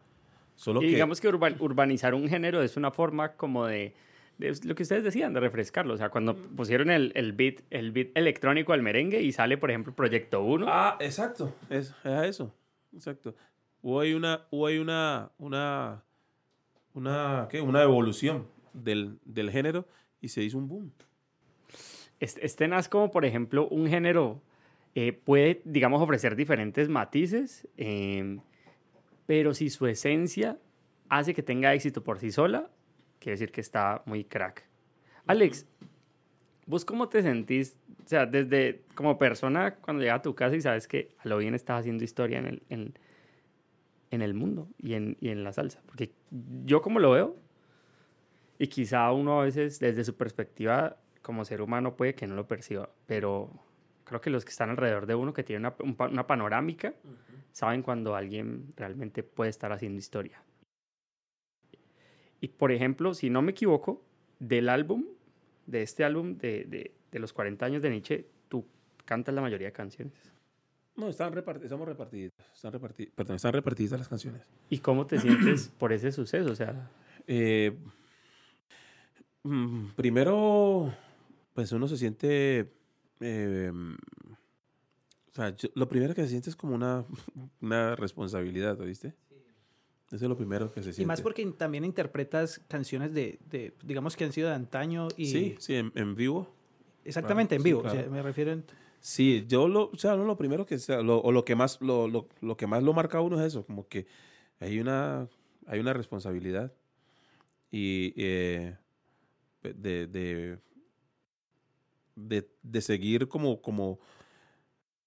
Solo Y que, digamos que urba- urbanizar un género es una forma como de, de lo que ustedes decían, de refrescarlo. O sea, cuando pusieron el, el, beat, el beat electrónico al merengue y sale, por ejemplo, Proyecto 1. Ah, exacto, es, es a eso, exacto. Hubo ahí una, hubo ahí una, una, una, ¿qué? una evolución del, del género y se hizo un boom. Es, es tenaz como, por ejemplo, un género eh, puede, digamos, ofrecer diferentes matices, eh, pero si su esencia hace que tenga éxito por sí sola, quiere decir que está muy crack. Alex, ¿vos cómo te sentís? O sea, desde como persona, cuando llegas a tu casa y sabes que a lo bien estás haciendo historia en el, en, en el mundo y en, y en la salsa. Porque yo como lo veo, y quizá uno a veces desde su perspectiva como ser humano puede que no lo perciba, pero creo que los que están alrededor de uno, que tienen una, una panorámica, saben cuando alguien realmente puede estar haciendo historia. Y por ejemplo, si no me equivoco, del álbum, de este álbum de, de, de los 40 años de Nietzsche, tú cantas la mayoría de canciones. No, están repartidas, estamos repartidas, están repartidas, perdón, están repartidas las canciones. ¿Y cómo te sientes por ese suceso? O sea, Eh, mm, primero, pues uno se siente, eh, o sea, yo- lo primero que se siente es como una, una responsabilidad, ¿viste? Eso es lo primero que se siente. y más porque también interpretas canciones de, de, digamos que han sido de antaño y Sí, sí, en, en vivo. exactamente Claro, en sí, vivo. o sea, me refiero en- Sí, yo lo, o sea, no, lo primero que sea, lo, o lo que más, lo, lo, lo que más lo marca uno es eso, como que hay una, hay una responsabilidad y eh, de, de, de, de seguir como, como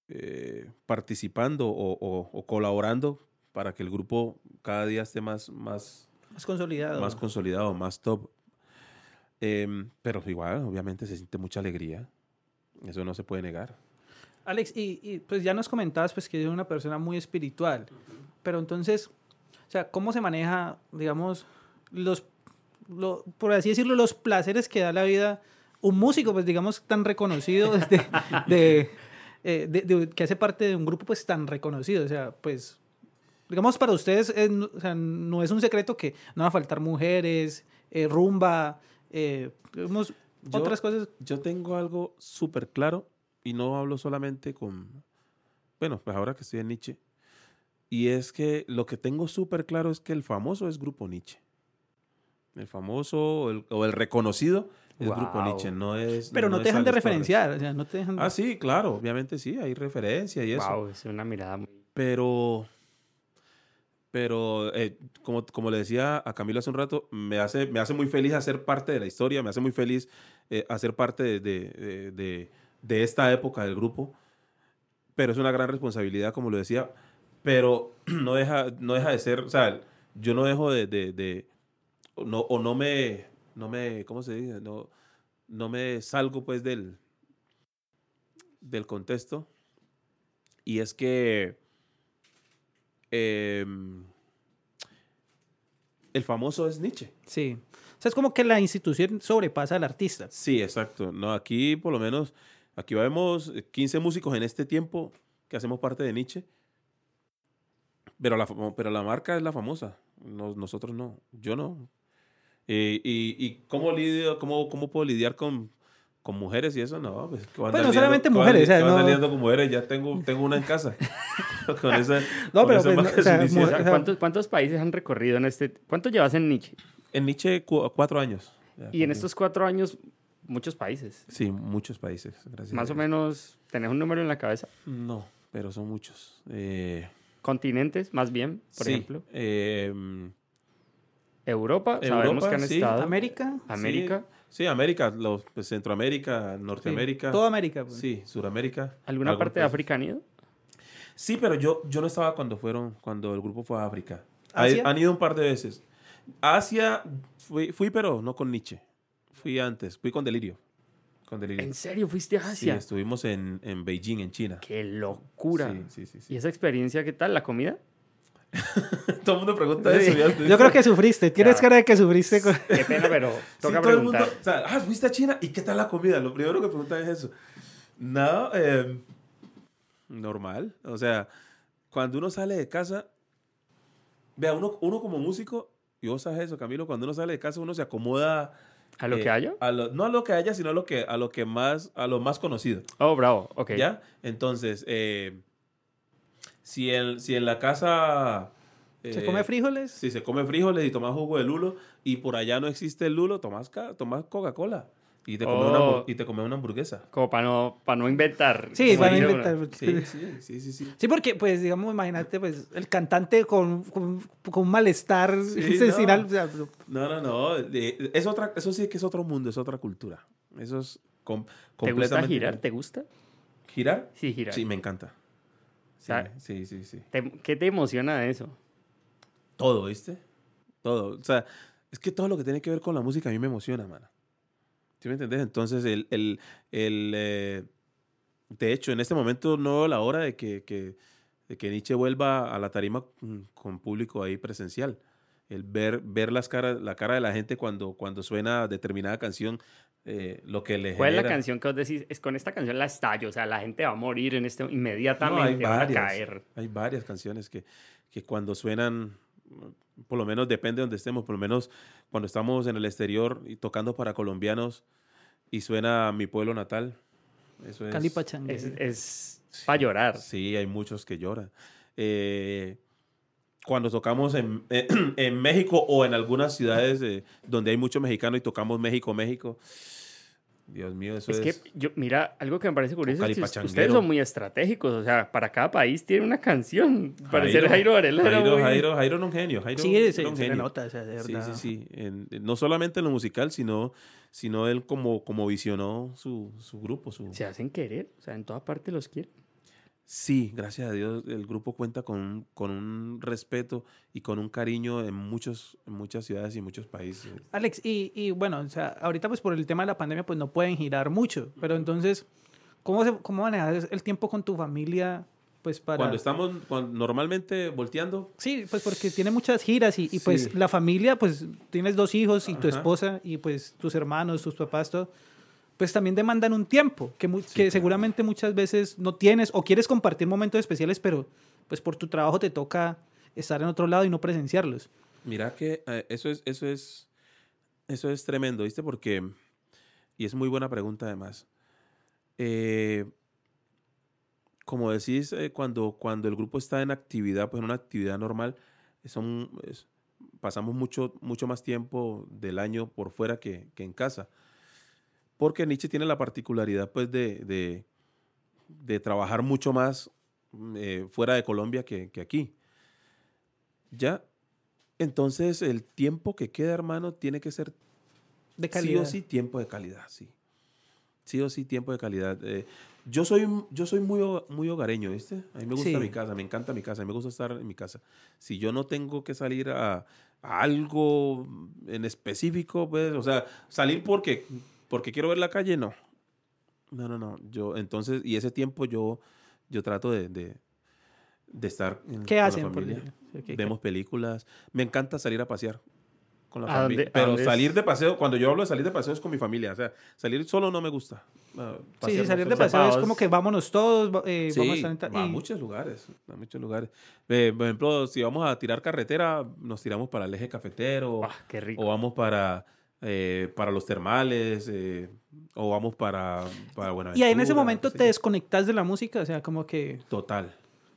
eh, participando o, o- o colaborando para que el grupo cada día esté más, más, más consolidado. más consolidado, más top. Em, pero igual, obviamente, se siente mucha alegría. Eso no se puede negar. Alex, y, y, pues ya nos comentabas pues que eres una persona muy espiritual, pero entonces, o sea, ¿cómo se maneja, digamos, los, lo- por así decirlo, los placeres que da la vida un músico, pues digamos, tan reconocido, de, eh, de- de- que hace parte de un grupo pues tan reconocido, o sea, pues, digamos, para ustedes eh, no- o sea, no es un secreto que no van a faltar mujeres, eh, rumba, eh, digamos, Yo- otras cosas. Yo tengo algo súper claro y no hablo solamente con, bueno, pues ahora que estoy en Nietzsche, y es que lo que tengo súper claro es que el famoso es Grupo Nietzsche. El famoso el, o el reconocido es Grupo. Nietzsche, no es... Pero no, te dejan de referenciar, o sea, no te dejan de- Ah, sí, claro, obviamente sí, hay referencia y eso. wow, es una mirada muy... Pero, pero eh, como, como le decía a Camilo hace un rato, me hace, me hace muy feliz hacer parte de la historia, me hace muy feliz eh, hacer parte de, de- de- esta época del grupo. Pero es una gran responsabilidad, como lo decía. Pero no deja, no deja de ser, o sea, yo no dejo de, de- no, o no me, no me, ¿cómo se dice? No, no me salgo pues del, del contexto. Y es que em, el famoso es Nietzsche. Sí. O sea, es como que la institución sobrepasa al artista. Sí, exacto. No, aquí por lo menos, aquí vemos 15 músicos en este tiempo que hacemos parte de Nietzsche. Pero la, pero la marca es la famosa. Nos- nosotros no. Yo no. Eh, y, y cómo, lidio, cómo, ¿Cómo puedo lidiar con, con mujeres y eso? No, pues, que a Pues no solamente a mujeres, li- o sea, no- lidiando con mujeres. Ya tengo, tengo una en casa. con esa, No, con pero esa pues, o sea, O sea, ¿cuántos, ¿Cuántos países han recorrido en este? ¿Cuánto llevas en Nietzsche? En Nietzsche, cu- cuatro años. Ya, Y en estos cuatro años, muchos países. Sí, muchos países. Gracias. Más o menos, ¿tenés un número en la cabeza? No, pero son muchos. Eh, Continentes, más bien, por sí, ejemplo. em, Europa, sabemos Europa, que han sí. estado. América. América. Sí, sí, América, los, pues, Centroamérica, Norteamérica. Sí, toda América. pues. Sí, Suramérica. ¿Alguna parte de países. África han ido? Sí, pero yo, yo no estaba cuando fueron, cuando el grupo fue a África. Han ido un par de veces. Asia, fui, fui, pero no con Nietzsche. Fui antes, fui con Delirio. Con Delirio. ¿En serio fuiste a Sí, Asia? estuvimos en, en Beijing, en China. ¡Qué locura! Sí, sí, sí, sí. ¿Y esa experiencia qué tal? ¿La comida? Todo el mundo pregunta Sí. eso. ya- Yo creo que sufriste. Tienes Ya. cara de que sufriste. con- Qué pena, pero Sí, toca todo el mundo, preguntar. o sea, ah, fuiste a China y qué tal la comida. Lo primero que preguntan es eso. Nada, eh, normal. O sea, cuando uno sale de casa, vea, uno, uno como músico, y vos sabes eso, Camilo, cuando uno sale de casa, uno se acomoda. ¿A lo eh, que haya? a lo- no a lo que haya, sino a lo que, a lo que más, a lo más conocido. Oh, bravo. Ok. ¿Ya? Entonces, eh, si, en, si en la casa. ¿Se eh, come frijoles? si se come frijoles y tomas jugo de lulo y por allá no existe el lulo, tomas, ca- tomas Coca-Cola y te comes una, Oh. hamburg- y te comes una hamburguesa. Como para no, para no inventar. Sí, para no inventar. Sí, sí, sí, sí. sí. Sí, porque, pues, digamos, imagínate, pues, el cantante con, con, con un malestar Sí, no. o sea, No, no, no. Es otra, eso sí que es otro mundo, es otra cultura. Eso es com- ¿Te gusta girar? ¿Te gusta? ¿Girar? Sí, girar. Sí, me encanta. Sí, sea, sí, sí, sí. ¿Te- ¿Qué te emociona de eso? Todo, ¿viste? Todo. O sea, es que todo lo que tiene que ver con la música a mí me emociona, mano. ¿Sí me entendés? Entonces, el, el, el, eh, de hecho, en este momento no veo la hora de que, que, de que Nietzsche vuelva a la tarima mm, con público ahí presencial. El ver, ver las caras, la cara de la gente cuando, cuando suena determinada canción, eh, lo que le ¿Cuál es la genera. canción que vos decís? Es con esta canción la estallo. O sea, la gente va a morir en este No, hay inmediatamente. van a varias. caer. Hay varias canciones que, que cuando suenan, por lo menos depende de donde estemos, por lo menos cuando estamos en el exterior y tocando para colombianos y suena mi pueblo natal. Eso es. Cali Pachangue. Es, es para llorar. Sí, hay muchos que lloran. Eh, cuando tocamos en, en México o en algunas ciudades eh, donde hay mucho mexicano y tocamos México, México. Dios mío, eso Es es. que, yo, mira, algo que me parece curioso es que ustedes son muy estratégicos. O sea, para cada país tiene una canción. Parecer Jairo Varela Jairo, muy- Jairo, Jairo era un genio. Jairo Sí, era se, un genio. nota, o sea, de Sí, verdad. sí, sí. En- no solamente en lo musical, sino, sino él como, como visionó su, su grupo. Su... Se hacen querer. O sea, en toda parte los quieren. Sí, gracias a Dios, el grupo cuenta con, un- con un respeto y con un cariño en, muchos, en muchas ciudades y muchos países. Alex, y, y bueno, o sea, ahorita pues por el tema de la pandemia pues no pueden girar mucho, pero entonces, ¿cómo, se, cómo manejas el tiempo con tu familia? Pues para... Cuando estamos cuando- normalmente volteando, Sí, pues porque tiene muchas giras y, y, pues Sí. la familia, pues tienes dos hijos y tu Ajá. esposa y pues tus hermanos, tus papás, todo, pues también demandan un tiempo que, mu- que claro. seguramente muchas veces no tienes o quieres compartir momentos especiales, pero pues por tu trabajo te toca estar en otro lado y no presenciarlos. Mira que eh, eso es, eso es, eso es tremendo, ¿viste? Porque, y es muy buena pregunta además. Eh, como decís, eh, cuando, cuando el grupo está en actividad, pues en una actividad normal, son, es- pasamos mucho, mucho más tiempo del año por fuera que, que en casa. Porque Nietzsche tiene la particularidad, pues, de, de, de trabajar mucho más mm, eh, fuera de Colombia que, que aquí. ¿Ya? Entonces, el tiempo que queda, hermano, tiene que ser De sí calidad. o sí tiempo de calidad, sí. Sí o sí tiempo de calidad. Eh, yo soy, yo soy muy, muy hogareño, ¿viste? A mí me gusta Sí. mi casa, me encanta mi casa, me gusta estar en mi casa. Si yo no tengo que salir a, a algo en específico, pues, o sea, salir porque, porque quiero ver la calle, no. No, no, no. Yo, entonces, y ese tiempo yo, yo trato de, de, de estar en, ¿Qué con la hacen? por familia. ejemplo? Ok, Vemos películas. Me encanta salir a pasear con la ¿A familia. Pero salir de paseo, cuando yo hablo de salir de paseo es con mi familia. O sea, salir solo no me gusta. Ah, Sí, sí, salir de paseo es como que vámonos todos, eh, Sí, vamos a estar en ta- a y- muchos lugares, a muchos lugares. Eh, por ejemplo, si vamos a tirar carretera, nos tiramos para el eje cafetero, Ah, qué rico. o vamos para, eh, para los termales, eh, o vamos para, para Y ahí en ese Buenaventura, momento te desconectas de la música, o sea, como que... Total.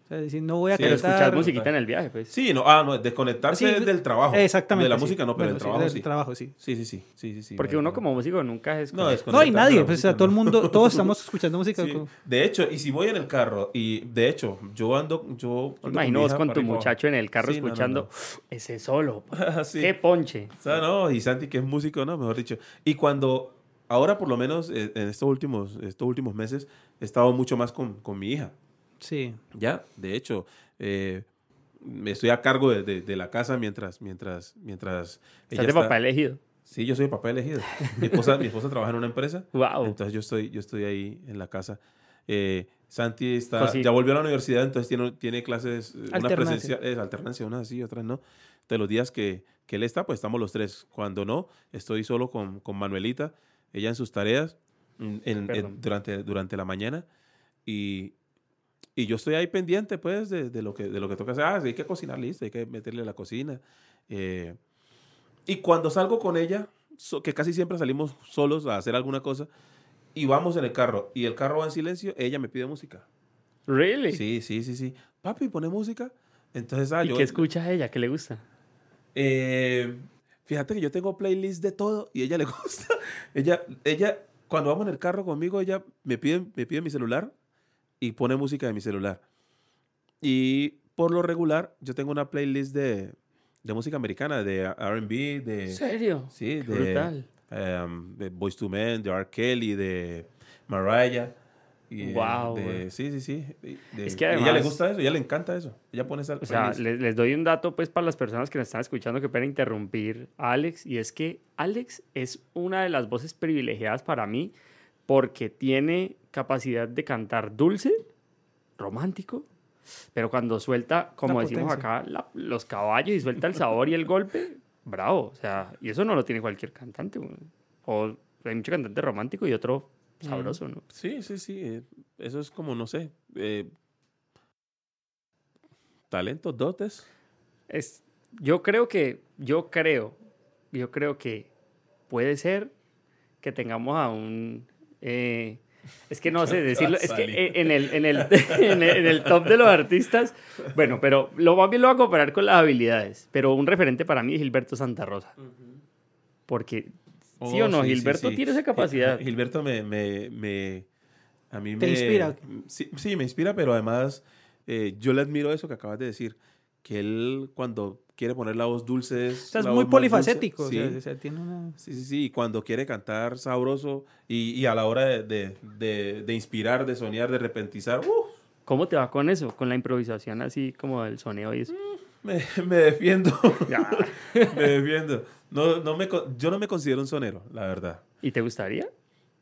Sea, decir, no voy a Sí, cantar. escuchar musiquita en el viaje, pues. Sí, no, ah, no, desconectarse Sí, del trabajo. Exactamente. De la sí. música no, pero Bueno, del sí, trabajo del sí. trabajo, sí. Sí, sí, sí, sí, sí, sí. Porque no, uno no. como músico nunca es... No, No, y desconectarse nadie, pues o sea, todo el mundo, todos estamos escuchando música. Sí. como- De hecho, y si voy en el carro, y de hecho, yo ando, yo ando Imagino con para tu muchacho en el carro Sí, no, no, escuchando no. ese solo. Sí. ¡Qué ponche! O sea, no, y Santi que es músico, no, mejor dicho. Y cuando, ahora por lo menos eh, en estos últimos, estos últimos meses, he estado mucho más con, con mi hija. Sí. Ya, de hecho, eh, me estoy a cargo de, de- de la casa mientras, mientras, mientras Estás de papá elegido. Sí, yo soy papá elegido. Mi esposa, mi esposa trabaja en una empresa. ¡Wow! Entonces yo estoy, yo estoy ahí en la casa. Eh, Santi está, Pues sí. ya volvió a la universidad, entonces tiene, tiene clases, eh, unas Alternancia. presenciales, alternancia, unas sí, otras no. De los días que, que él está, pues estamos los tres. Cuando no, estoy solo con, con Manuelita, ella en sus tareas en- en- en- durante, durante la mañana. Y, y yo estoy ahí pendiente, pues, de, de lo, que, de lo que toca hacer. Ah, sí, hay que cocinar, listo, hay que meterle a la cocina. Eh, y cuando salgo con ella, so- que casi siempre salimos solos a hacer alguna cosa, y vamos en el carro, y el carro va en silencio, ella me pide música. ¿Really? Sí, sí, sí, sí. Papi, pone música. Entonces, ah, ¿Y yo... qué escucha ella? ¿Qué le gusta? Eh, fíjate que yo tengo playlist de todo y a ella le gusta. ella, ella, cuando vamos en el carro conmigo, ella me pide, me pide mi celular y pone música de mi celular. Y por lo regular, yo tengo una playlist de, de música americana, de RB, de... ¿En serio? Sí, Qué de, brutal. em, de Boys to Men, de R. Kelly, de Mariah. Y, eh, Guau, de- sí, sí, sí. De- Es que y a ella le además- gusta eso, ella le encanta eso. Ella pone esa O sea, les doy un dato pues para las personas que nos están escuchando que pueden interrumpir a Alex y es que Alex es una de las voces privilegiadas para mí porque tiene capacidad de cantar dulce, romántico, pero cuando suelta, como La decimos potencia. acá, la- los caballos y suelta el sabor y el golpe, bravo. O sea, y eso no lo tiene cualquier cantante. O hay mucho cantante romántico y otro sabroso, ¿no? Sí, sí, sí. eh, Eso es como, no sé, eh, talentos, dotes. Es, yo creo que, yo creo, yo creo que puede ser que tengamos a un, eh, es que no sé decirlo, es que en el, en, el, en, el, en el top de los artistas, bueno, pero lo más bien lo voy a comparar con las habilidades, pero un referente para mí es Gilberto Santa Rosa, porque, ¿sí Oh, o no? sí, sí, Gilberto sí. tiene esa capacidad. Gilberto me, me, me- a mí ¿Te me... inspira? Sí, sí, me inspira, pero además eh, yo le admiro eso que acabas de decir, que él cuando quiere poner la voz dulce es... O sea, es muy polifacético. Sí. o sea, tiene una... Sí, sí, sí, y cuando quiere cantar sabroso y, y a la hora de, de, de- de inspirar, de soñar, de repentizar, ¡uh! ¿Cómo te va con eso? Con la improvisación así como del soneo y eso. me, me defiendo, me defiendo. No, no me, yo no me considero un sonero, la verdad. ¿Y te gustaría,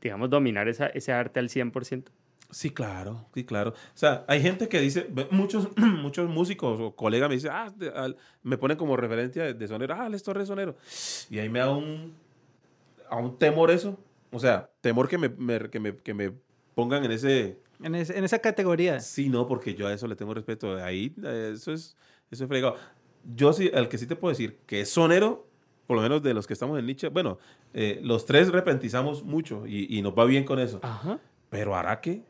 digamos, dominar esa, ese arte al 100%? Sí, claro, sí, claro. O sea, hay gente que dice, muchos, muchos músicos o colegas me dicen, ah, de- al- me ponen como referencia de, de sonero, ah, Alex Torres es sonero. Y ahí me da un, a un temor eso. O sea, temor que me, me- que me, que me pongan en ese... En, ese- en esa categoría. Sí, no, porque yo a eso le tengo respeto. Ahí, eso es, eso es fregado. Yo sí, al que sí te puedo decir que es sonero, por lo menos de los que estamos en Nietzsche, bueno, eh, los tres repentizamos mucho y, y nos va bien con eso. Ajá. Pero Araque,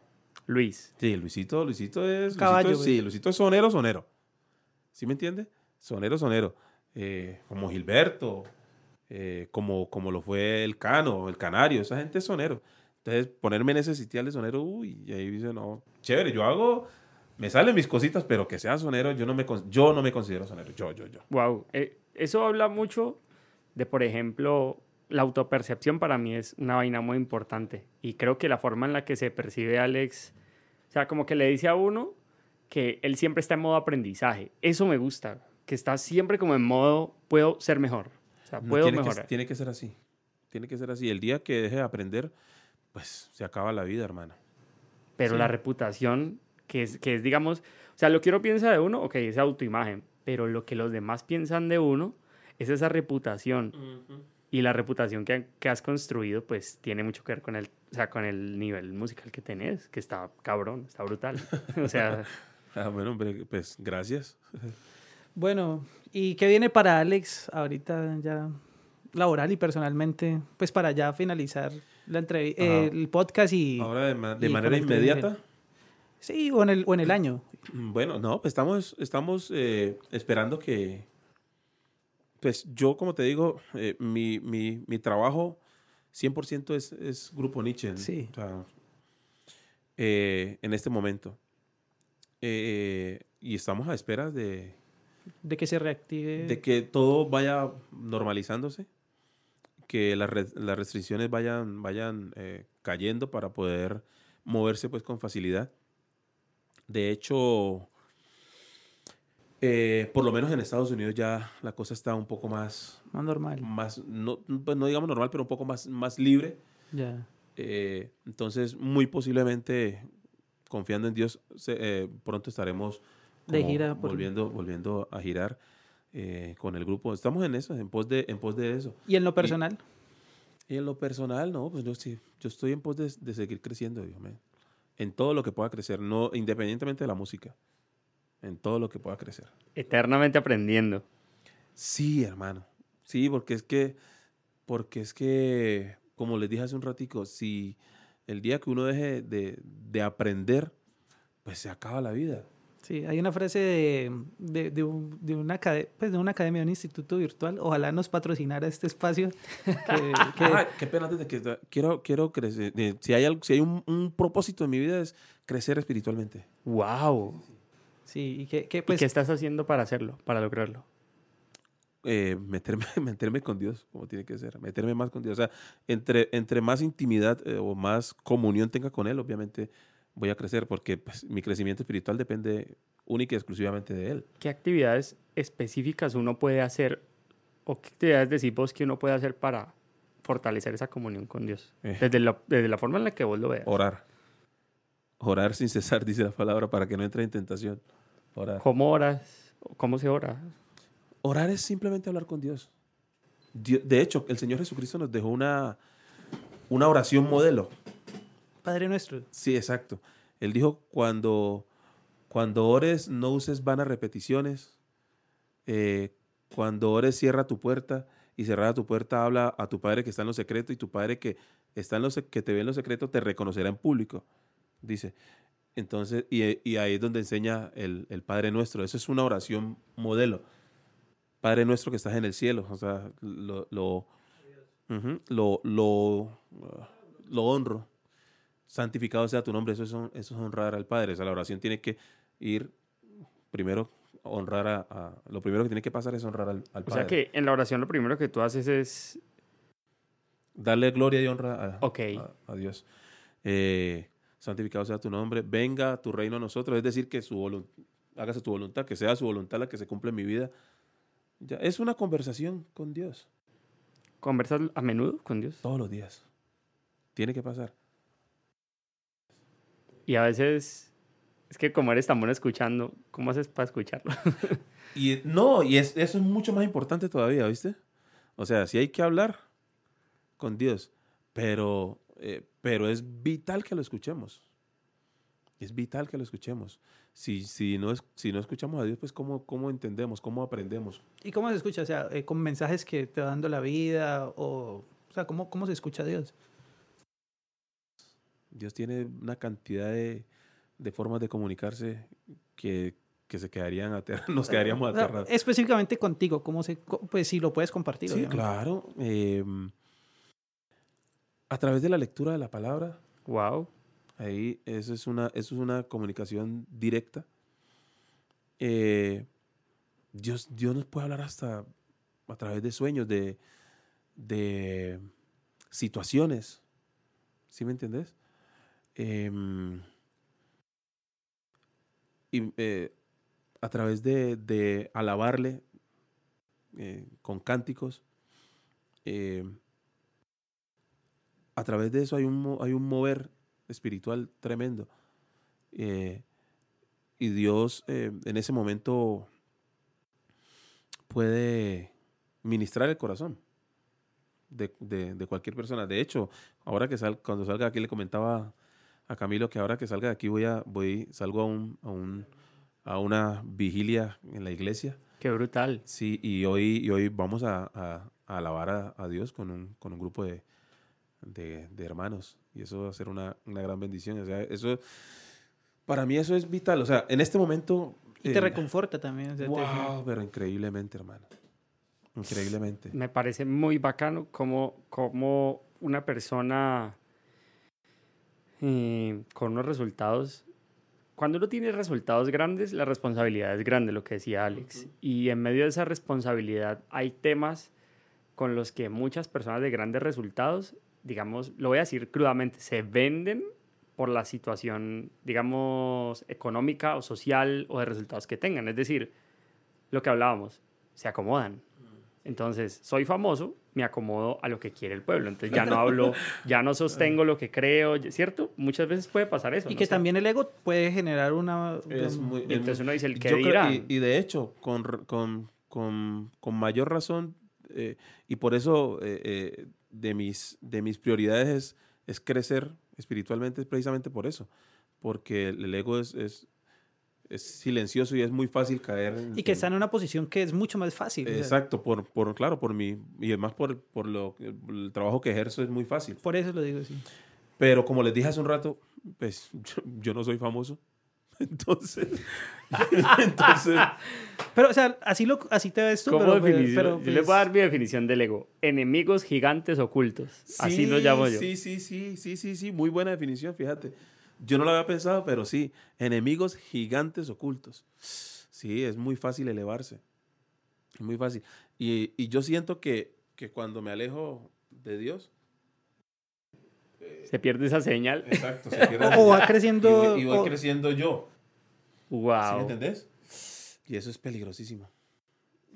Luis. sí, Luisito, Luisito es. Caballo, Luisito es- sí, Luisito es sonero, sonero. ¿Sí me entiende? Sonero, sonero. Eh, como Gilberto, eh, como, como lo fue el Cano, el Canario, esa gente es sonero. Entonces, ponerme en ese sitial de sonero, uy, y ahí dice, no, chévere, yo hago, me salen mis cositas, pero que sea sonero, yo no me, yo no me considero sonero, yo, yo, yo. Wow. Eh, eso habla mucho de, por ejemplo, la autopercepción para mí es una vaina muy importante. Y creo que la forma en la que se percibe Alex, o sea, como que le dice a uno que él siempre está en modo aprendizaje. Eso me gusta, que está siempre como en modo, puedo ser mejor. O sea, No, puedo tiene, que, mejorar. tiene que ser así, tiene que ser así. El día que deje de aprender, pues se acaba la vida, hermano. Pero Sí. la reputación, que es, que es, digamos, o sea, lo que uno piensa de uno, ok, es autoimagen, pero lo que los demás piensan de uno es esa reputación. Y la reputación que, que has construido, pues, tiene mucho que ver con el, o sea, con el nivel musical que tenés, que está cabrón, está brutal. o sea, Ah, bueno, hombre, pues gracias. Bueno, ¿y qué viene para Alex ahorita ya laboral y personalmente? Pues para ya finalizar la entrevista, el podcast y... Ahora de, ma- de y manera inmediata, Sí, o en el, o en el año. Bueno, no, pues estamos, estamos eh, esperando que, pues yo como te digo, eh, mi, mi, mi trabajo 100% es, es Grupo Nietzsche. Sí. O sea, eh, en este momento. Eh, y estamos a espera de, De que se reactive. de que todo vaya normalizándose, que las, re- las restricciones vayan, vayan eh, cayendo para poder moverse pues con facilidad. De hecho, eh, por lo menos en Estados Unidos ya la cosa está un poco más, Más normal. más no, pues no digamos normal, pero un poco más, más libre. Ya. Eh, entonces, muy posiblemente, confiando en Dios, se- eh, pronto estaremos De gira por- volviendo, volviendo a girar eh, con el grupo. Estamos en eso, en pos de, en pos de eso. Y en lo personal. Y en lo personal, no, pues yo sí, yo estoy en pos de, de seguir creciendo, Dios mío. En todo lo que pueda crecer, no, independientemente de la música. En todo lo que pueda crecer. Eternamente aprendiendo. Sí, hermano. Sí, porque es que, porque es que, como les dije hace un ratico, si el día que uno deje de, de aprender, pues se acaba la vida. Sí, hay una frase de, de, de, un- de una, pues de una academia, de un instituto virtual. Ojalá nos patrocinara este espacio. que- que- Ah, qué pena antes de que quiero, quiero crecer. si hay algo, si hay un, un propósito en mi vida es crecer espiritualmente. ¡Wow! sí, y que, que, ¿Y pues qué estás haciendo para hacerlo, para lograrlo? Eh, meterme, meterme con Dios, como tiene que ser, meterme más con Dios. O sea, entre, entre más intimidad eh, o más comunión tenga con Él, obviamente voy a crecer, porque pues, mi crecimiento espiritual depende única y exclusivamente de Él. ¿Qué actividades específicas uno puede hacer o qué actividades decís vos que uno puede hacer para fortalecer esa comunión con Dios? Eh. Desde, la, desde la forma en la que vos lo veas. Orar. Orar sin cesar, dice la palabra, para que no entre en tentación. Orar. ¿Cómo oras? ¿Cómo se ora? Orar es simplemente hablar con Dios. Dio- De hecho, el Señor Jesucristo nos dejó una, una oración modelo. Padre nuestro. Sí, exacto. Él dijo, cuando, cuando ores, no uses vanas repeticiones. Eh, cuando ores, cierra tu puerta. Y cerrada tu puerta, habla a tu Padre que está en lo secreto. Y tu Padre que, está en lo que te ve en lo secreto te reconocerá en público. Dice. Entonces, y, y ahí es donde enseña el, el Padre Nuestro. Eso es una oración modelo. Padre Nuestro que estás en el cielo. O sea, lo, lo, lo, lo, lo honro santificado sea tu nombre, eso es, hon- eso es honrar al Padre. O sea, la oración tiene que ir primero honrar a, a- Lo primero que tiene que pasar es honrar al, al O Padre. sea que en la oración lo primero que tú haces es, Darle gloria y honra a, Ok. a- a Dios. Eh, santificado sea tu nombre, venga tu reino a nosotros, es decir, que su hágase tu voluntad, que sea su voluntad la que se cumple en mi vida. Ya, es una conversación con Dios conversas a menudo con Dios. todos los días. Tiene que pasar. Y a veces, es que como eres tan bueno escuchando, ¿cómo haces para escucharlo? Y no, y es, eso es mucho más importante todavía, ¿viste? O sea, sí hay que hablar con Dios, pero, eh, pero es vital que lo escuchemos. Es vital que lo escuchemos. Si, si, no, es, si no escuchamos a Dios, pues ¿cómo, cómo entendemos? ¿Cómo aprendemos? ¿Y cómo se escucha? O sea, eh, con mensajes que te va dando la vida o... O sea, ¿cómo, cómo se escucha a Dios? Dios tiene una cantidad de, de formas de comunicarse que, que se quedarían ater- nos quedaríamos O sea, aterrados. específicamente contigo, ¿cómo se, pues si lo puedes compartir. Sí, obviamente. claro. eh, a través de la lectura de la palabra, wow. Ahí, eso es una, eso es una comunicación directa. Eh, Dios, Dios nos puede hablar hasta a través de sueños, de, de situaciones. ¿Sí me entendés? Em, y eh, a través de, de alabarle eh, con cánticos. A través de eso hay un, hay un mover espiritual tremendo. Eh, y Dios eh, en ese momento puede ministrar el corazón de, de- de cualquier persona. De hecho, ahora que sal, cuando salga aquí le comentaba a Camilo que ahora que salga de aquí voy a, voy, salgo a un, a un, a una vigilia en la iglesia. Qué brutal. Sí, y hoy, y hoy vamos a, a- a alabar a, a Dios con un, con un grupo de, de, de hermanos. Y eso va a ser una, una gran bendición. O sea, eso, para mí eso es vital. O sea, en este momento... Y te eh, reconforta también. o sea, te- Wow, pero increíblemente, hermano. Increíblemente. Me parece muy bacano como, como una persona eh, con unos resultados. Cuando uno tiene resultados grandes, la responsabilidad es grande, lo que decía Alex. Y en medio de esa responsabilidad hay temas con los que muchas personas de grandes resultados, digamos, lo voy a decir crudamente, se venden por la situación, digamos, económica o social o de resultados que tengan. Es decir, lo que hablábamos, se acomodan. Entonces, soy famoso, me acomodo a lo que quiere el pueblo. Entonces, ya no hablo, ya no sostengo lo que creo, ¿cierto? Muchas veces puede pasar eso. Y no que sé. también el ego puede generar una... Es muy- entonces uno dice, el creo- dirán. y, y de hecho, con, con, con, con mayor razón, eh, y por eso eh, eh, de, mis, de mis prioridades es, es crecer espiritualmente, es precisamente por eso. Porque el, ego es, es, es silencioso y es muy fácil caer. en- Y que en- está en una posición que es mucho más fácil. o sea, Exacto, por, por, claro, por mi, y además por, por lo, el trabajo que ejerzo es muy fácil. Por eso lo digo, sí. Pero como les dije hace un rato, pues yo, yo no soy famoso. Entonces, entonces Pero, o sea, así, lo, así te ves tú, ¿Cómo pero, definición? pero, yo les voy a dar pues, mi definición del ego. Enemigos gigantes ocultos. Así Sí, lo llamo yo. Sí, sí, sí, sí, sí, sí, muy buena definición, fíjate. Yo no lo había pensado, pero sí, enemigos gigantes ocultos. Sí, es muy fácil elevarse. Es muy fácil. Y, y yo siento que, que cuando me alejo de Dios, Se pierde esa señal. exacto, se pierde O va y creciendo... voy, y voy o- creciendo yo. ¿Sí me Wow. entendés? Y eso es peligrosísimo.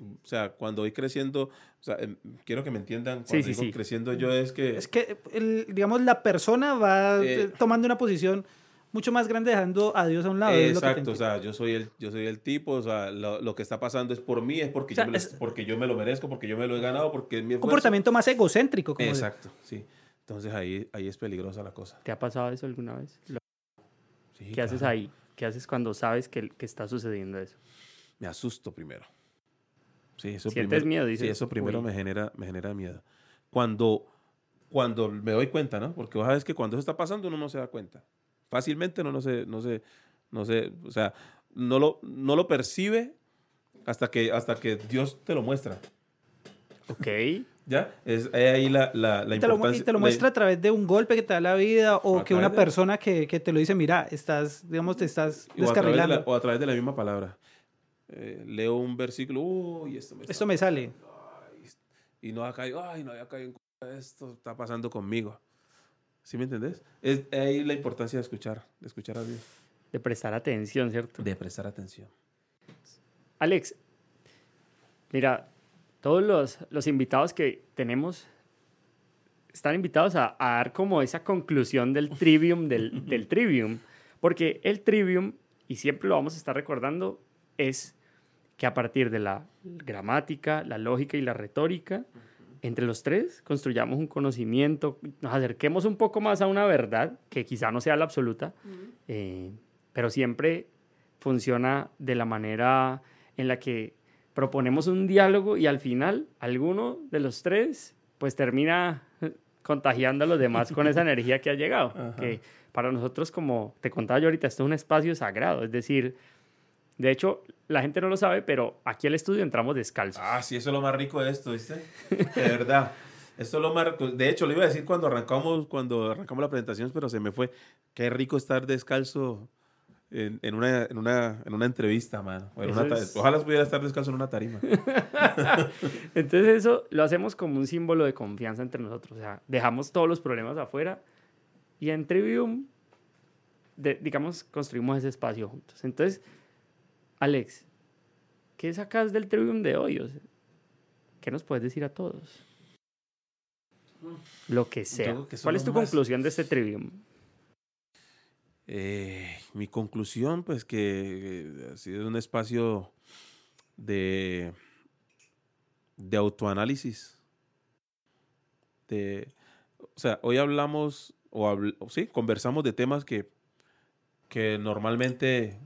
O sea, cuando voy creciendo, o sea, em, quiero que me entiendan, cuando Sí, sí, digo sí. creciendo yo es que... Es que, el- digamos, la persona va Eh, eh, tomando una posición mucho más grande dejando a Dios a un lado. es lo que te Exacto, o sea, yo soy el, yo soy el tipo, o sea, lo, lo que está pasando es por mí, es porque, O sea, yo me lo, es- porque yo me lo merezco, porque yo me lo he ganado, porque es mi Un esfuerzo. comportamiento más egocéntrico. Como de- Exacto, sí. Entonces ahí, ahí es peligrosa la cosa. ¿Te ha pasado eso alguna vez? Sí, ¿Qué haces ahí? ¿Qué haces cuando sabes que, que está sucediendo eso? Me asusto primero. Sí, eso ¿Sientes primero, miedo? Sí, Dices, eso primero "Uy". me genera, me genera miedo. Cuando, cuando me doy cuenta, ¿no? Porque vos sabes que cuando eso está pasando uno no se da cuenta. Fácilmente uno no se, no se, no se, o sea, no lo, no lo percibe hasta que, hasta que Dios te lo muestra. Ok. ¿Ya? Es ahí la, la, la Y te, lo, mu- y importancia. te lo la- muestra a través de un golpe que te da la vida o A que una de- persona que, que te lo dice, mira, estás, digamos, te estás o a, través de descarrilando. la, o a través de la misma palabra. Eh, leo un versículo, uy, esto me, Esto me sale. ay, y no ha caído, ay, no había caído en cuenta, esto está pasando conmigo. ¿Sí me entendés? Es ahí la importancia de escuchar, de escuchar a Dios, De prestar atención, ¿cierto? de prestar atención. Alex, mira, todos los, los invitados que tenemos están invitados a, a dar como esa conclusión del trivium, del, del trivium. Porque el trivium, y siempre lo vamos a estar recordando, es que a partir de la gramática, la lógica y la retórica, entre los tres construyamos un conocimiento, nos acerquemos un poco más a una verdad, que quizá no sea la absoluta, eh, pero siempre funciona de la manera en la que proponemos un diálogo y al final alguno de los tres pues termina contagiando a los demás con esa energía que ha llegado. Ajá. Que para nosotros, como te contaba yo ahorita, esto es un espacio sagrado, es decir, de hecho, la gente no lo sabe, pero aquí al estudio entramos descalzos. Ah, sí, eso es lo más rico de esto, ¿viste? De verdad. Esto es lo más rico. De hecho, lo iba a decir cuando arrancamos, cuando arrancamos la presentación, pero se me fue. Qué rico estar descalzo en, en una, en, una, en una entrevista, mano. En una es- Ojalá pudiera estar descalzo en una tarima. Entonces eso lo hacemos como un símbolo de confianza entre nosotros. O sea, dejamos todos los problemas afuera y en Trivium, de- digamos, construimos ese espacio juntos. Entonces, Alex, ¿qué sacas del Trivium de hoy? O sea, ¿Qué nos puedes decir a todos? Lo que sea. que ¿Cuál es tu más- conclusión de este Trivium? Eh, mi conclusión, pues que eh, ha sido un espacio de, de autoanálisis. De, o sea, hoy hablamos, o, habl- sí, conversamos de temas que, que normalmente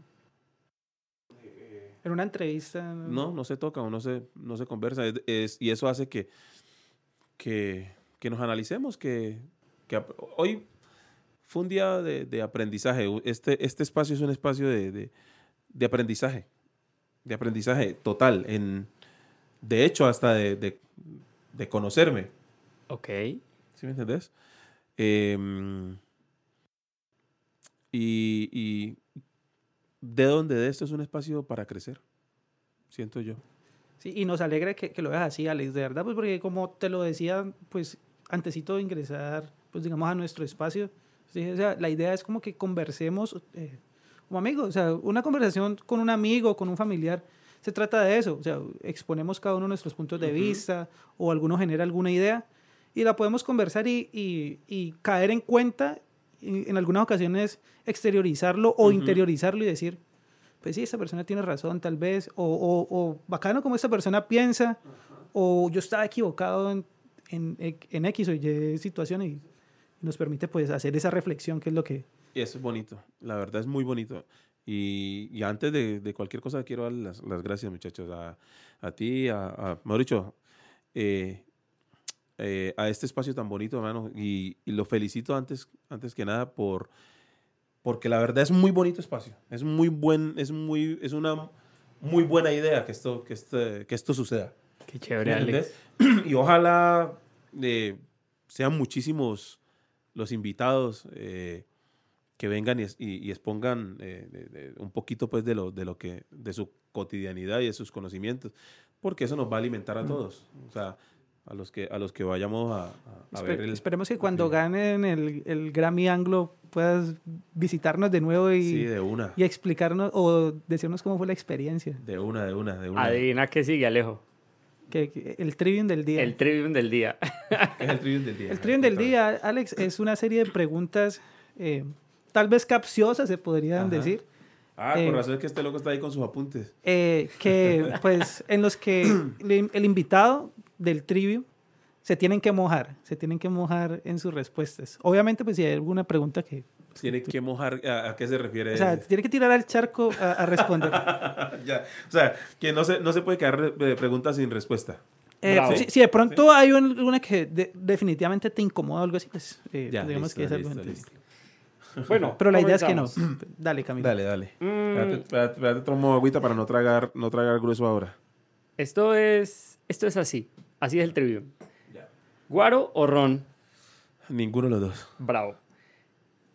En una entrevista. no, no se tocan o no se, no se conversa. Es- es- y eso hace que, que, que nos analicemos, que, que hoy fue un día de, de aprendizaje. Este, este espacio es un espacio de, de- de aprendizaje, de aprendizaje total. En, de hecho, hasta de, de- de conocerme. Ok. ¿Sí me entendés? Em, y, y de donde de esto es un espacio para crecer, siento yo. Sí, y nos alegra que, que lo veas así, Alex, de verdad, pues porque como te lo decía, pues antesito de ingresar, pues digamos a nuestro espacio, sí, o sea, la idea es como que conversemos eh, como amigos, o sea, una conversación con un amigo, con un familiar, se trata de eso, o sea, exponemos cada uno nuestros puntos de Ujú. vista o alguno genera alguna idea y la podemos conversar y, y- y caer en cuenta, y en algunas ocasiones exteriorizarlo o Ujú. interiorizarlo y decir, pues sí, esta persona tiene razón tal vez, o, o, o bacano como esta persona piensa, o yo estaba equivocado en, en, en X o Y situación y nos permite pues hacer esa reflexión que es lo que... Y eso es bonito, la verdad es muy bonito. Y, y antes de, de cualquier cosa quiero dar las, las gracias muchachos, a, a ti, a, a mejor dicho, eh, eh, a este espacio tan bonito, hermano. Y, y lo felicito antes, antes que nada por, porque la verdad es muy bonito espacio. Es muy buen, es muy, es una muy buena idea que esto, que este, que esto suceda. Qué chévere, ¿Me Alex. Y ojalá eh, sean muchísimos los invitados eh, que vengan y, es- y- y expongan eh, de- de- un poquito pues de lo, de lo que de su cotidianidad y de sus conocimientos, porque eso nos va a alimentar a todos, o sea, a los que a los que vayamos a, a- a Espe- ver el esperemos que cuando sí. ganen el, el Grammy Anglo puedas visitarnos de nuevo y, sí de una, y explicarnos o decirnos cómo fue la experiencia. de una, de una, de una. Adivina qué sigue, Alejo. Que, que el Trivium del día. El trivium del día. ¿Qué es el trivium del día? El Trivium del día, Alex, es una serie de preguntas eh, tal vez capciosas, se podrían Ajá. decir. Ah, Eh, por razón es que este loco está ahí con sus apuntes. eh, que pues en los que el, el invitado del trivium se tienen que mojar, se tienen que mojar en sus respuestas. Obviamente, pues si hay alguna pregunta que... Tiene que mojar, ¿a, a qué se refiere? O sea, tiene que tirar al charco a, a responder. Ya, O sea, que no se, no se puede quedar de preguntas sin respuesta. Eh, si, si de pronto hay un- una que de- definitivamente te incomoda o algo así, pues eh, Ya, digamos listo, que es algo listo, listo. Bueno, Pero la idea es que no. Dale, Camilo. Dale, dale. Mm, espérate, tomo agüita para no tragar, no tragar grueso ahora. esto es, esto es así. Así es el trivium. Guaro o ron. Ninguno de los dos. Bravo.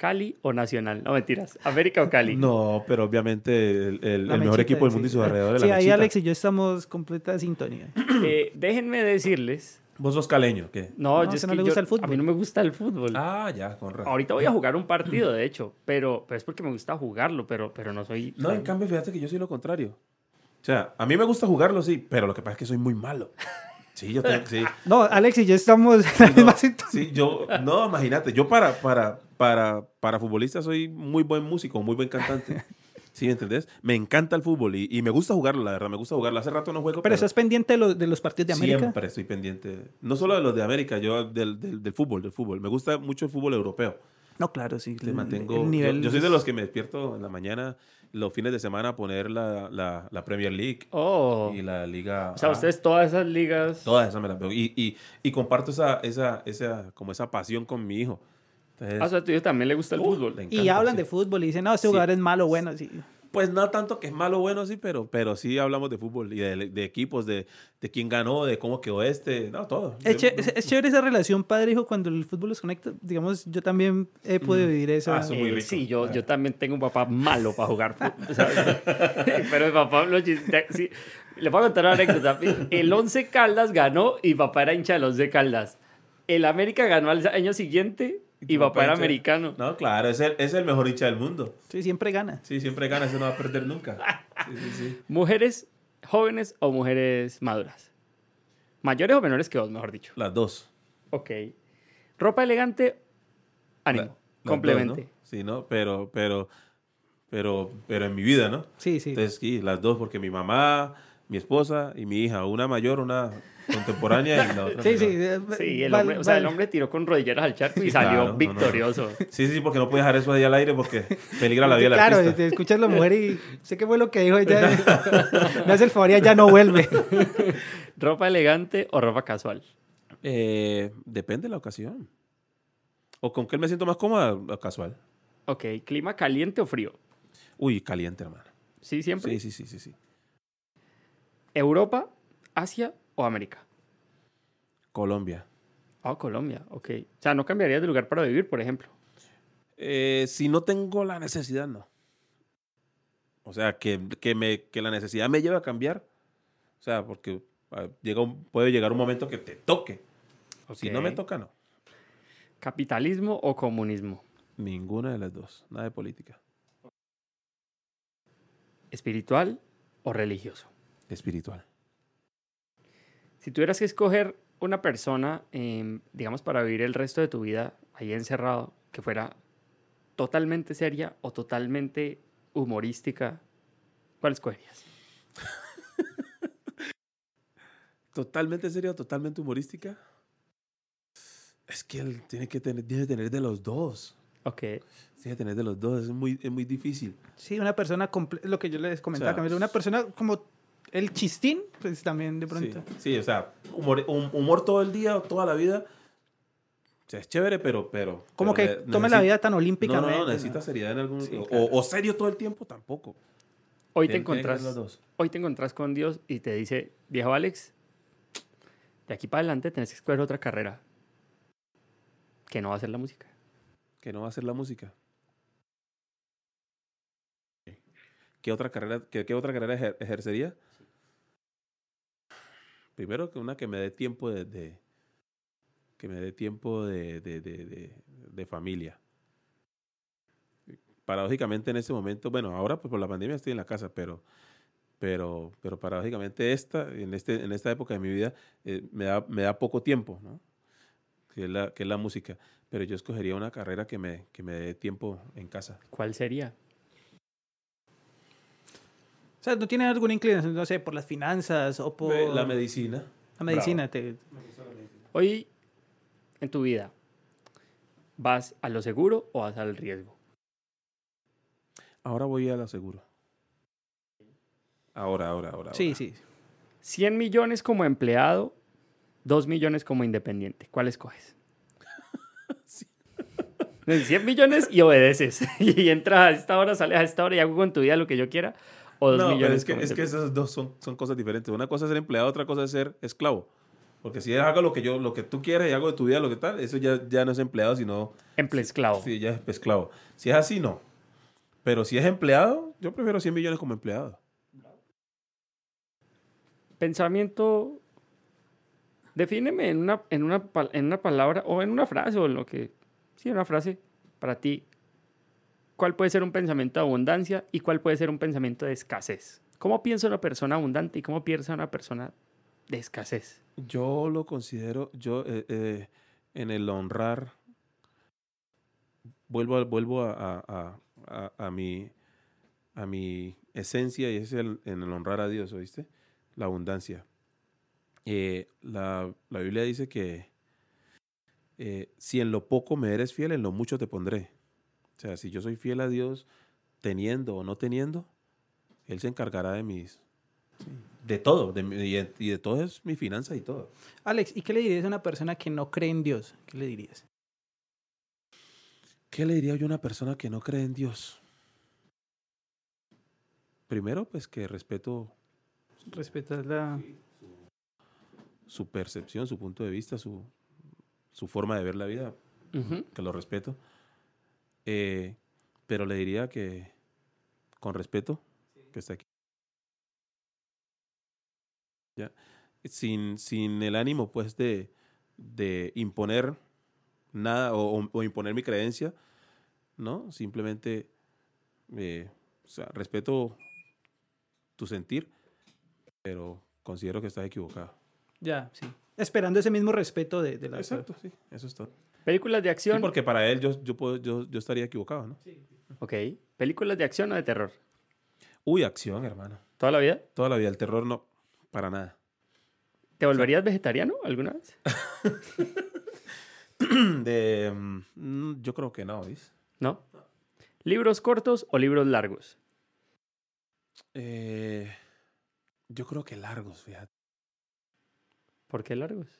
Cali o Nacional. No, mentiras. América o Cali. No, pero obviamente el, el- La el mejor equipo del sí. mundo y sus alrededores. Sí, la ahí mechita. Alex y yo estamos completa sintonía. Eh, déjenme decirles. Vos sos caleño, ¿qué? No, No, yo que no le yo- gusta el fútbol. A mí no me gusta el fútbol. Ah, ya, con razón. Ahorita voy a jugar un partido, de hecho, pero, pero es porque me gusta jugarlo, pero, pero no soy... No, en cambio, fíjate que yo soy lo contrario. O sea, a mí me gusta jugarlo, sí, pero lo que pasa es que soy muy malo. Sí, yo tengo, sí. No, Alex y yo estamos en la No, misma sintonía. sí, yo, no, imagínate, yo para, para, para, para futbolista soy muy buen músico, muy buen cantante. ¿Sí, me entendés? Me encanta el fútbol y, y me gusta jugarlo, la verdad, me gusta jugarlo. Hace rato no juego, Pero estás pendiente de los, de los partidos de América. siempre estoy pendiente. No solo de los de América, yo del, del, del fútbol, del fútbol. Me gusta mucho el fútbol europeo. No, claro, sí. Le el- mantengo, el yo- nivel yo, soy de los que me despierto en la mañana, los fines de semana, a poner la, la, la Premier League Oh. y la Liga. O sea, A. ustedes todas esas ligas... Todas esas me las veo. Y, y, y comparto esa, esa, esa, como esa pasión con mi hijo. Entonces, Ah, o sea, a tu hijo también le gusta el uh, fútbol. le Y encanta, hablan sí. de fútbol y dicen, no, este Sí. jugador es malo, bueno, sí. Pues no tanto que es malo o bueno, sí, pero, pero sí hablamos de fútbol y de, de equipos, de, de quién ganó, de cómo quedó este, no, todo. Es, ché- es- es chévere esa relación padre-hijo cuando el fútbol los conecta. Digamos, yo también he podido vivir. Ah, eso muy Eh, sí, yo, yo también tengo un papá malo para jugar fútbol. ¿sabes? Pero mi papá lo chiste- sí. Le voy a contar una anécdota. El 11 Caldas ganó y papá era hincha del 11 Caldas. El América ganó al año siguiente y, era hincha- americano. No, claro, es el, es el mejor hincha del mundo. Sí, siempre gana. Sí, siempre gana, ese no va a perder nunca. Sí, sí, sí. ¿Mujeres jóvenes o mujeres maduras? Mayores o menores que vos, mejor dicho. Las dos. Ok. Ropa elegante, ánimo. La- las complemente. dos, ¿no? Sí, ¿no? Pero, pero, pero, pero en mi vida, ¿no? Sí, sí. Entonces, sí, las dos, porque mi mamá, mi esposa y mi hija, una mayor, una contemporánea y la otra Sí, sí. Sí, el hombre, o sea, el hombre tiró con rodilleras al charco y Claro, salió no, no. victorioso. Sí, sí, porque no puede dejar eso ahí al aire porque peligra la vida del Claro, artista. te escuchas la mujer y sé qué fue lo que dijo ella. Me hace el favor y ya no vuelve. ¿Ropa elegante o ropa casual? Eh, depende de la ocasión. ¿O con qué me siento más cómoda? Casual. Ok, ¿clima caliente o frío? Uy, caliente, hermano. Sí, siempre. Sí, sí, sí, sí, sí. ¿Europa, Asia o América? Colombia. Ah, Colombia, ok. O sea, ¿no cambiarías de lugar para vivir, por ejemplo? Eh, si no tengo la necesidad, no. O sea, que, que, me, que la necesidad me lleve a cambiar. O sea, porque llega un- puede llegar un momento que te toque. Si no me toca, no. ¿Capitalismo o comunismo? Ninguna de las dos. Nada de política. ¿Espiritual o religioso? Espiritual. Si tuvieras que escoger una persona, em, digamos, para vivir el resto de tu vida ahí encerrado, que fuera totalmente seria o totalmente humorística, ¿cuál escogerías? Totalmente seria, totalmente humorística. Es que él tiene que tener, debe tener de los dos. Ok. Tiene que tener de los dos. Es muy, es muy difícil. Sí, una persona, comple- lo que yo les comentaba, O sea, Camilo, una persona como el chistín, pues también de pronto. Sí, sí, o sea, humor, hum- humor todo el día, toda la vida. O sea, es chévere, pero... pero Como que pero ne- tome la vida tan No, olímpicamente. no, no, necesita seriedad en algún... Sí, o, claro. o serio todo el tiempo, tampoco. Hoy te encontrás, ser los dos. hoy te encontrás con Dios y te dice, viejo Alex, de aquí para adelante tenés que escoger otra carrera que no va a ser la música. Que no va a ser la música. ¿Qué otra carrera, qué, qué otra carrera ejer- ejercería? Primero que una que me dé tiempo de, que me dé tiempo de, de- de familia. Paradójicamente en ese momento, bueno, ahora pues por la pandemia estoy en la casa, pero pero pero paradójicamente esta en este en esta época de mi vida eh, me da me da poco tiempo, ¿no? Que es la que es la música, pero yo escogería una carrera que me que me dé tiempo en casa. ¿Cuál sería? O sea, no tiene alguna inclinación, no sé, por las finanzas o por La medicina. la medicina. te- Hoy, en tu vida, ¿vas a lo seguro o vas al riesgo? Ahora voy a la seguro. Ahora, ahora, ahora. Sí, ahora. sí. 100 millones como empleado, 2 millones como independiente. ¿Cuál escoges? 100 millones y obedeces. Y entras a esta hora, sales a esta hora y hago con tu vida lo que yo quiera. O 2 No, pero millones es que, es que esas dos son, son cosas diferentes. Una cosa es ser empleado, otra cosa es ser esclavo. Porque si hago lo que yo, lo que tú quieres y hago de tu vida lo que tal, eso ya, ya no es empleado, sino Emple esclavo. sí, ya es esclavo. Si es así, no. Pero si es empleado, yo prefiero 100 millones como empleado. Pensamiento. Defíneme en una, en, una, en una palabra o en una frase o en lo que. Sí, una frase para ti. ¿Cuál puede ser un pensamiento de abundancia y cuál puede ser un pensamiento de escasez? ¿Cómo piensa una persona abundante y cómo piensa una persona de escasez? Yo lo considero, yo eh, eh, en el honrar, vuelvo, a- vuelvo a, a- a- mi, a mi esencia y es en el honrar a Dios, ¿oíste? La abundancia. Eh, la, la Biblia dice que si en lo poco me eres fiel, en lo mucho te pondré. O sea, si yo soy fiel a Dios, teniendo o no teniendo, Él se encargará de mis... De todo, de, y de, y de todo es mi finanza y todo. Alex, ¿y qué le dirías a una persona que no cree en Dios? ¿Qué le dirías? ¿Qué le diría yo a una persona que no cree en Dios? Primero, pues que respeto Respetas la... su percepción, su punto de vista, su, su forma de ver la vida, que lo respeto. Eh, pero le diría que, con respeto, que está aquí. Ya. Sin, sin el ánimo, pues, de, de imponer nada o, imponer mi creencia, ¿no? Simplemente, eh, o sea, respeto tu sentir, pero considero que estás equivocado. Ya, sí. Esperando ese mismo respeto de, de la... Exacto, sí, eso es todo. Películas de Sí, acción. porque para él yo, yo, puedo, yo, yo estaría equivocado, ¿no? Ok. Películas de acción o de terror. Uy, acción, hermano. ¿Toda la vida? Toda la vida, el terror no, para nada. ¿Te volverías vegetariano alguna vez? De, mm, yo creo que no, ¿ves? ¿No? ¿Libros cortos o libros largos? Eh, yo creo que largos, fíjate. ¿Por qué largos?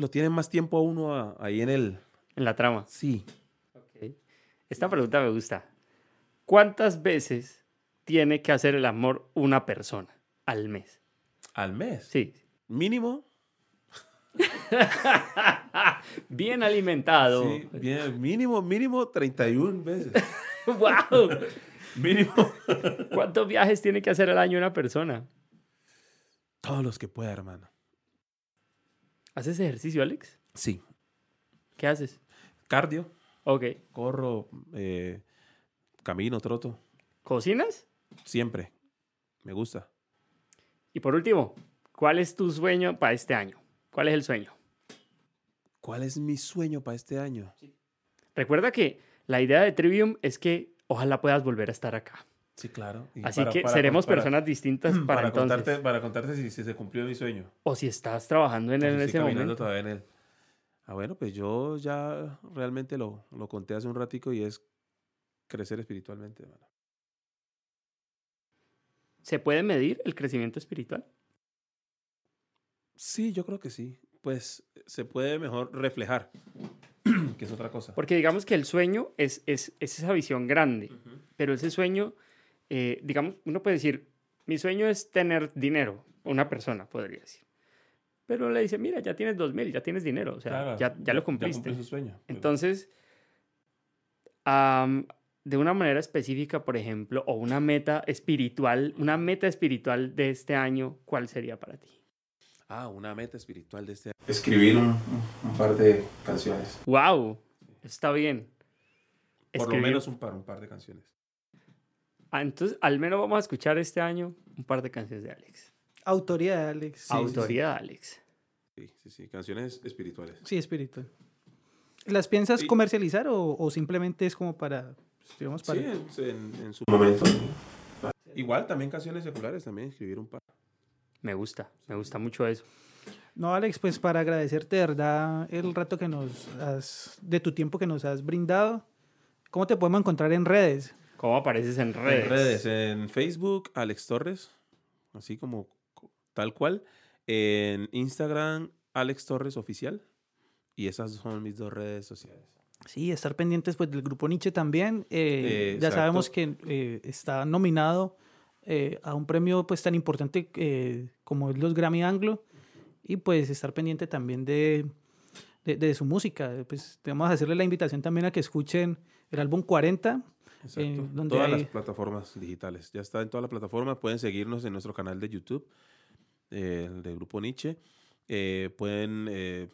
Lo tienen más tiempo a uno a- ahí en el... En la trama. Sí. Ok. Esta pregunta me gusta. ¿Cuántas veces tiene que hacer el amor una persona al mes? Al mes. Sí. Mínimo. Bien alimentado. Sí, bien, mínimo, mínimo 31 veces. ¡Wow! mínimo. ¿Cuántos viajes tiene que hacer al año una persona? Todos los que pueda, hermano. ¿Haces ejercicio, Alex? Sí. ¿Qué haces? Cardio, Ok. corro, eh, camino, troto. ¿Cocinas? Siempre. Me gusta. Y por último, ¿cuál es tu sueño para este año? ¿Cuál es el sueño? ¿Cuál es mi sueño para este año? Recuerda que la idea de Trivium es que ojalá puedas volver a estar acá. Sí, claro. Y Así para- que para- seremos para- personas distintas para, Para, entonces. contarte, para contarte si, si se cumplió mi sueño. O si estás trabajando en, él en ese momento. todavía en él. Ah, bueno, pues yo ya realmente lo, lo conté hace un ratico y es crecer espiritualmente, hermano. ¿Se puede medir el crecimiento espiritual? Sí, yo creo que sí. Pues se puede mejor reflejar, que es otra cosa. Porque digamos que el sueño es, es, es esa visión grande, pero ese sueño, eh, digamos, uno puede decir, mi sueño es tener dinero, una persona podría decir. Pero le dice, mira, ya tienes dos mil, ya tienes dinero, o sea, Claro, ya, ya lo cumpliste. su sueño. Entonces, am, de una manera específica, por ejemplo, o una meta espiritual, una meta espiritual de este año, ¿cuál sería para ti? Ah, una meta espiritual de este año. Escribir un, un par de canciones. ¡Wow! Está bien. Por Escribir- lo menos un par, un par de canciones. Ah, entonces, al menos vamos a escuchar este año un par de canciones de Alex. Autoría de Alex. Sí, Autoría de Alex. Sí, sí, sí, canciones espirituales. Sí, espiritual. ¿Las piensas comercializar o, o simplemente es como para, pues, digamos, para... Sí, en, en- en su momento. Igual también canciones seculares, también escribir un par. Me gusta, me gusta mucho eso. No, Alex, pues para agradecerte de verdad el rato que nos has, de tu tiempo que nos has brindado. ¿Cómo te podemos encontrar en redes? ¿Cómo apareces en redes? En redes, en Facebook, Alex Torres, así como co- tal cual. En Instagram, Alex Torres Oficial. Y esas son mis dos redes sociales. Sí, estar pendientes pues del grupo Nietzsche también. Eh, Eh, ya exacto. sabemos que eh, está nominado eh, a un premio pues tan importante eh, como es los Grammy Anglo y pues estar pendiente también de, de, de su música. Pues vamos a hacerle la invitación también a que escuchen el álbum 40. Exacto. Eh, donde todas hay- las plataformas digitales. Ya está en todas las plataformas. Pueden seguirnos en nuestro canal de YouTube, eh, el de Grupo Nietzsche. Eh, pueden eh,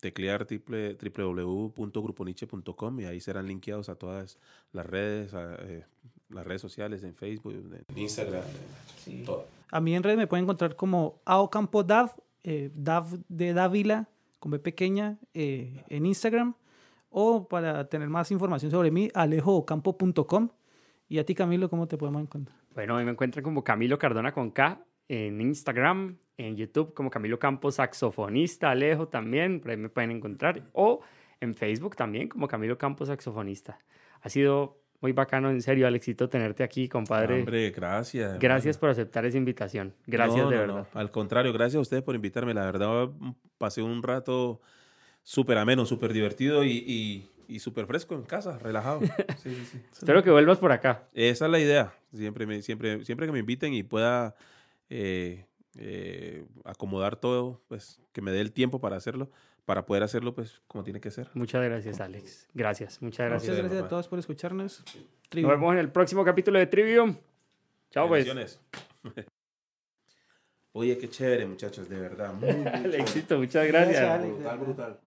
teclear triple, www.gruponiche.com y ahí serán linkeados a todas las redes, a, las redes sociales, en Facebook, en Instagram, todo. A mí en redes me pueden encontrar como Aocampo Dav, Dav de Dávila, con B pequeña, en Instagram. O para tener más información sobre mí, alejoocampo.com. Y a ti, Camilo, ¿cómo te podemos encontrar? Bueno, a mí me encuentran como Camilo Cardona con K en Instagram, en YouTube como Camilo Campos Saxofonista, Alejo también, por ahí me pueden encontrar. O en Facebook también como Camilo Campos Saxofonista. Ha sido muy bacano, en serio, Alexito, tenerte aquí, compadre. Hombre, gracias. Gracias hermano. por aceptar esa invitación. Gracias No, de no, verdad. no. Al contrario, gracias a ustedes por invitarme. La verdad, pasé un rato súper ameno, súper divertido y, y, y súper fresco en casa, relajado. Sí, sí, sí. Espero que vuelvas por acá. Esa es la idea. Siempre, me, siempre, siempre que me inviten y pueda eh, eh, acomodar todo, pues que me dé el tiempo para hacerlo, para poder hacerlo, pues como tiene que ser. Muchas gracias, Alex. Gracias, muchas gracias. Muchas gracias a todos por escucharnos. Nos vemos en el próximo capítulo de Trivium. Chao, pues. Oye, qué chévere, muchachos, de verdad. Muy, muy chévere. Alexito, muchas gracias. Gracias, Alex. Brutal, brutal.